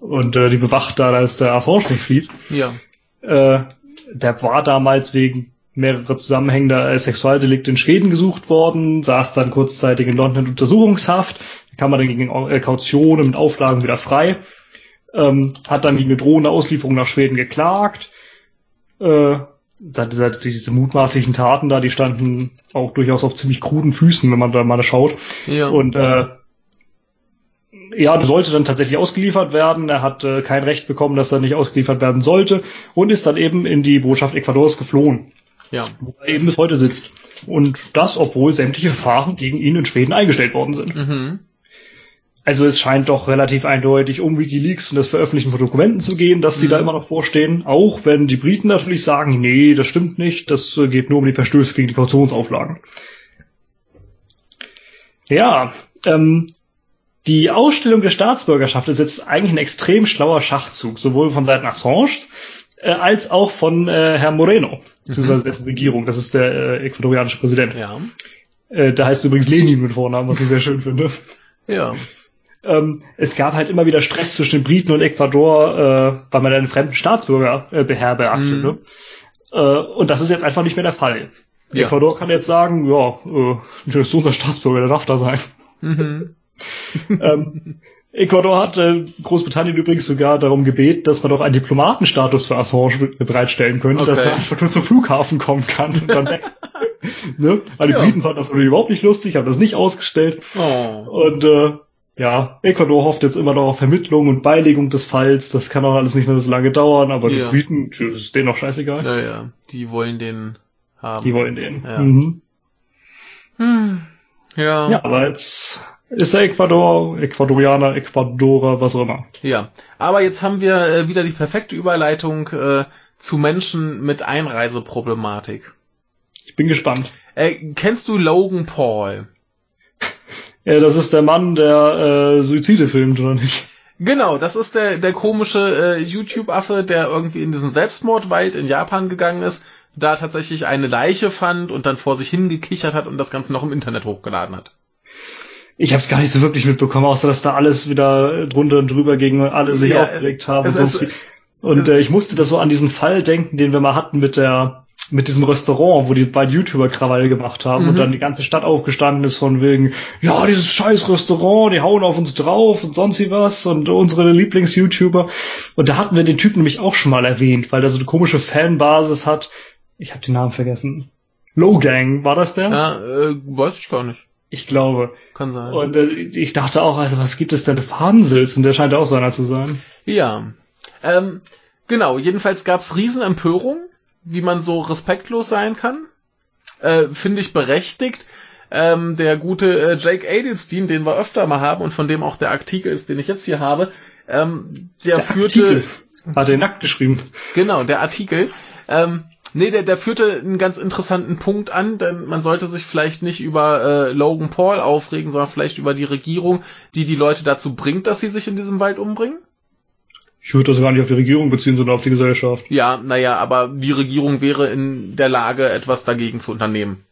Und äh, die bewacht da, dass der Assange nicht flieht. Ja. Äh, der war damals wegen mehrere zusammenhängender äh, Sexualdelikte in Schweden gesucht worden, saß dann kurzzeitig in London in Untersuchungshaft, kam dann gegen äh, Kaution und Auflagen wieder frei, ähm, hat dann gegen eine drohende Auslieferung nach Schweden geklagt. Äh, diese, diese mutmaßlichen Taten da, die standen auch durchaus auf ziemlich kruden Füßen, wenn man da mal schaut. Ja. Und äh, ja, sollte dann tatsächlich ausgeliefert werden. Er hat äh, kein Recht bekommen, dass er nicht ausgeliefert werden sollte und ist dann eben in die Botschaft Ecuadors geflohen, ja. wo er eben bis heute sitzt. Und das, obwohl sämtliche Verfahren gegen ihn in Schweden eingestellt worden sind. Mhm. Also es scheint doch relativ eindeutig um Wikileaks und das Veröffentlichen von Dokumenten zu gehen, dass sie Mhm. da immer noch vorstehen. Auch wenn die Briten natürlich sagen, nee, das stimmt nicht, das äh, geht nur um die Verstöße gegen die Kautionsauflagen. Ja, ähm, die Ausstellung der Staatsbürgerschaft ist jetzt eigentlich ein extrem schlauer Schachzug, sowohl von Seiten Assange äh, als auch von äh, Herrn Moreno, beziehungsweise dessen Regierung. Das ist der äh, ecuadorianische Präsident. Ja. Äh, der heißt übrigens Lenin mit Vornamen, was ich sehr schön finde. Ja. Ähm, es gab halt immer wieder Stress zwischen den Briten und Ecuador, äh, weil man einen fremden Staatsbürger äh, beherbergte. Mhm. Ne? Äh, und das ist jetzt einfach nicht mehr der Fall. Ja. Ecuador kann jetzt sagen, ja, äh, das ist unser Staatsbürger, der darf da sein. Mhm. ähm, Ecuador hat äh, Großbritannien übrigens sogar darum gebeten, dass man doch einen Diplomatenstatus für Assange bereitstellen könnte, okay. dass er einfach nur zum Flughafen kommen kann und dann weg. ne? Weil die ja. Briten fanden das überhaupt nicht lustig, haben das nicht ausgestellt. Oh. Und äh, ja, Ecuador hofft jetzt immer noch auf Vermittlung und Beilegung des Falls. Das kann auch alles nicht mehr so lange dauern, aber ja. die Briten, ist denen auch scheißegal. Ja, ja, die wollen den haben. Die wollen den. Ja. Mhm. Hm. Ja. Ja, aber jetzt ist er Ecuador, Ecuadorianer, Ecuadorer, was auch immer. Ja, aber jetzt haben wir äh, wieder die perfekte Überleitung äh, zu Menschen mit Einreiseproblematik. Ich bin gespannt. Äh, kennst du Logan Paul? Ja, das ist der Mann, der äh, Suizide filmt, oder nicht? Genau, das ist der, der komische äh, YouTube-Affe, der irgendwie in diesen Selbstmordwald in Japan gegangen ist, da tatsächlich eine Leiche fand und dann vor sich hingekichert hat und das Ganze noch im Internet hochgeladen hat. Ich habe es gar nicht so wirklich mitbekommen, außer dass da alles wieder drunter und drüber ging und alle sich ja, aufgeregt haben. Und, wie. und äh, ich musste da so an diesen Fall denken, den wir mal hatten mit der mit diesem Restaurant, wo die beiden YouTuber Krawall gemacht haben mhm. und dann die ganze Stadt aufgestanden ist von wegen, ja, dieses scheiß Restaurant, die hauen auf uns drauf und sonst wie was und unsere Lieblings-YouTuber. Und da hatten wir den Typen nämlich auch schon mal erwähnt, weil der so eine komische Fanbasis hat. Ich habe den Namen vergessen. Logang, war das der? Ja, äh, weiß ich gar nicht. Ich glaube. Kann sein. Und äh, ich dachte auch, also was gibt es denn für Hansels? Und der scheint auch so einer zu sein. Ja. Ähm, genau, jedenfalls gab's Riesenempörung, wie man so respektlos sein kann. Äh, Finde ich berechtigt. Ähm, der gute äh, Jake Adelstein, den wir öfter mal haben und von dem auch der Artikel ist, den ich jetzt hier habe, ähm, der, der führte. Artikel. Hat er nackt geschrieben. Genau, der Artikel. Ähm, Nee, der, der führte einen ganz interessanten Punkt an, denn man sollte sich vielleicht nicht über äh, Logan Paul aufregen, sondern vielleicht über die Regierung, die die Leute dazu bringt, dass sie sich in diesem Wald umbringen. Ich würde das gar nicht auf die Regierung beziehen, sondern auf die Gesellschaft. Ja, naja, aber die Regierung wäre in der Lage, etwas dagegen zu unternehmen.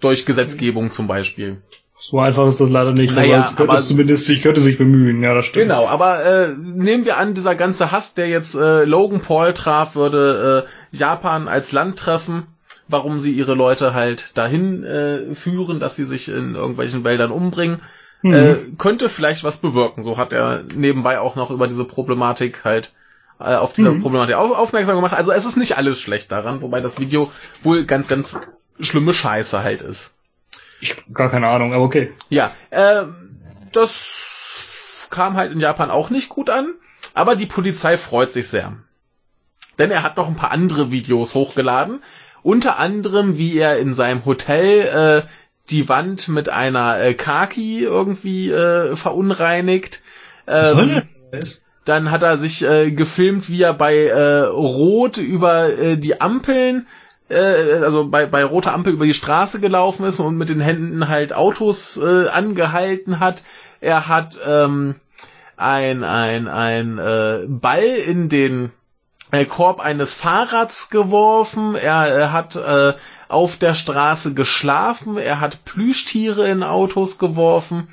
Durch Gesetzgebung zum Beispiel. So einfach ist das leider nicht, naja, aber ich könnte aber, zumindest, ich könnte sich bemühen, ja, das stimmt. Genau, aber äh, nehmen wir an, dieser ganze Hass, der jetzt äh, Logan Paul traf, würde äh, Japan als Land treffen, warum sie ihre Leute halt dahin äh, führen, dass sie sich in irgendwelchen Wäldern umbringen, mhm. äh, könnte vielleicht was bewirken. So hat er nebenbei auch noch über diese Problematik halt äh, auf diese mhm. Problematik auf, aufmerksam gemacht. Also es ist nicht alles schlecht daran, wobei das Video wohl ganz, ganz schlimme Scheiße halt ist. Ich gar keine Ahnung, aber okay. Ja, äh, das kam halt in Japan auch nicht gut an, aber die Polizei freut sich sehr. Denn er hat noch ein paar andere Videos hochgeladen, unter anderem wie er in seinem Hotel äh, die Wand mit einer äh, Kaki irgendwie äh, verunreinigt. Ähm, dann hat er sich äh, gefilmt, wie er bei äh, Rot über äh, die Ampeln äh, also bei, bei roter Ampel über die Straße gelaufen ist und mit den Händen halt Autos äh, angehalten hat. Er hat ähm, ein, ein, ein äh, Ball in den äh, Korb eines Fahrrads geworfen. Er, er hat äh, auf der Straße geschlafen. Er hat Plüschtiere in Autos geworfen.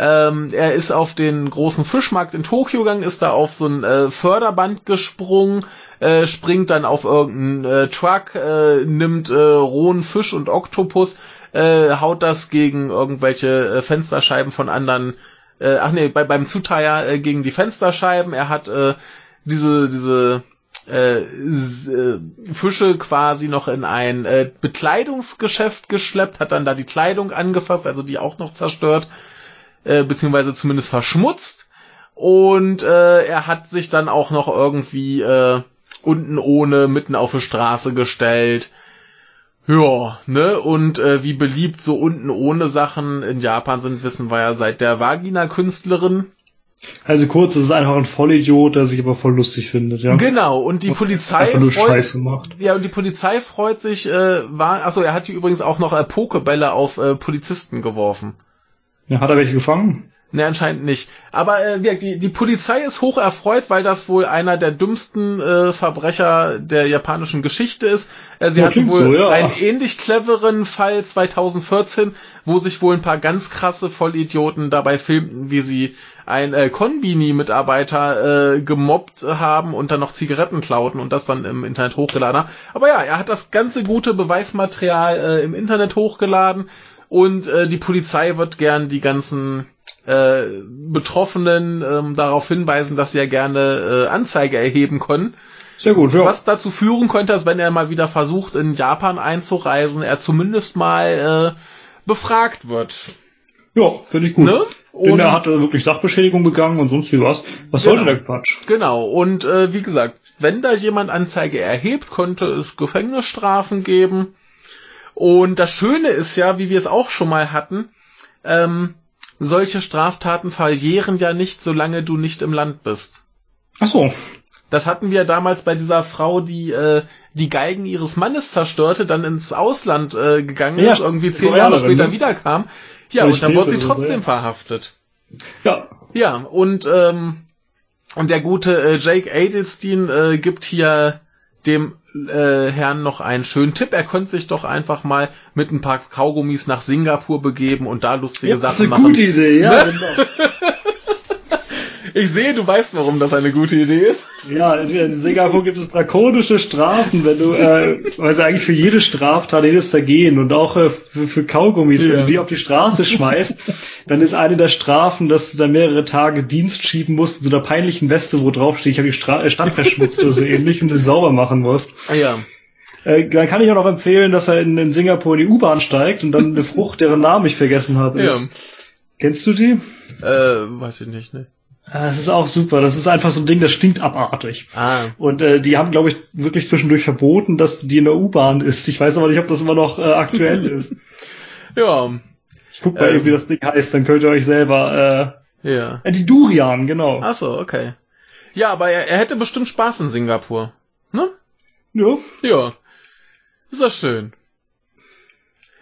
Ähm, er ist auf den großen Fischmarkt in Tokio gegangen, ist da auf so ein äh, Förderband gesprungen, äh, springt dann auf irgendeinen äh, Truck, äh, nimmt äh, rohen Fisch und Oktopus, äh, haut das gegen irgendwelche Fensterscheiben von anderen, ach nee, bei, beim Zuteier gegen die Fensterscheiben. Er hat diese, diese äh, äh, Fische quasi noch in ein äh, Bekleidungsgeschäft geschleppt, hat dann da die Kleidung angefasst, also die auch noch zerstört äh, beziehungsweise zumindest verschmutzt. Und äh, er hat sich dann auch noch irgendwie äh, unten ohne mitten auf die Straße gestellt. Ja, ne? Und äh, wie beliebt so unten ohne Sachen in Japan sind, wissen wir ja seit der Vagina-Künstlerin. Also kurz, es ist einfach ein Vollidiot, der sich aber voll lustig findet, ja. Genau, und die und Polizei freut, Scheiße macht. Ja, und die Polizei freut sich, äh, war, achso, er hat hier übrigens auch noch äh, Pokebälle auf äh, Polizisten geworfen. Ja, hat er welche gefangen? Ne, anscheinend nicht. Aber äh, die, die Polizei ist hoch erfreut, weil das wohl einer der dümmsten äh, Verbrecher der japanischen Geschichte ist. Äh, sie Ja, hatten wohl so, ja. einen ähnlich cleveren Fall 2014, wo sich wohl ein paar ganz krasse Vollidioten dabei filmten, wie sie ein äh, Konbini-Mitarbeiter äh, gemobbt haben und dann noch Zigaretten klauten und das dann im Internet hochgeladen haben. Aber ja, er hat das ganze gute Beweismaterial äh, im Internet hochgeladen und äh, die Polizei wird gern die ganzen äh, Betroffenen ähm, darauf hinweisen, dass sie ja gerne äh, Anzeige erheben können. Sehr gut, ja. Was dazu führen könnte, dass wenn er mal wieder versucht, in Japan einzureisen, er zumindest mal äh, befragt wird. Ja, finde ich gut. Ne? Denn Und- er hat äh, wirklich Sachbeschädigung begangen und sonst wie was. Was Genau. sollte der Quatsch? Genau, und äh, wie gesagt, wenn da jemand Anzeige erhebt, könnte es Gefängnisstrafen geben. Und das Schöne ist ja, wie wir es auch schon mal hatten, ähm, solche Straftaten verjähren ja nicht, solange du nicht im Land bist. Ach so. Das hatten wir damals bei dieser Frau, die äh, die Geigen ihres Mannes zerstörte, dann ins Ausland äh, gegangen Ja, ist, irgendwie zehn Jahre später ne? wiederkam. Ja, und dann wurde sie so, trotzdem ja. verhaftet. Ja. Ja, und, ähm, und der gute äh, Jake Adelstein äh, gibt hier dem äh, Herrn noch einen schönen Tipp. Er könnte sich doch einfach mal mit ein paar Kaugummis nach Singapur begeben und da lustige das ist Sachen eine machen. gute Idee, ja, Ne? genau. Ich sehe, du weißt, warum das eine gute Idee ist. Ja, in Singapur gibt es drakonische Strafen, wenn du, äh, also eigentlich für jede Straftat, jedes Vergehen und auch äh, für, für Kaugummis, wenn Ja. du die auf die Straße schmeißt, dann ist eine der Strafen, dass du dann mehrere Tage Dienst schieben musst in so einer peinlichen Weste, wo drauf steht, ich habe die Stra äh, Stadt verschmutzt oder so ähnlich und den sauber machen musst. Ja. Äh, dann kann ich auch noch empfehlen, dass er in, in Singapur in die U-Bahn steigt und dann eine Frucht, deren Namen ich vergessen habe. Ja. Kennst du die? Äh, weiß ich nicht, ne? Ah, Das ist auch super. Das ist einfach so ein Ding, das stinkt abartig. Ah. Und äh, die haben, glaube ich, wirklich zwischendurch verboten, dass die in der U-Bahn ist. Ich weiß aber nicht, ob das immer noch äh, aktuell ist. Ja. Ich guck mal, Ähm. wie das Ding heißt, dann könnt ihr euch selber. Ja. Äh, äh, die Durian, genau. Ach so, okay. Ja, aber er, er hätte bestimmt Spaß in Singapur. Ne? Ja. Ja. Ist das schön.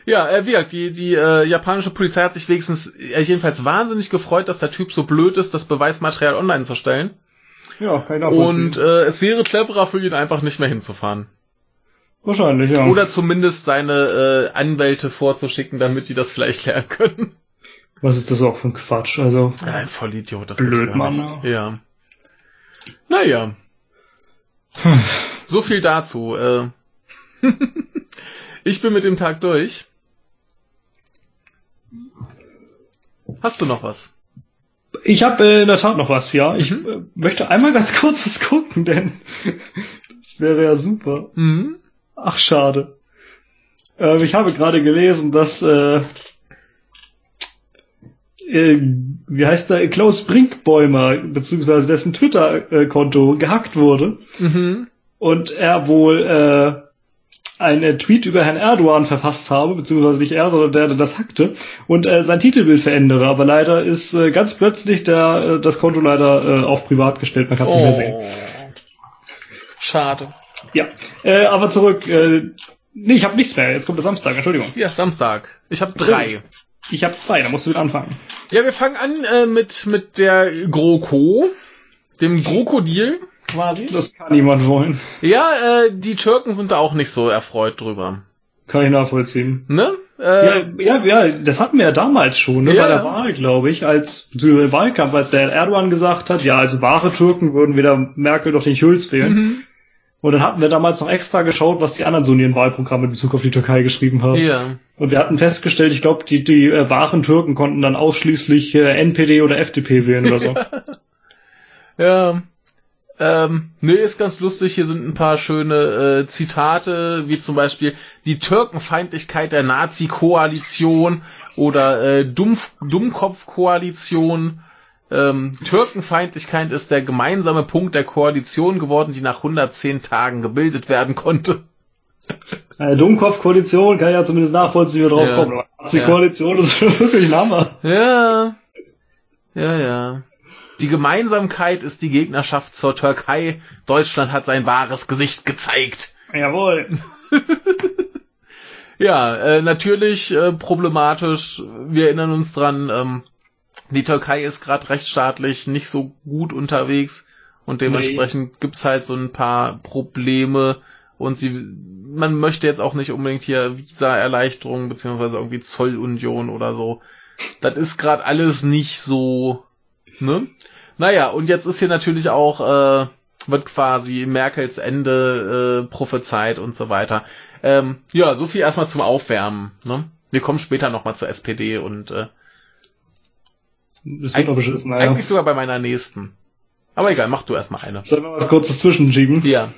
Ja, äh, wie gesagt, die, die äh, japanische Polizei hat sich wenigstens äh, jedenfalls wahnsinnig gefreut, dass der Typ so blöd ist, das Beweismaterial online zu stellen. Ja, kann ich. Und äh, es wäre cleverer für ihn einfach nicht mehr hinzufahren. Wahrscheinlich, ja. Oder zumindest seine äh, Anwälte vorzuschicken, damit die das vielleicht lernen können. Was ist das auch für ein Quatsch? Also, Ja, ein Vollidiot, das Blöd, gibt's Mann, nicht. Ja. Naja. So viel dazu. Äh, ich bin mit dem Tag durch. Hast du noch was? ich habe äh, in der Tat noch was, ja. Ich Mhm. äh, möchte einmal ganz kurz was gucken, denn das wäre ja super. Mhm. Ach, schade. Äh, ich habe gerade gelesen, dass äh, äh, wie heißt der Klaus Brinkbäumer beziehungsweise dessen Twitter-Konto gehackt wurde Mhm. und er wohl äh, einen Tweet über Herrn Erdogan verfasst habe, beziehungsweise nicht er, sondern der, der das hackte und äh, sein Titelbild verändere. Aber leider ist äh, ganz plötzlich der äh, das Konto leider äh, auf privat gestellt. Man kann es nicht mehr sehen. Oh. Schade. Ja, äh, aber zurück. Äh, nee, ich habe nichts mehr. Jetzt kommt der Samstag. Entschuldigung. Ja, Samstag. Ich habe drei. Ich habe zwei. Da musst du wieder anfangen. Ja, wir fangen an äh, mit mit der GroKo, dem Krokodil quasi. Das kann niemand wollen. Ja, äh, die Türken sind da auch nicht so erfreut drüber. Kann ich nachvollziehen. Ne? Äh, Ja, ja, ja, das hatten wir ja damals schon, ne, Ja, bei der. Wahl, glaube ich, als beziehungsweise im Wahlkampf, als der Erdogan gesagt hat, ja, also wahre Türken würden weder Merkel noch den Schulz wählen. Mhm. Und dann hatten wir damals noch extra geschaut, was die anderen so in ihren Wahlprogrammen in Bezug auf die Türkei geschrieben haben. Ja. Und wir hatten festgestellt, ich glaube, die, die äh, wahren Türken konnten dann ausschließlich äh, NPD oder FDP wählen oder so. Ja. Ähm, nee, ist ganz lustig. Hier sind ein paar schöne äh, Zitate, wie zum Beispiel die Türkenfeindlichkeit der Nazi-Koalition oder äh, Dumpf Dummkopf-Koalition. Ähm, Türkenfeindlichkeit ist der gemeinsame Punkt der Koalition geworden, die nach 110 Tagen gebildet werden konnte. Eine Dummkopf-Koalition kann ja zumindest nachvollziehen, wie wir drauf Ja. kommen. Aber die Ja. Ist wirklich ein Hammer. Ja. Ja, ja. Die Gemeinsamkeit ist die Gegnerschaft zur Türkei. Deutschland hat sein wahres Gesicht gezeigt. Jawohl. Ja, äh, natürlich äh, problematisch. Wir erinnern uns dran, ähm, Die Türkei ist gerade rechtsstaatlich nicht so gut unterwegs und dementsprechend nee. gibt's halt so ein paar Probleme und sie, man möchte jetzt auch nicht unbedingt hier Visa-Erleichterung beziehungsweise irgendwie Zollunion oder so. Das ist gerade alles nicht so, ne? Naja, und jetzt ist hier natürlich auch, äh, wird quasi Merkels Ende äh, prophezeit und so weiter. Ähm, ja, so viel erstmal zum Aufwärmen. Ne? Wir kommen später nochmal zur SPD und äh, wird Eig beschissen, naja. eigentlich sogar bei meiner nächsten. Aber egal, mach du erstmal eine. Sollen wir was kurzes zwischenschieben? Ja.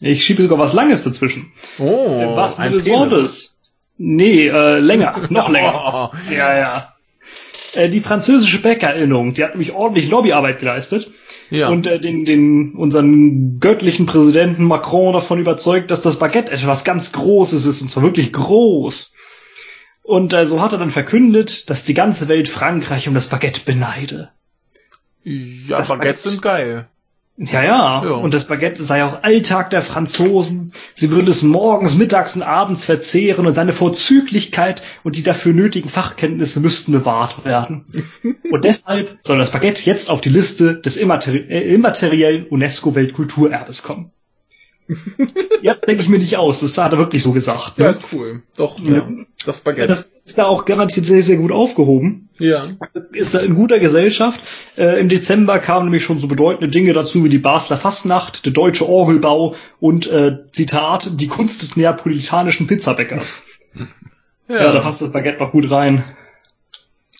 Ich schiebe sogar was Langes dazwischen. Oh, was ein des Wortes. Nee, äh, länger, noch länger. Oh. Ja, ja. Äh, die französische Bäckerinnung, die hat nämlich ordentlich Lobbyarbeit geleistet Ja. und äh, den, den unseren göttlichen Präsidenten Macron davon überzeugt, dass das Baguette etwas ganz Großes ist, und zwar wirklich groß. Und äh, so hat er dann verkündet, dass die ganze Welt Frankreich um das Baguette beneide. ja, das Baguettes Baguette- sind geil. Ja, ja, Ja. Und das Baguette sei auch Alltag der Franzosen. Sie würden es morgens, mittags und abends verzehren und seine Vorzüglichkeit und die dafür nötigen Fachkenntnisse müssten bewahrt werden. und deshalb soll das Baguette jetzt auf die Liste des immateri äh, immateriellen UNESCO-Weltkulturerbes kommen. ja, denke ich mir nicht aus. Das hat er wirklich so gesagt. Ne? Ja, ist cool. Doch, ja. Ja. Das Ja, Baguette. das ist da auch garantiert sehr, sehr gut aufgehoben Ja. ist in guter Gesellschaft. Äh, Im Dezember kamen nämlich schon so bedeutende Dinge dazu wie die Basler Fastnacht, der deutsche Orgelbau und äh, Zitat, die Kunst des neapolitanischen Pizzabäckers. Ja, da passt das Baguette noch gut rein.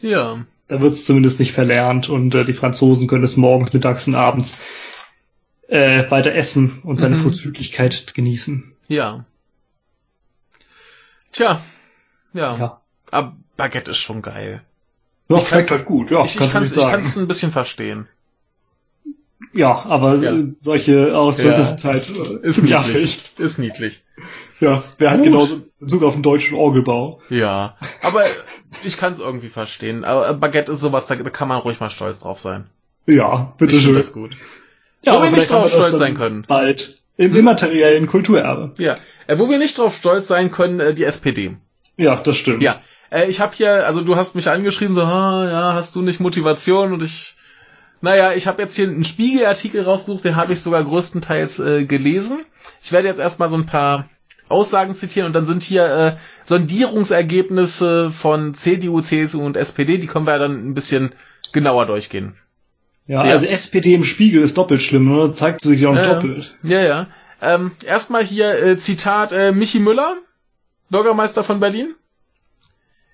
Ja. Da wird es zumindest nicht verlernt und äh, die Franzosen können es morgens, mittags und abends äh, weiter essen und seine Mhm. Vorzüglichkeit genießen. Ja. Tja. Ja. Ja. Aber Baguette ist schon geil. Ja, Ich schmeckt halt gut, ja, ich ich kann kann's ein bisschen verstehen. ja, aber Ja. äh, solche Ausdrücke Ja. sind halt äh, Ist ziemlich niedlich. Ist niedlich. Ja, wer hat genauso Bezug auf den deutschen Orgelbau? Ja. Aber ich kann es irgendwie verstehen. Aber Baguette ist sowas, da, da kann man ruhig mal stolz drauf sein. Ja, bitteschön. das gut. Ja, Wo aber wir nicht drauf stolz sein können. Bald. Im immateriellen Kulturerbe. Ja. Äh, wo wir nicht drauf stolz sein können, äh, die SPD. Ja, das stimmt. Ja. Äh, ich habe hier, also du hast mich angeschrieben, so, ah, ja, hast du nicht Motivation? Und ich, naja, ich habe jetzt hier einen Spiegelartikel rausgesucht, den habe ich sogar größtenteils äh, gelesen. Ich werde jetzt erstmal so ein paar Aussagen zitieren und dann sind hier äh, Sondierungsergebnisse von CDU, CSU und SPD, die können wir ja dann ein bisschen genauer durchgehen. Ja, Ja. also SPD im Spiegel ist doppelt schlimm, oder? Zeigt sie sich auch Ja, ja. doppelt. Ja, ja. Ähm, erstmal hier äh, Zitat äh, Michi Müller, Bürgermeister von Berlin.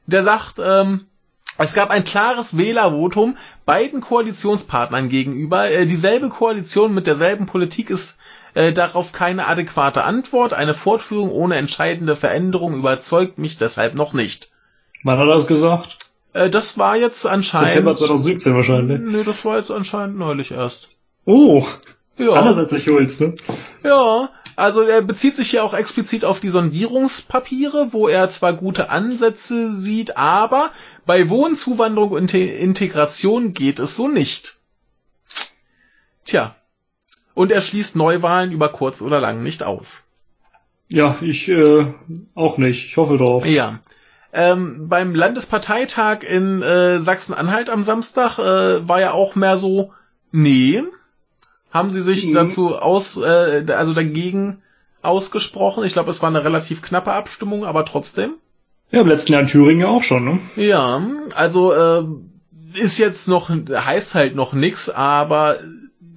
Der sagt, ähm, es gab ein klares Wählervotum beiden Koalitionspartnern gegenüber. Äh, dieselbe Koalition mit derselben Politik ist äh, darauf keine adäquate Antwort. Eine Fortführung ohne entscheidende Veränderung überzeugt mich deshalb noch nicht. Wann hat er das gesagt? Äh, das war jetzt September anscheinend. 2017 wahrscheinlich. Nö, das war jetzt anscheinend neulich erst. Oh, Ja. anders als der Schulz, ne? Ja, also er bezieht sich hier auch explizit auf die Sondierungspapiere, wo er zwar gute Ansätze sieht, aber bei Wohnzuwanderung und Inte- Integration geht es so nicht. Tja. Und er schließt Neuwahlen über kurz oder lang nicht aus. Ja, ich äh, auch nicht. Ich hoffe drauf. Ja. Ähm, beim Landesparteitag in äh, Sachsen-Anhalt am Samstag äh, war ja auch mehr so, nee, haben sie sich Mhm. dazu aus, äh, also dagegen ausgesprochen. Ich glaube, es war eine relativ knappe Abstimmung, aber trotzdem. Ja, im letzten Jahr in Thüringen ja auch schon, ne? Ja, also äh, ist jetzt noch, heißt halt noch nix, aber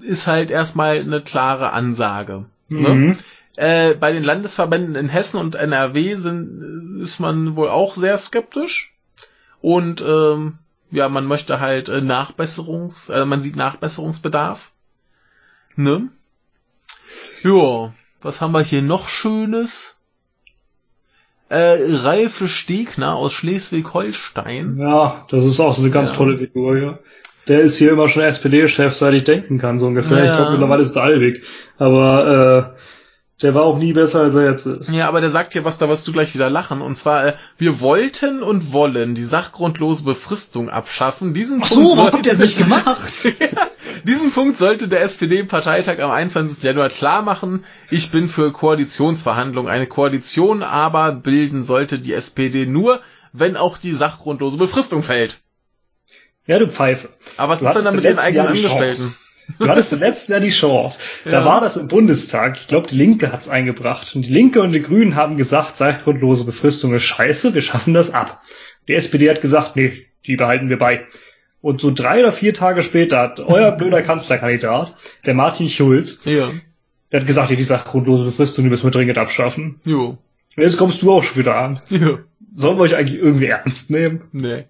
ist halt erstmal eine klare Ansage. Ne? Mhm. Äh, bei den Landesverbänden in Hessen und NRW sind, ist man wohl auch sehr skeptisch. Und ähm, ja, man möchte halt äh, Nachbesserungs, äh, man sieht Nachbesserungsbedarf. Ne? Ja, was haben wir hier noch Schönes? Äh, Ralf Stegner aus Schleswig-Holstein. Ja, das ist auch so eine ganz Ja. tolle Figur, ja. Der ist hier immer schon SPD-Chef, seit ich denken kann, so ungefähr. Ja. Ich glaube, mittlerweile ist der Allweg. Aber äh, der war auch nie besser, als er jetzt ist. Ja, aber der sagt hier was, da wirst du gleich wieder lachen. Und zwar, äh, wir wollten und wollen die sachgrundlose Befristung abschaffen. Diesen Ach so, Punkt warum sollte- habt ihr das nicht gemacht? Diesen Punkt sollte der SPD-Parteitag am 21. Januar klar machen. Ich bin für Koalitionsverhandlungen. Eine Koalition aber bilden sollte die SPD nur, wenn auch die sachgrundlose Befristung fällt. Ja, du Pfeife. Aber was Du ist denn hattest da mit im den eigenen. Angestellten? Du hattest im letzten Jahr die Chance. Ja. Da war das im Bundestag. Ich glaube, die Linke hat's eingebracht. Und die Linke und die Grünen haben gesagt, zeitgrundlose Befristung ist scheiße, wir schaffen das ab. Die SPD hat gesagt, nee, die behalten wir bei. Und so drei oder vier Tage später hat euer blöder Kanzlerkandidat, der Martin Schulz, Ja. der hat gesagt, ja, die sachgrundlose Befristung, die müssen wir dringend abschaffen. Jo. Und jetzt kommst du auch schon wieder an. Ja. Sollen wir euch eigentlich irgendwie ernst nehmen? Nee.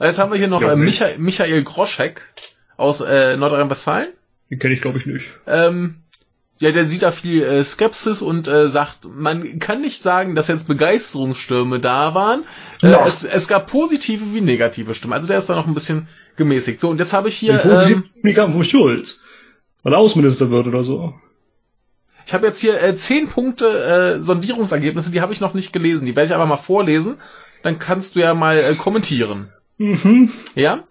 Jetzt haben wir hier noch Ja, äh. Michael, Michael Groschek aus äh, Nordrhein-Westfalen. Den kenne ich, glaube ich, nicht. Ähm, ja, der sieht da viel äh, Skepsis und äh, sagt, man kann nicht sagen, dass jetzt Begeisterungsstürme da waren. Äh, Ja. es, es gab positive wie negative Stimmen. Also der ist da noch ein bisschen gemäßigt. So, und jetzt habe ich hier, ähm, ähm, kam von Schulz. Weil er Außenminister wird oder so. ich habe jetzt hier äh, zehn Punkte äh, Sondierungsergebnisse, die habe ich noch nicht gelesen. Die werde ich aber mal vorlesen. Dann kannst du ja mal äh, kommentieren. Mhm. Ja?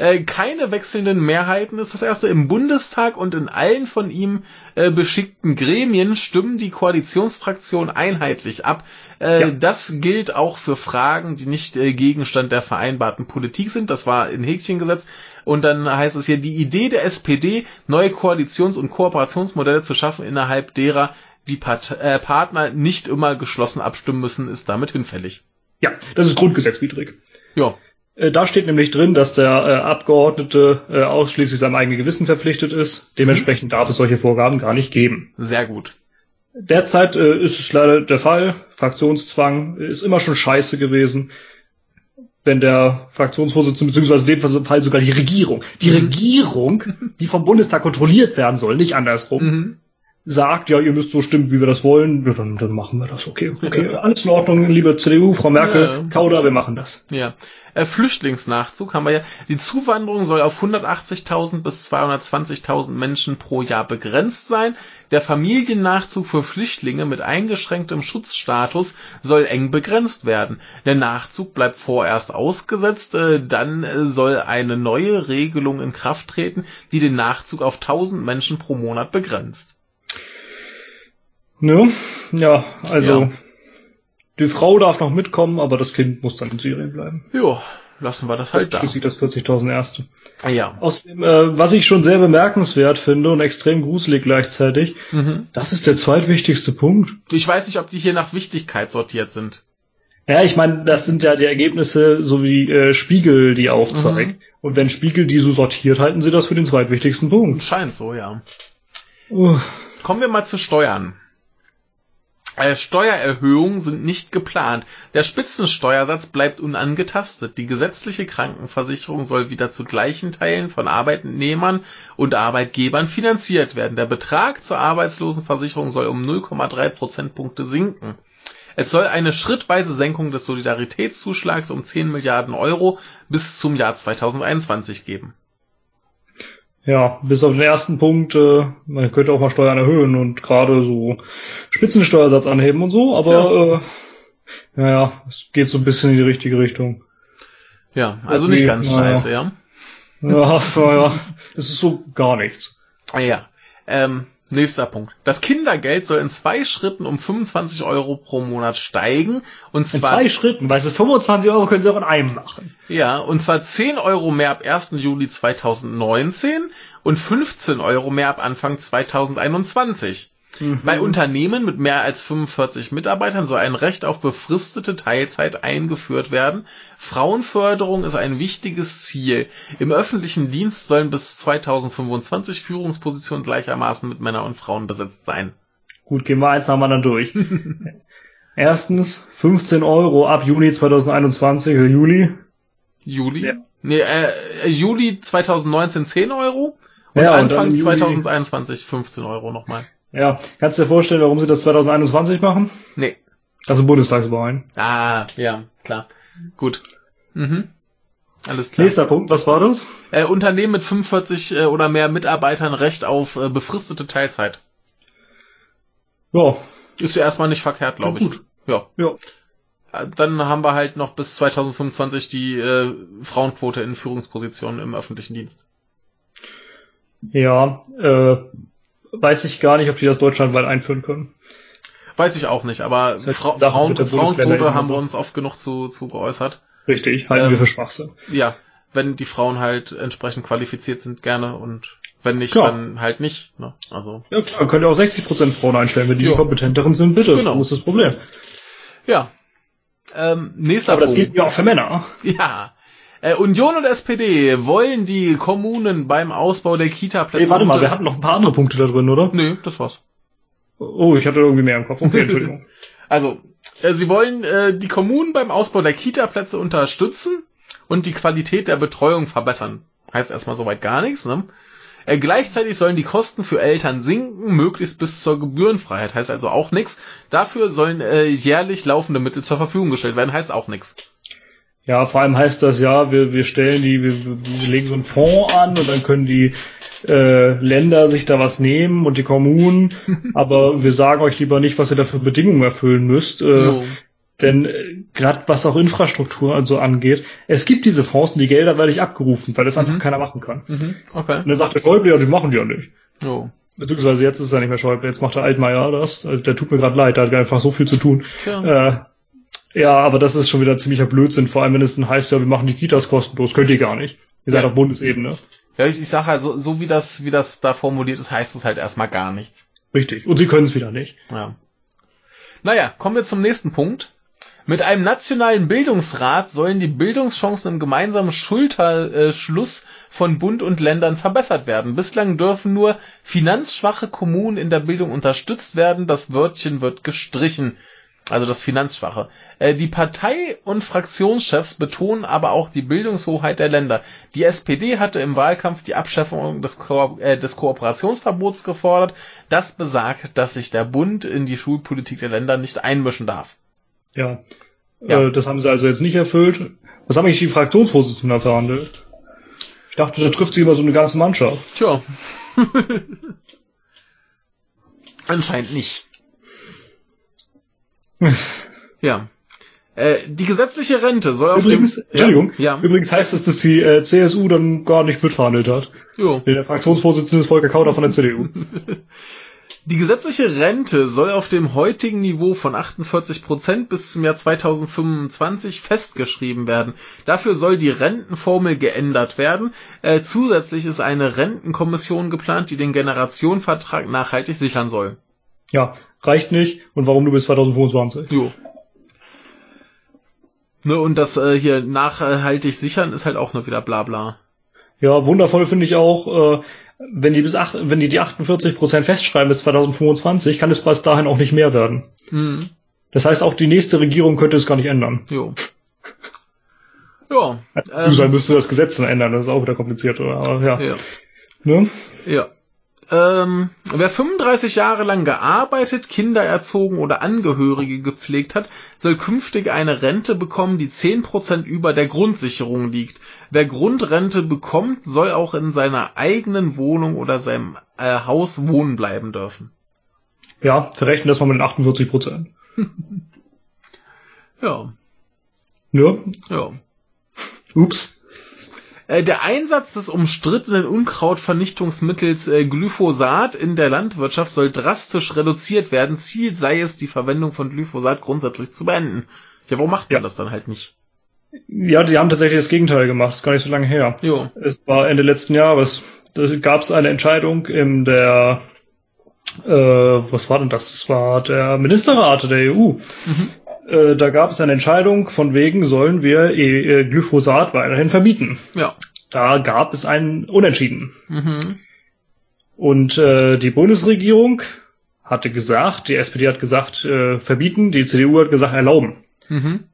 Äh, keine wechselnden Mehrheiten ist das erste. Im Bundestag und in allen von ihm äh, beschickten Gremien stimmen die Koalitionsfraktionen einheitlich ab. Äh, Ja. Das gilt auch für Fragen, die nicht äh, Gegenstand der vereinbarten Politik sind. Das war in Häkchen gesetzt. Und dann heißt es hier, die Idee der SPD, neue Koalitions- und Kooperationsmodelle zu schaffen, innerhalb derer die Part äh, Partner nicht immer geschlossen abstimmen müssen, ist damit hinfällig. Ja, das ist grundgesetzwidrig. Ja, Da steht nämlich drin, dass der äh, Abgeordnete äh, ausschließlich seinem eigenen Gewissen verpflichtet ist. Dementsprechend darf es solche Vorgaben gar nicht geben. sehr gut. Derzeit äh, ist es leider der Fall. Fraktionszwang ist immer schon scheiße gewesen. Wenn der Fraktionsvorsitzende, beziehungsweise in dem Fall sogar die Regierung, die Mhm. Regierung, die vom Bundestag kontrolliert werden soll, nicht andersrum, Mhm. Sagt, ja, ihr müsst so stimmen, wie wir das wollen, dann, dann machen wir das. Okay, okay, alles in Ordnung, liebe CDU, Frau Merkel, Ja. Kauder, wir machen das. Ja. Äh, Flüchtlingsnachzug haben wir ja. Die Zuwanderung soll auf 180.000 bis 220.000 Menschen pro Jahr begrenzt sein. Der Familiennachzug für Flüchtlinge mit eingeschränktem Schutzstatus soll eng begrenzt werden. Der Nachzug bleibt vorerst ausgesetzt, äh, dann äh, soll eine neue Regelung in Kraft treten, die den Nachzug auf 1000 Menschen pro Monat begrenzt. Ne? Ja, also Ja. die Frau darf noch mitkommen, aber das Kind muss dann in Syrien bleiben. Jo, lassen wir das halt da. Schließlich das 40.000 Erste. Ah, Ja. Außerdem, äh, was ich schon sehr bemerkenswert finde und extrem gruselig gleichzeitig, Mhm. das ist der zweitwichtigste Punkt. Ich weiß nicht, ob die hier nach Wichtigkeit sortiert sind. Ja, ich meine, das sind ja die Ergebnisse, so wie äh, Spiegel die aufzeigt. Mhm. Und wenn Spiegel die so sortiert, halten sie das für den zweitwichtigsten Punkt. Scheint so, ja. Uh, Kommen wir mal zu Steuern. Steuererhöhungen sind nicht geplant. Der Spitzensteuersatz bleibt unangetastet. Die gesetzliche Krankenversicherung soll wieder zu gleichen Teilen von Arbeitnehmern und Arbeitgebern finanziert werden. Der Betrag zur Arbeitslosenversicherung soll um 0,3 Prozentpunkte sinken. Es soll eine schrittweise Senkung des Solidaritätszuschlags um 10 Milliarden Euro bis zum Jahr 2021 geben. Ja, bis auf den ersten Punkt, äh, man könnte auch mal Steuern erhöhen und gerade so Spitzensteuersatz anheben und so, aber äh, naja, es geht so ein bisschen in die richtige Richtung. Ja, also Okay, nicht ganz naja. scheiße, ja. Ja, naja, das ist so gar nichts. Ja. Ähm, nächster Punkt. Das Kindergeld soll in zwei Schritten um 25 Euro pro Monat steigen. Und In zwar, zwei Schritten, weißt du, 25 Euro können sie auch in einem machen. ja, und zwar 10 Euro mehr ab 1. Juli 2019 und 15 Euro mehr ab Anfang 2021. Bei Unternehmen mit mehr als 45 Mitarbeitern soll ein Recht auf befristete Teilzeit eingeführt werden. Frauenförderung ist ein wichtiges Ziel. Im öffentlichen Dienst sollen bis 2025 Führungspositionen gleichermaßen mit Männern und Frauen besetzt sein. Gut, gehen wir eins nach anderen durch. Erstens, 15 Euro ab Juni 2021 oder Juli. Juli? Ja. Nee, äh, Juli 2019 10 Euro und Ja, und Anfang dann Juli- 2021 15 Euro nochmal. Ja, kannst du dir vorstellen, warum sie das 2021 machen? Nee. Das sind Bundestagswahlen. Ah, ja, klar. Gut. Mhm. Alles klar. Nächster Punkt, was war das? Äh, Unternehmen mit 45 äh, oder mehr Mitarbeitern Recht auf äh, befristete Teilzeit. Ja, Ist ja erstmal nicht verkehrt, glaube Ja, ich. gut. Ja. ja. Äh, Dann haben wir halt noch bis 2025 die äh, Frauenquote in Führungspositionen im öffentlichen Dienst. Ja, äh, weiß ich gar nicht, ob die das deutschlandweit einführen können. Weiß ich auch nicht, aber ist halt Fra Frauen Bundesländer haben wir uns oft genug zu, zu geäußert. Richtig, halten Ähm, wir für Schwachsinn. Ja. wenn die Frauen halt entsprechend qualifiziert sind, gerne und wenn nicht, Klar. dann halt nicht. Ne? Also Ja, klar, könnt ihr auch 60% Frauen einstellen, wenn die die kompetenteren sind, bitte. Genau. Wo ist das Problem? ja. Ähm, nächster Aber das Punkt. gilt ja auch für Männer. Ja. Äh, Union und SPD wollen die Kommunen beim Ausbau der Kita-Plätze. Ey, warte mal, wir hatten noch ein paar andere Punkte da drin, oder? Nö, das war's. Oh, ich hatte irgendwie mehr im Kopf. Okay, Entschuldigung. Also, äh, sie wollen äh, die Kommunen beim Ausbau der Kita-Plätze unterstützen und die Qualität der Betreuung verbessern. Heißt erstmal soweit gar nichts, ne? Äh, gleichzeitig sollen die Kosten für Eltern sinken, möglichst bis zur Gebührenfreiheit. Heißt also auch nichts. Dafür sollen äh, jährlich laufende Mittel zur Verfügung gestellt werden. Heißt auch nichts. Ja, vor allem heißt das ja, wir, wir stellen die, wir, wir legen so einen Fonds an und dann können die äh, Länder sich da was nehmen und die Kommunen, aber wir sagen euch lieber nicht, was ihr da für Bedingungen erfüllen müsst. Äh, Jo. Denn äh, gerade was auch Infrastruktur also angeht, es gibt diese Fonds und die Gelder werden nicht abgerufen, weil das einfach Mhm. keiner machen kann. Mhm. Okay. Und dann sagt der Schäuble, ja, die machen die ja nicht. Jo. Beziehungsweise jetzt ist es ja nicht mehr Schäuble, jetzt macht der Altmaier das. Also der tut mir gerade leid, der hat einfach so viel zu tun. Tja. Äh, ja, aber das ist schon wieder ziemlicher Blödsinn, vor allem wenn es dann heißt, ja, wir machen die Kitas kostenlos. Könnt ihr gar nicht. Ihr seid Ja. auf Bundesebene. Ja, ich, ich sag halt, so, so wie das, wie das da formuliert ist, heißt es halt erstmal gar nichts. Richtig. Und sie können es wieder nicht. Ja. Naja, kommen wir zum nächsten Punkt. Mit einem nationalen Bildungsrat sollen die Bildungschancen im gemeinsamen Schulterschluss von Bund und Ländern verbessert werden. Bislang dürfen nur finanzschwache Kommunen in der Bildung unterstützt werden. Das Wörtchen wird gestrichen. Also das Finanzschwache. Äh, Die Partei- und Fraktionschefs betonen aber auch die Bildungshoheit der Länder. Die SPD hatte im Wahlkampf die Abschaffung des, Ko äh, des Kooperationsverbots gefordert. Das besagt, dass sich der Bund in die Schulpolitik der Länder nicht einmischen darf. Ja. Ja. Äh, das haben sie also jetzt nicht erfüllt. Was haben eigentlich die Fraktionsvorsitzenden da verhandelt? Ich dachte, da trifft sich immer so eine ganze Mannschaft. Tja. Anscheinend nicht. Ja. Äh, die gesetzliche Rente soll auf Übrigens, dem... Entschuldigung, Ja. ja. übrigens heißt es, dass die äh, CSU dann gar nicht mitverhandelt hat. Jo. Der Fraktionsvorsitzende ist Volker Kauder von der CDU. Die gesetzliche Rente soll auf dem heutigen Niveau von 48 Prozent bis zum Jahr 2025 festgeschrieben werden. Dafür soll die Rentenformel geändert werden. Äh, zusätzlich ist eine Rentenkommission geplant, die den Generationenvertrag nachhaltig sichern soll. Ja, reicht nicht. Und warum nur bis 2025? Jo. Ne, und das äh, hier nachhaltig sichern ist halt auch nur wieder Blabla. Ja, wundervoll finde ich auch, äh, wenn die bis acht, wenn die die 48 Prozent festschreiben bis 2025, kann es bis dahin auch nicht mehr werden. Mhm. Das heißt, auch die nächste Regierung könnte es gar nicht ändern. Jo. Ja. Beziehungsweise Ähm, müsste das Gesetz dann ändern, das ist auch wieder komplizierter. Aber ja. ja. Ne? Ja. Ähm, wer 35 Jahre lang gearbeitet, Kinder erzogen oder Angehörige gepflegt hat, soll künftig eine Rente bekommen, die 10% über der Grundsicherung liegt. Wer Grundrente bekommt, soll auch in seiner eigenen Wohnung oder seinem äh, Haus wohnen bleiben dürfen. Ja, verrechnen das mal mit den 48 Prozent. Ja, Ne? ja. Ups. Äh, Der Einsatz des umstrittenen Unkrautvernichtungsmittels äh, Glyphosat in der Landwirtschaft soll drastisch reduziert werden. Ziel sei es, die Verwendung von Glyphosat grundsätzlich zu beenden. Ja, warum macht man Ja. das dann halt nicht? Ja, die haben tatsächlich das Gegenteil gemacht, ist gar nicht so lange her. Jo. Es war Ende letzten Jahres. Da gab es eine Entscheidung in der, äh, was war denn das? Das war der Ministerrat der EU. Mhm. Äh, da gab es eine Entscheidung von wegen, sollen wir äh, Glyphosat weiterhin verbieten. Ja. Da gab es einen Unentschieden. Mhm. Und äh, die Bundesregierung hatte gesagt, die SPD hat gesagt, äh, verbieten, die CDU hat gesagt, erlauben. Mhm.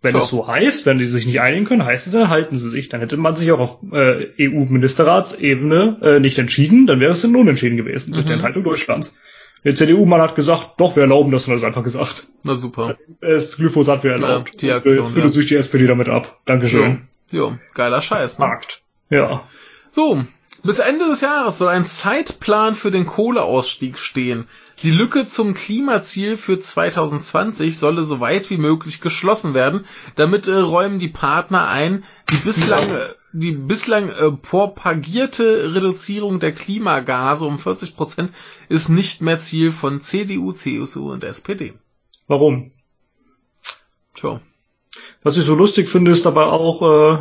Wenn So. es so heißt, wenn die sich nicht einigen können, heißt es, dann halten sie sich. Dann hätte man sich auch auf äh, EU-Ministerratsebene äh, nicht entschieden, dann wäre es ein Unentschieden gewesen durch Mhm. die Enthaltung Deutschlands. Der CDU-Mann hat gesagt, doch, wir erlauben das und hat es einfach gesagt. Na super. Das Glyphosat wäre erlaubt. Ja, die Aktion, Und, äh, ja. sich die SPD damit ab. Dankeschön. Jo. jo. Geiler Scheiß, ne? Markt. Ja. So, bis Ende des Jahres soll ein Zeitplan für den Kohleausstieg stehen. Die Lücke zum Klimaziel für 2020 solle so weit wie möglich geschlossen werden. Damit äh, räumen die Partner ein, die bislang, äh, die bislang äh, propagierte Reduzierung der Klimagase um 40 Prozent ist nicht mehr Ziel von CDU, CSU und SPD. Warum? Tja. Was ich so lustig finde, ist aber auch, äh,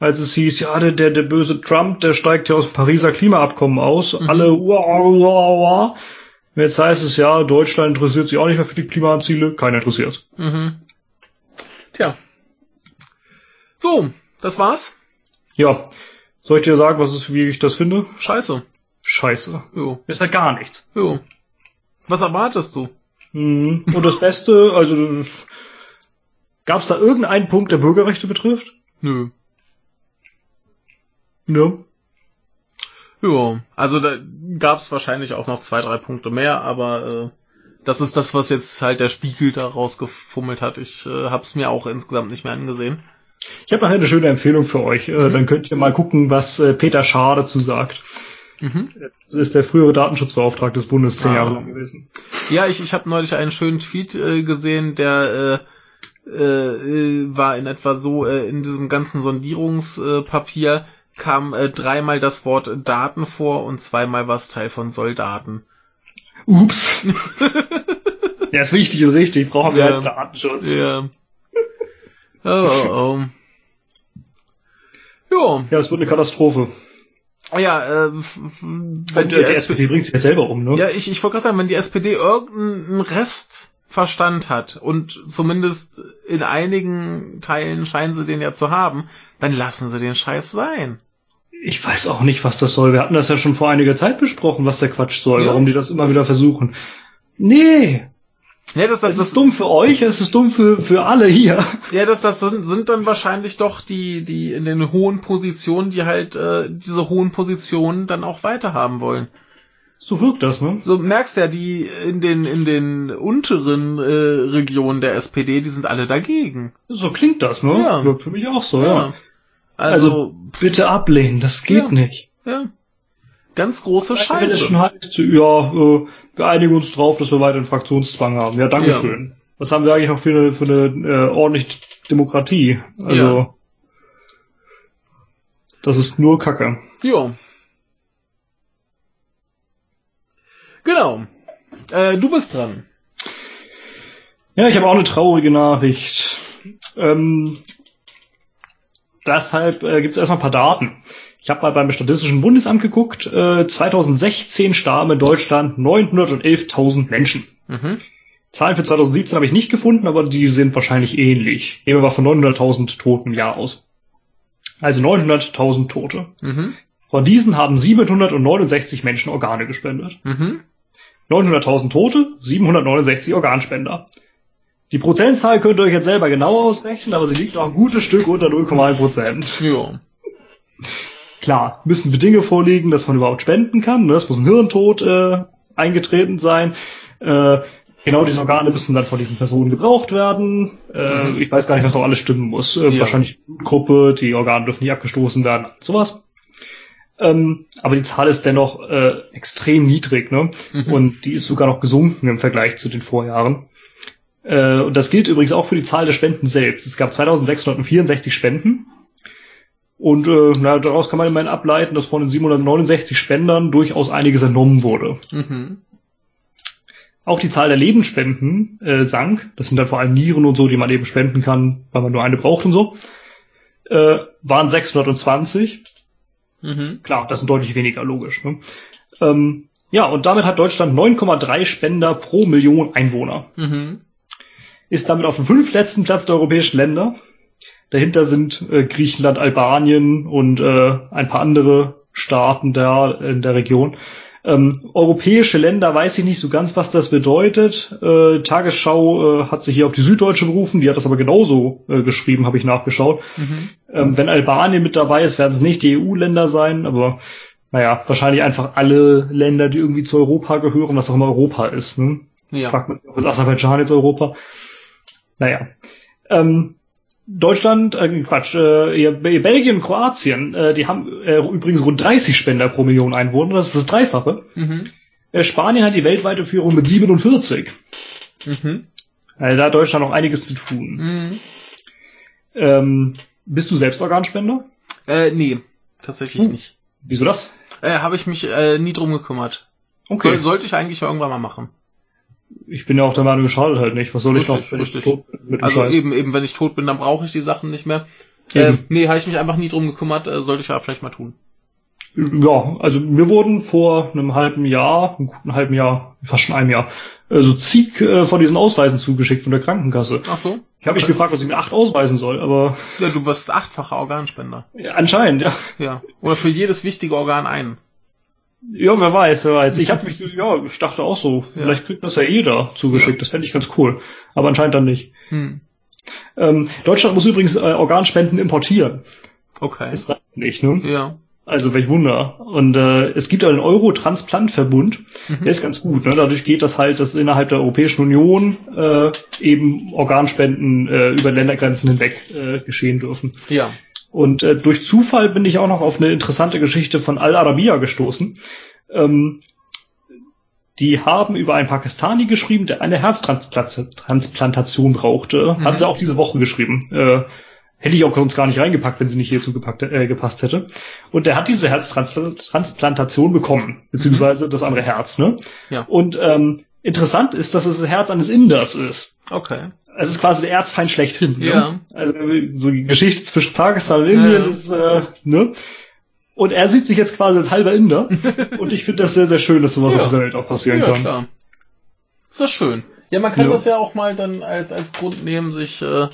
als es hieß, ja, der, der, der böse Trump, der steigt ja aus dem Pariser Klimaabkommen aus. Mhm. Alle, wow, wow, wow. Jetzt heißt es ja, Deutschland interessiert sich auch nicht mehr für die Klimaziele. Keiner interessiert. Mhm. Tja. So, das war's. Ja. Soll ich dir sagen, was ist, wie ich das finde? Scheiße. Scheiße. Jo. Ist halt gar nichts. Jo. Was erwartest du? Mhm. Und das Beste, also gab es da irgendeinen Punkt, der Bürgerrechte betrifft? Nö. Nö. Ja, also da gab es wahrscheinlich auch noch zwei, drei Punkte mehr, aber äh, das ist das, was jetzt halt der Spiegel da rausgefummelt hat. Ich äh, habe es mir auch insgesamt nicht mehr angesehen. Ich habe noch eine schöne Empfehlung für euch. Äh, mhm. Dann könnt ihr mal gucken, was äh, Peter Schaar dazu sagt. Mhm. Das ist der frühere Datenschutzbeauftragte des Bundes, zehn ah. Jahre lang gewesen. Ja, ich, ich habe neulich einen schönen Tweet äh, gesehen, der äh, äh, war in etwa so äh, in diesem ganzen Sondierungspapier kam äh, dreimal das Wort Daten vor und zweimal was Teil von Soldaten. Ups. ja, ist wichtig und richtig. Brauchen wir ja. als Datenschutz. Ja. Oh, oh, oh. Jo. Ja, es wird eine Katastrophe. Oh ja, äh, wenn und, die, die SPD bringt sich ja selber um, ne? Ja, ich, ich wollte gerade sagen, wenn die SPD irgendeinen Restverstand hat und zumindest in einigen Teilen scheinen sie den ja zu haben, dann lassen sie den Scheiß sein. Ich weiß auch nicht, was das soll. Wir hatten das ja schon vor einiger Zeit besprochen, was der Quatsch soll, ja. warum die das immer wieder versuchen. Nee, ja, das, das, es ist das, dumm für euch, es ist dumm für, für alle hier. Ja, das, das sind, sind dann wahrscheinlich doch die, die in den hohen Positionen, die halt äh, diese hohen Positionen dann auch weiterhaben wollen. So wirkt das, ne? So merkst ja, die in den in den unteren äh, Regionen der SPD, die sind alle dagegen. So klingt das, ne? Ja. Wirkt für mich auch so, ja. ja. Also, also, bitte ablehnen, das geht ja. nicht. Ja. Ganz große Scheiße. Wenn es schon heißt, ja, äh, wir einigen uns drauf, dass wir weiter einen Fraktionszwang haben. Ja, Dankeschön. Ja. Was haben wir eigentlich noch für eine, für eine äh, ordentliche Demokratie? Also, ja. das ist nur Kacke. Ja. Genau. Äh, du bist dran. Ja, ich habe auch eine traurige Nachricht. Ähm, deshalb äh, gibt es erstmal ein paar Daten. Ich habe mal beim Statistischen Bundesamt geguckt. Äh, 2016 starben in Deutschland 911.000 Menschen. Mhm. Zahlen für 2017 habe ich nicht gefunden, aber die sind wahrscheinlich ähnlich. Nehmen wir mal von 900.000 Toten im Jahr aus. Also 900.000 Tote. Mhm. Von diesen haben 769 Menschen Organe gespendet. Mhm. 900.000 Tote, 769 Organspender. Die Prozentzahl könnt ihr euch jetzt selber genau ausrechnen, aber sie liegt noch ein gutes Stück unter 0,1 Prozent. Ja. Klar, müssen Bedingungen vorliegen, dass man überhaupt spenden kann. Ne? Es muss ein Hirntod äh, eingetreten sein. Äh, genau diese Organe müssen dann von diesen Personen gebraucht werden. Äh, mhm. Ich weiß gar nicht, was noch alles stimmen muss. Äh, ja. Wahrscheinlich Gruppe, die Organe dürfen nicht abgestoßen werden, sowas. Ähm, aber die Zahl ist dennoch äh, extrem niedrig, ne? Mhm. Und die ist sogar noch gesunken im Vergleich zu den Vorjahren. Äh, und das gilt übrigens auch für die Zahl der Spenden selbst. Es gab 2664 Spenden und äh, na, daraus kann man immerhin ableiten, dass von den 769 Spendern durchaus einiges entnommen wurde. Mhm. Auch die Zahl der Lebensspenden äh, sank. Das sind dann vor allem Nieren und so, die man eben spenden kann, weil man nur eine braucht und so. Äh, waren 620. Mhm. Klar, das sind deutlich weniger, logisch. Ne? Ähm, ja, und damit hat Deutschland 9,3 Spender pro Million Einwohner. Mhm. Ist damit auf dem fünftletzten Platz der europäischen Länder Dahinter sind äh, Griechenland, Albanien und äh, ein paar andere Staaten da in der Region. Ähm, europäische Länder weiß ich nicht so ganz, was das bedeutet. Äh, Tagesschau äh, hat sich hier auf die Süddeutsche berufen, die hat das aber genauso äh, geschrieben, habe ich nachgeschaut. Mhm. Ähm, wenn Albanien mit dabei ist, werden es nicht die EU-Länder sein, aber naja, wahrscheinlich einfach alle Länder, die irgendwie zu Europa gehören, was auch immer Europa ist. Ne? Ja. Fragt man sich, ist Aserbaidschan jetzt Europa? Naja. Ähm, Deutschland, äh, Quatsch, äh, Belgien, Kroatien, äh, die haben äh, übrigens rund 30 Spender pro Million Einwohner, das ist das Dreifache. Mhm. Äh, Spanien hat die weltweite Führung mit 47. Mhm. Also da hat Deutschland noch einiges zu tun. Mhm. Ähm, bist du selbst Organspender? Äh, nee, tatsächlich hm. nicht. Wieso das? Äh, Habe ich mich äh, nie drum gekümmert. Okay. Soll, sollte ich eigentlich irgendwann mal machen ich bin ja auch der Meinung, schadet halt nicht. Was soll richtig, ich noch, wenn richtig. ich tot bin mit dem Also Scheiß? eben, eben, wenn ich tot bin, dann brauche ich die Sachen nicht mehr. Äh, nee, habe ich mich einfach nie drum gekümmert, äh, sollte ich ja vielleicht mal tun. Ja, also mir wurden vor einem halben Jahr, einem guten halben Jahr, fast schon einem Jahr, äh, so zig äh, von diesen Ausweisen zugeschickt von der Krankenkasse. Ach so? Ich habe mich gefragt, was ich mir acht ausweisen soll, aber Ja, du wirst achtfacher Organspender. ja, anscheinend, ja. Ja. Oder für jedes wichtige Organ einen. Ja, wer weiß, wer weiß. Ich habe mich, ja, ich dachte auch so, vielleicht kriegt das ja jeder zugeschickt, das fände ich ganz cool. Aber anscheinend dann nicht. Hm. Ähm, Deutschland muss übrigens äh, Organspenden importieren. Okay. Das reicht nicht, ne? Ja. Also welch Wunder. Und äh, es gibt den Euro-Transplantverbund, Mhm. der ist ganz gut. Ne? Dadurch geht das halt, dass innerhalb der Europäischen Union äh, eben Organspenden äh, über Ländergrenzen hinweg äh, geschehen dürfen. Ja. Und äh, durch Zufall bin ich auch noch auf eine interessante Geschichte von Al Arabiya gestoßen. Ähm, die haben über einen Pakistani geschrieben, der eine Herztransplantation brauchte. Mhm. Hatten sie auch diese Woche geschrieben. Äh, hätte ich auch sonst gar nicht reingepackt, wenn sie nicht hierzu gepackt, äh, gepasst hätte. Und der hat diese Herztransplantation bekommen, beziehungsweise das andere Herz. Ne? Ja. Und ähm, interessant ist, dass es das Herz eines Inders ist. Okay. Es ist quasi der Erzfeind schlechthin. Ne? Ja. Also so die Geschichte zwischen Pakistan und Indien Ja. ist, äh, ne? Und er sieht sich jetzt quasi als halber Inder. und ich finde das sehr, sehr schön, dass sowas Ja. auf dieser Welt auch passieren Ja, kann. klar. Ist das schön. Ja, man kann Ja. das ja auch mal dann als, als Grund nehmen, sich äh,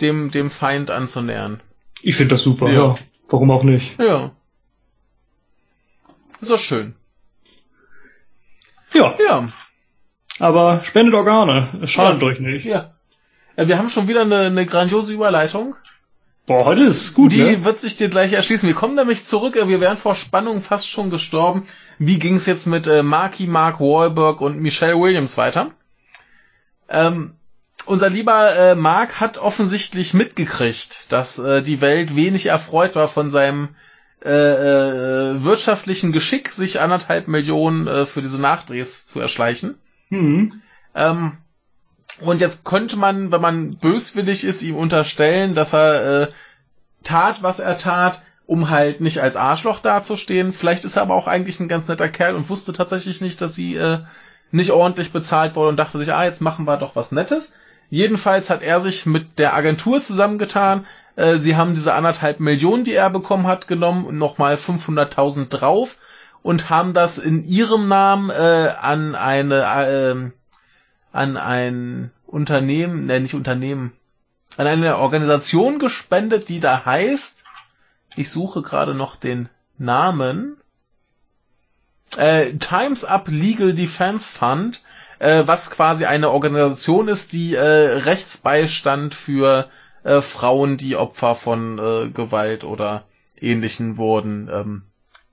dem, dem Feind anzunähern. Ich finde das super, Ja. Warum auch nicht? Ja. Ist das schön. Ja, Ja. aber spendet Organe. Es schadet Ja. euch nicht. Ja. Äh, Wir haben schon wieder eine, eine grandiose Überleitung. Boah, heute ist es gut, Die ne? wird sich dir gleich erschließen. Wir kommen nämlich zurück. äh, Wir wären vor Spannung fast schon gestorben. Wie ging es jetzt mit äh, Marky Mark Wahlberg und Michelle Williams weiter? Ähm, unser lieber äh, Mark hat offensichtlich mitgekriegt, dass äh, die Welt wenig erfreut war von seinem äh, äh, wirtschaftlichen Geschick, sich anderthalb Millionen äh, für diese Nachdrehs zu erschleichen. Hm. Ähm, und jetzt könnte man, wenn man böswillig ist, ihm unterstellen, dass er äh, tat, was er tat, um halt nicht als Arschloch dazustehen. Vielleicht ist er aber auch eigentlich ein ganz netter Kerl und wusste tatsächlich nicht, dass sie äh, nicht ordentlich bezahlt wurde und dachte sich, ah, jetzt machen wir doch was Nettes. Jedenfalls hat er sich mit der Agentur zusammengetan. Äh, sie haben diese anderthalb Millionen, die er bekommen hat, genommen und nochmal 500.000 drauf und haben das in ihrem Namen äh, an eine äh, an ein Unternehmen, ne, nicht Unternehmen, an eine Organisation gespendet, die da heißt, ich suche gerade noch den Namen, äh, Times Up Legal Defense Fund, äh, was quasi eine Organisation ist, die äh, Rechtsbeistand für äh, Frauen, die Opfer von äh, Gewalt oder ähnlichen wurden, ähm,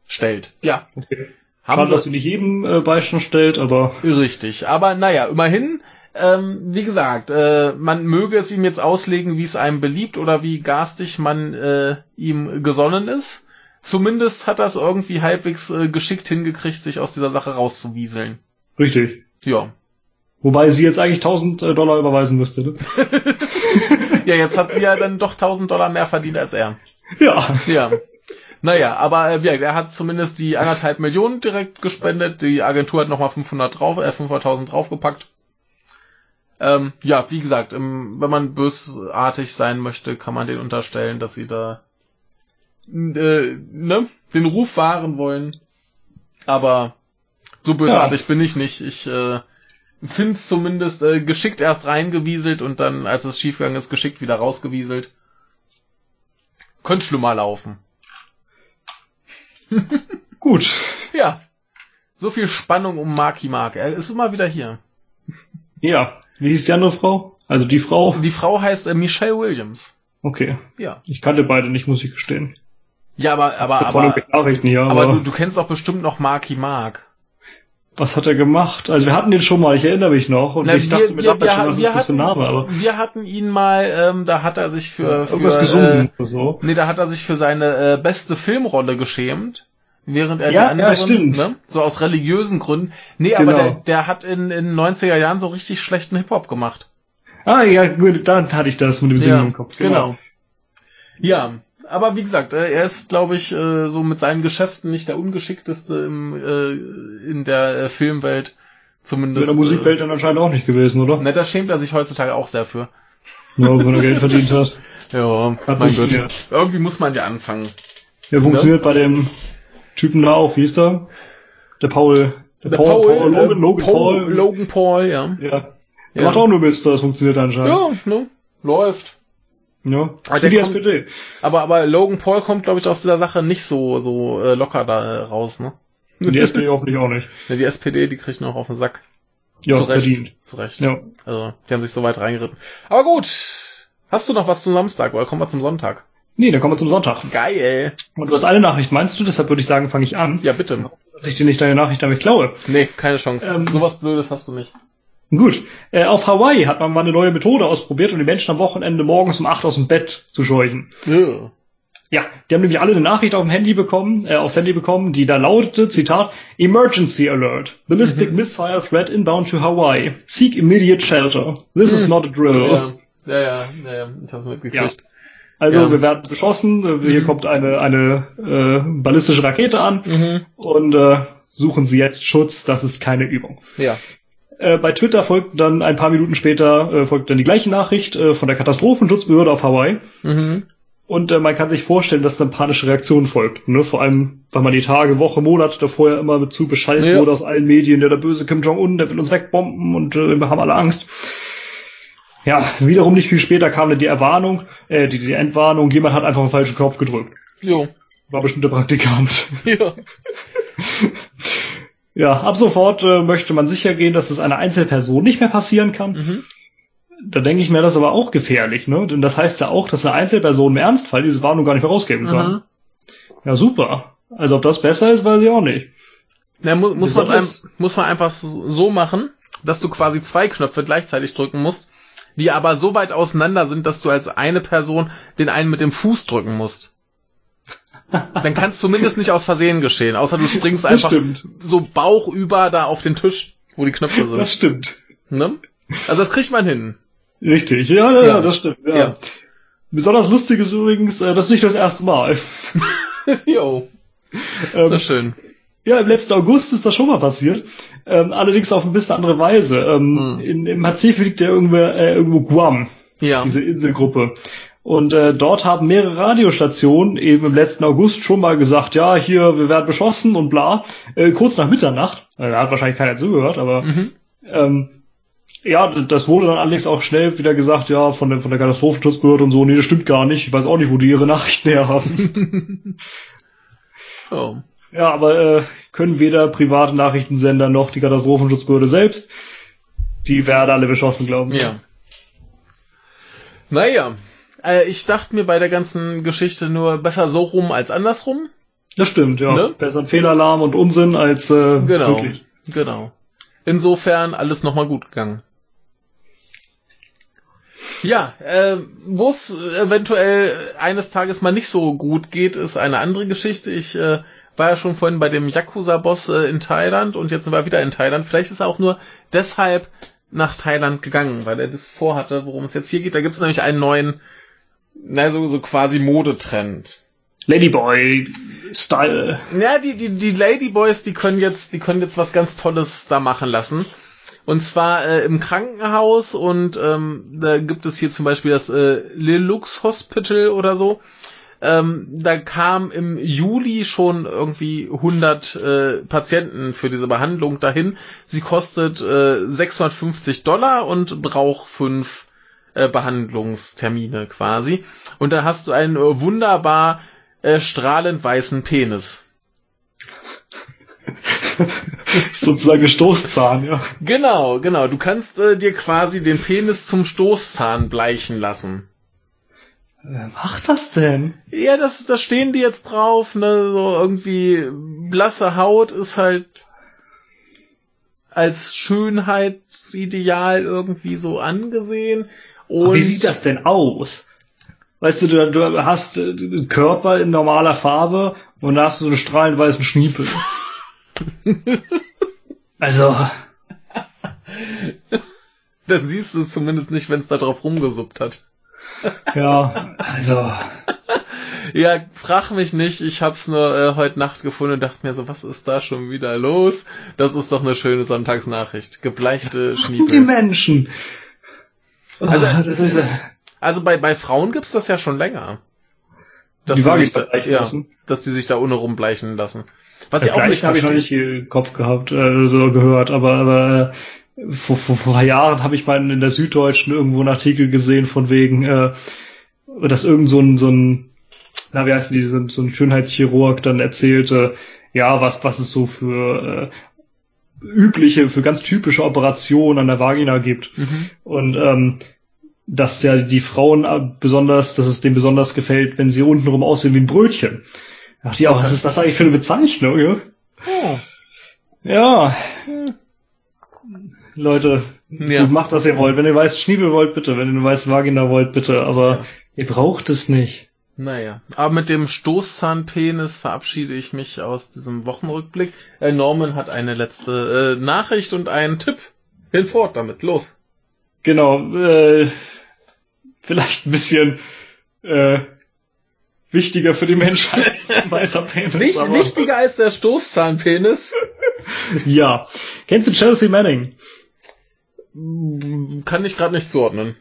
stellt. Ja. Okay. Haben Schade, sie- dass du nicht jedem äh, Beistand stellt, aber Richtig, aber naja, immerhin, ähm, wie gesagt, äh, man möge es ihm jetzt auslegen, wie es einem beliebt oder wie garstig man äh, ihm gesonnen ist. Zumindest hat er es irgendwie halbwegs äh, geschickt hingekriegt, sich aus dieser Sache rauszuwieseln. richtig. Ja. Wobei sie jetzt eigentlich 1000 äh, Dollar überweisen müsste, ne? Ja, jetzt hat sie ja dann doch 1000 Dollar mehr verdient als er. Ja. Ja. Naja, aber äh, er hat zumindest die anderthalb Millionen direkt gespendet. Die Agentur hat nochmal 500 drauf, äh, 500.000 draufgepackt. Ähm, ja, wie gesagt, im, wenn man bösartig sein möchte, kann man denen unterstellen, dass sie da äh, ne, den Ruf wahren wollen. Aber so bösartig bin ich nicht. Ich äh, finde es zumindest äh, geschickt erst reingewieselt und dann, als es schiefgegangen ist, geschickt wieder rausgewieselt. Könnte schlimmer laufen. Gut. Ja. So viel Spannung um Marky Mark. Er ist immer wieder hier. Ja. Wie hieß die andere Frau? Also die Frau? Die Frau heißt äh, Michelle Williams. Okay. Ja. Ich kannte beide nicht, muss ich gestehen. Ja, aber, aber, aber, aber, aber du, du kennst doch bestimmt noch Marky Mark. Was hat er gemacht? Also wir hatten den schon mal, ich erinnere mich noch, und Na, ich dachte mir damals schon, was ist das für ein Name, aber wir hatten ihn mal, ähm, da hat er sich für, für irgendwas Äh, gesungen oder so. nee, da hat er sich für seine äh, beste Filmrolle geschämt. Während er Ja, die ja, anderen, stimmt. Ne, so aus religiösen Gründen. Nee, aber Genau. der, der hat in, in den 90er Jahren so richtig schlechten Hip-Hop gemacht. Ah ja, gut, dann hatte ich das mit dem Singen ja, im Kopf. Genau. Ja, aber wie gesagt, äh, er ist, glaube ich, äh, so mit seinen Geschäften nicht der ungeschickteste im, äh, in der äh, Filmwelt. Zumindest. Mit der Musikwelt dann anscheinend auch nicht gewesen, oder? Ne, da schämt er sich heutzutage auch sehr für. Ja, wenn er Geld verdient hat. Ja, Hat mein Gott. Irgendwie muss man ja anfangen. Der funktioniert bei dem Typen da auch, wie ist der? Der Paul, der, Paul, Paul, äh, Logan, Logan Paul, Paul. Logan Paul, ja. Ja. Der Ja. macht auch nur Mist, das funktioniert anscheinend. Ja, ne? Läuft. Ja. Ah, Für der die kommt- SPD. Aber, aber Logan Paul kommt, glaube ich, aus dieser Sache nicht so, so äh, locker da äh, raus, ne? Die SPD hoffentlich auch nicht. Ja, die SPD, die kriegt noch auf den Sack. Ja, Zu Recht. verdient. Zu Recht. Ja. Also, die haben sich so weit reingeritten. Aber gut. Hast du noch was zum Samstag oder kommen wir zum Sonntag? Nee, dann kommen wir zum Sonntag. Geil. Und du hast eine Nachricht, meinst du? Deshalb würde ich sagen, fange ich an, Ja, bitte. dass ich dir nicht deine Nachricht damit klaue. Nee, keine Chance. Ähm, Sowas Blödes hast du nicht. Gut. Äh, auf Hawaii hat man mal eine neue Methode ausprobiert, um die Menschen am Wochenende morgens um 8 aus dem Bett zu scheuchen. Ja. Ja, die haben nämlich alle eine Nachricht auf dem Handy bekommen, äh, aufs Handy bekommen, die da lautete, Zitat, Emergency Alert. Ballistic Missile Threat inbound to Hawaii. Seek immediate shelter. This is not a drill. Ja, ja, ja, ja, ja. ich hab's mitgekriegt. Also Ja. wir werden beschossen, äh, hier Mhm. kommt eine, eine äh, ballistische Rakete an Mhm. und äh, suchen Sie jetzt Schutz, das ist keine Übung. Ja. Äh, bei Twitter folgten dann ein paar Minuten später äh, folgte dann die gleiche Nachricht äh, von der Katastrophenschutzbehörde auf Hawaii. Mhm. Und äh, man kann sich vorstellen, dass dann panische Reaktionen folgten. Ne? Vor allem, weil man die Tage, Woche, Monate davor ja immer mit zu beschallt Ja. wurde aus allen Medien, der, der böse Kim Jong-un, der will uns wegbomben und äh, wir haben alle Angst. Ja, wiederum nicht viel später kam dann die Erwarnung, äh, die, die Entwarnung, jemand hat einfach einen falschen Knopf gedrückt. Jo. War bestimmt der Praktikant. Ja. Ja, ab sofort äh, möchte man sicher gehen, dass es einer Einzelperson nicht mehr passieren kann. Mhm. Da denke ich mir, das ist aber auch gefährlich, ne? Denn das heißt ja auch, dass eine Einzelperson im Ernstfall diese Warnung gar nicht mehr rausgeben kann. Mhm. Ja, super. Also ob das besser ist, weiß ich auch nicht. Ja, mu muss, man ein, muss man einfach so machen, dass du quasi zwei Knöpfe gleichzeitig drücken musst, die aber so weit auseinander sind, dass du als eine Person den einen mit dem Fuß drücken musst. Dann kann es zumindest nicht aus Versehen geschehen, außer du springst einfach so bauchüber da auf den Tisch, wo die Knöpfe sind. Das stimmt. Ne? Also das kriegt man hin. Richtig. Ja, ja, Ja. ja das stimmt. Ja. Ja. Besonders lustig ist übrigens, äh, das ist nicht das erste Mal. Jo, Ähm, sehr schön. Ja, im letzten August ist das schon mal passiert. Ähm, allerdings auf ein bisschen andere Weise. Ähm, Hm. in, Im Pazifik liegt ja irgendwo, äh, irgendwo Guam, Ja. diese Inselgruppe. Und äh, dort haben mehrere Radiostationen eben im letzten August schon mal gesagt, ja, hier, wir werden beschossen und bla. Äh, kurz nach Mitternacht. Äh, da hat wahrscheinlich keiner zugehört, aber Mhm. ähm, ja, das wurde dann allerdings auch schnell wieder gesagt, ja, von der, von der Katastrophenschutzbehörde und so, nee, das stimmt gar nicht. Ich weiß auch nicht, wo die ihre Nachrichten her haben. Oh. Ja, aber äh, können weder private Nachrichtensender noch die Katastrophenschutzbehörde selbst. Die werden alle beschossen, glauben Sie. Ja. Naja, äh, ich dachte mir bei der ganzen Geschichte nur besser so rum als andersrum. Das stimmt, ja. Ne? Besser ein Fehlalarm und Unsinn als äh, Genau. wirklich. Genau. Insofern alles nochmal gut gegangen. Ja, äh, wo es eventuell eines Tages mal nicht so gut geht, ist eine andere Geschichte. Ich äh, war ja schon vorhin bei dem Yakuza-Boss äh, in Thailand und jetzt sind wir wieder in Thailand. Vielleicht ist er auch nur deshalb nach Thailand gegangen, weil er das vorhatte, worum es jetzt hier geht. Da gibt es nämlich einen neuen, na, so, so quasi Modetrend. Ladyboy-Style. Ja, die, die, die Ladyboys, die können jetzt, die können jetzt was ganz Tolles da machen lassen. Und zwar äh, im Krankenhaus und ähm, da gibt es hier zum Beispiel das äh, Lilux Hospital oder so. Ähm, da kam im Juli schon irgendwie 100 äh, Patienten für diese Behandlung dahin. Sie kostet äh, 650 Dollar und braucht fünf äh, Behandlungstermine quasi. Und da hast du einen äh, wunderbar äh, strahlend weißen Penis. Sozusagen Stoßzahn, ja. Genau, genau. Du kannst äh, dir quasi den Penis zum Stoßzahn bleichen lassen. Wer macht das denn? Ja, das, da stehen die jetzt drauf, ne, so irgendwie blasse Haut ist halt als Schönheitsideal irgendwie so angesehen. Und wie sieht das denn aus? Weißt du, du, du hast äh, einen Körper in normaler Farbe und da hast du so einen strahlend weißen Schniepel. also, dann siehst du zumindest nicht, wenn es da drauf rumgesuppt hat. ja, also. Ja, frag mich nicht, ich hab's nur äh, heute Nacht gefunden und dachte mir so, was ist da schon wieder los? Das ist doch eine schöne Sonntagsnachricht. Gebleichte Und die Schniepel. Menschen. Also- Also, äh, Also bei, bei Frauen gibt's das ja schon länger. Dass Die Waage sich da, bleichen ja, lassen. dass die sich da ohne rumbleichen lassen. Was Was ja auch nicht habe ich noch nicht im Kopf gehabt, äh, so gehört, aber, aber äh, vor, vor, vor paar Jahren habe ich mal in der Süddeutschen irgendwo einen Artikel gesehen von wegen, äh, dass irgend so ein, so ein, na wie heißt die, so, ein- so ein Schönheitschirurg dann erzählte, ja, was, was es so für äh, übliche, für ganz typische Operationen an der Vagina gibt. Mhm. Und ähm, dass ja die Frauen besonders, dass es denen besonders gefällt, wenn sie untenrum aussehen wie ein Brötchen. Da dachte ich auch, was ist das eigentlich für eine Bezeichnung? Ja? Oh. Ja, Hm. Leute, Ja. macht was ihr wollt. Wenn ihr weißt Schniebel wollt, bitte. Wenn ihr eine weiße Vagina wollt, bitte. Aber Ja. ihr braucht es nicht. Naja, aber mit dem Stoßzahnpenis verabschiede ich mich aus diesem Wochenrückblick. Äh, Norman hat eine letzte äh, Nachricht und einen Tipp. Hinfort damit, los. Genau, äh, vielleicht ein bisschen äh, wichtiger für die Menschheit als ein weißer Penis. Nicht aber- wichtiger als der Stoßzahnpenis. Ja. Kennst du Chelsea Manning? Kann ich gerade nicht zuordnen.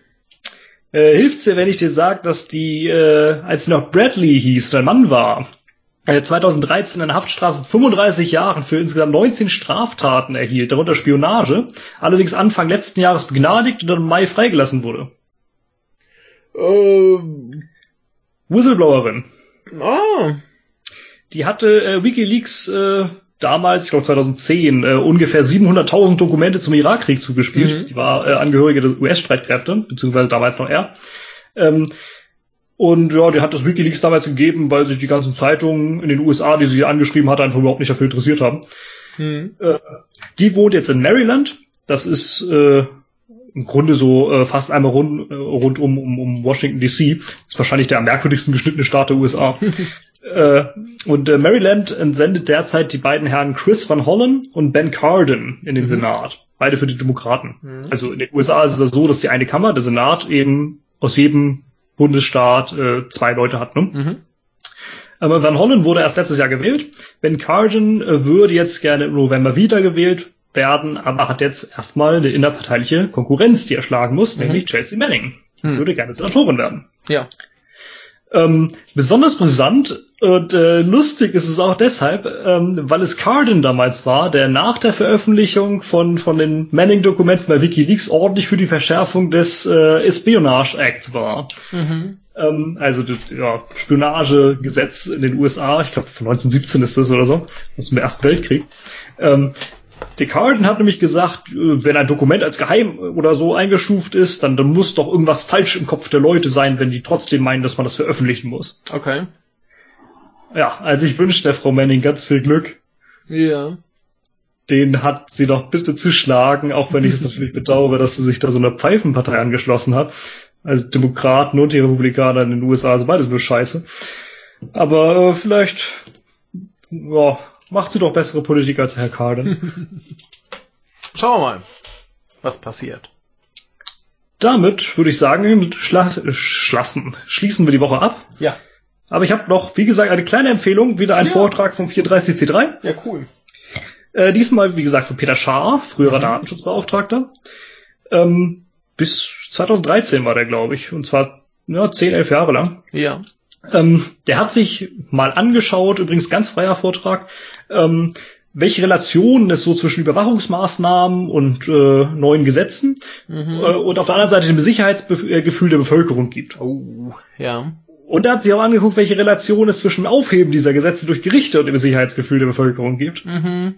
Äh, hilft's dir, wenn ich dir sage, dass die, äh, als sie noch Bradley hieß, ein Mann war, äh, 2013 eine Haftstrafe von 35 Jahren für insgesamt 19 Straftaten erhielt, darunter Spionage, allerdings Anfang letzten Jahres begnadigt und dann im Mai freigelassen wurde. Ähm, Whistleblowerin. ah, Die hatte äh, WikiLeaks äh, damals, ich glaube 2010, äh, ungefähr 700.000 Dokumente zum Irakkrieg zugespielt. Mhm. Sie war äh, Angehörige der US-Streitkräfte, beziehungsweise damals noch er. Ähm, und ja, die hat das WikiLeaks damals gegeben, weil sich die ganzen Zeitungen in den USA, die sie angeschrieben hat, einfach überhaupt nicht dafür interessiert haben. hm. Die wohnt jetzt in Maryland. Das ist äh, im Grunde so äh, fast einmal rund, äh, rund um, um, um Washington DC. Ist wahrscheinlich der am merkwürdigsten geschnittene Staat der USA. äh, und äh, Maryland entsendet derzeit die beiden Herren Chris Van Hollen und Ben Cardin in den Mhm. Senat. Beide für die Demokraten. Mhm. Also in den USA ist es ja so, dass die eine Kammer, der Senat, eben aus jedem Bundesstaat äh, zwei Leute hat. Ne? Mhm. Aber Van Hollen wurde erst letztes Jahr gewählt. Ben Cardin äh, würde jetzt gerne im November wiedergewählt werden, aber hat jetzt erstmal eine innerparteiliche Konkurrenz, die er schlagen muss, Mhm. nämlich Chelsea Manning. Hm. Würde gerne Senatorin werden. Ja. Ähm, besonders brisant und äh, lustig ist es auch deshalb, ähm, weil es Cardin damals war, der nach der Veröffentlichung von, von den Manning-Dokumenten bei WikiLeaks ordentlich für die Verschärfung des äh, Espionage Acts war. Mhm. Ähm, also das ja, Spionagegesetz in den USA, ich glaube von 1917 ist das oder so, aus dem Ersten Weltkrieg. Ähm, der Carlton hat nämlich gesagt, äh, wenn ein Dokument als geheim oder so eingestuft ist, dann, dann muss doch irgendwas falsch im Kopf der Leute sein, wenn die trotzdem meinen, dass man das veröffentlichen muss. Okay. Ja, also ich wünsche der Frau Manning ganz viel Glück. Ja. Den hat sie doch bitte zu schlagen, auch wenn ich es natürlich bedauere, dass sie sich da so einer Pfeifenpartei angeschlossen hat. Also Demokraten und die Republikaner in den USA sind beides nur Scheiße. Aber äh, vielleicht, ja, macht sie doch bessere Politik als Herr Carden. Schauen wir mal, was passiert. Damit würde ich sagen, schla schlassen, schließen wir die Woche ab. Ja. Aber ich habe noch, wie gesagt, eine kleine Empfehlung, wieder ein Ja. Vortrag vom 430C3. Ja, cool. Äh, diesmal, wie gesagt, von Peter Schaar, früherer Mhm. Datenschutzbeauftragter. Ähm, bis 2013 war der, glaube ich. Und zwar ja, 10, 11 Jahre lang. Ja. Ähm, der hat sich mal angeschaut, übrigens ganz freier Vortrag, ähm, welche Relationen es so zwischen Überwachungsmaßnahmen und äh, neuen Gesetzen Mhm. äh, und auf der anderen Seite dem Sicherheitsgefühl der Bevölkerung gibt. Oh, ja. Und er hat sich auch angeguckt, welche Relation es zwischen Aufheben dieser Gesetze durch Gerichte und dem Sicherheitsgefühl der Bevölkerung gibt. Mhm.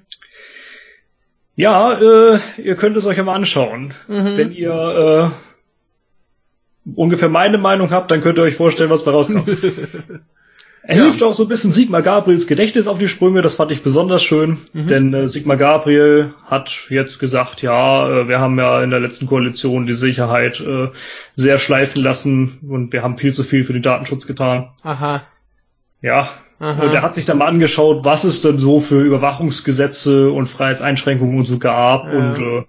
Ja, äh, ihr könnt es euch ja mal anschauen. Mhm. Wenn ihr äh, ungefähr meine Meinung habt, dann könnt ihr euch vorstellen, was bei rauskommt. Er Ja. hilft auch so ein bisschen Sigmar Gabriels Gedächtnis auf die Sprünge, das fand ich besonders schön, Mhm. denn äh, Sigmar Gabriel hat jetzt gesagt, ja, äh, wir haben ja in der letzten Koalition die Sicherheit äh, sehr schleifen lassen und wir haben viel zu viel für den Datenschutz getan. Aha. Ja, Aha. und er hat sich dann mal angeschaut, was es denn so für Überwachungsgesetze und Freiheitseinschränkungen und so gab. Ja. Und äh,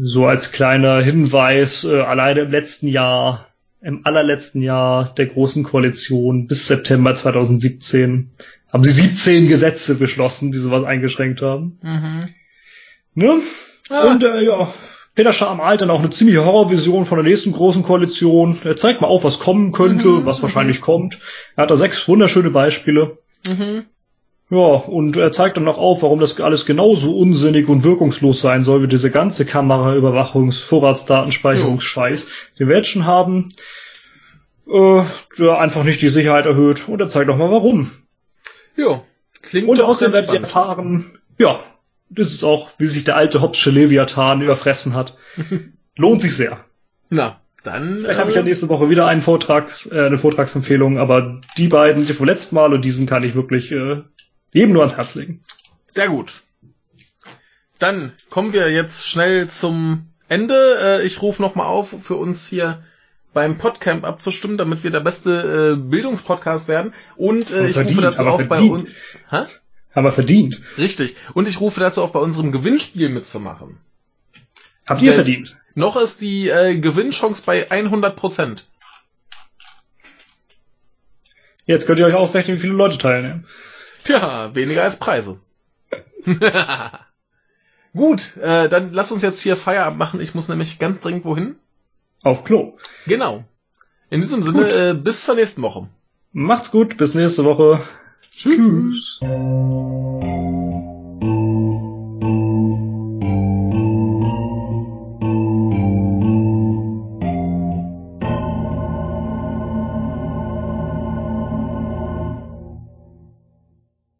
so als kleiner Hinweis, äh, alleine im letzten Jahr, im allerletzten Jahr der Großen Koalition bis September 2017 haben sie 17 Gesetze beschlossen, die sowas eingeschränkt haben. Mhm. Ne? Ah. Und äh, ja, Peter Schar malt dann auch eine ziemliche Horrorvision von der nächsten großen Koalition. Er zeigt mal auf, was kommen könnte, mhm, was wahrscheinlich mhm. kommt. Er hat da sechs wunderschöne Beispiele. Mhm. Ja, und er zeigt dann noch auf, warum das alles genauso unsinnig und wirkungslos sein soll, wie diese ganze Kameraüberwachungs-, Vorratsdatenspeicherungsscheiß, den wir jetzt schon haben, äh, der einfach nicht die Sicherheit erhöht. Und er zeigt auch mal warum. Ja, klingt Und außerdem werdet ihr erfahren, ja, das ist auch, wie sich der alte Hobbsche Leviathan überfressen hat. Lohnt sich sehr. Na, dann. Vielleicht äh, habe ich ja äh, nächste Woche wieder einen Vortrag, äh, eine Vortragsempfehlung, aber die beiden, die vom letzten Mal und diesen kann ich wirklich äh, jedem nur ans Herz legen. Sehr gut. Dann kommen wir jetzt schnell zum Ende. Äh, ich rufe nochmal auf, für uns hier beim Podcamp abzustimmen, damit wir der beste äh, Bildungspodcast werden. Und äh, ich rufe dazu auf bei uns. Wir verdient. Richtig. Und ich rufe dazu auch bei unserem Gewinnspiel mitzumachen. Habt ihr Weil verdient? Noch ist die äh, Gewinnchance bei 100 Prozent. Jetzt könnt ihr euch ausrechnen, wie viele Leute teilnehmen. Tja, weniger als Preise. Gut, äh, dann lass uns jetzt hier Feierabend machen. Ich muss nämlich ganz dringend wohin. Auf Klo. Genau. In diesem Sinne, äh, bis zur nächsten Woche. Macht's gut, bis nächste Woche. Tschüss. Tschüss.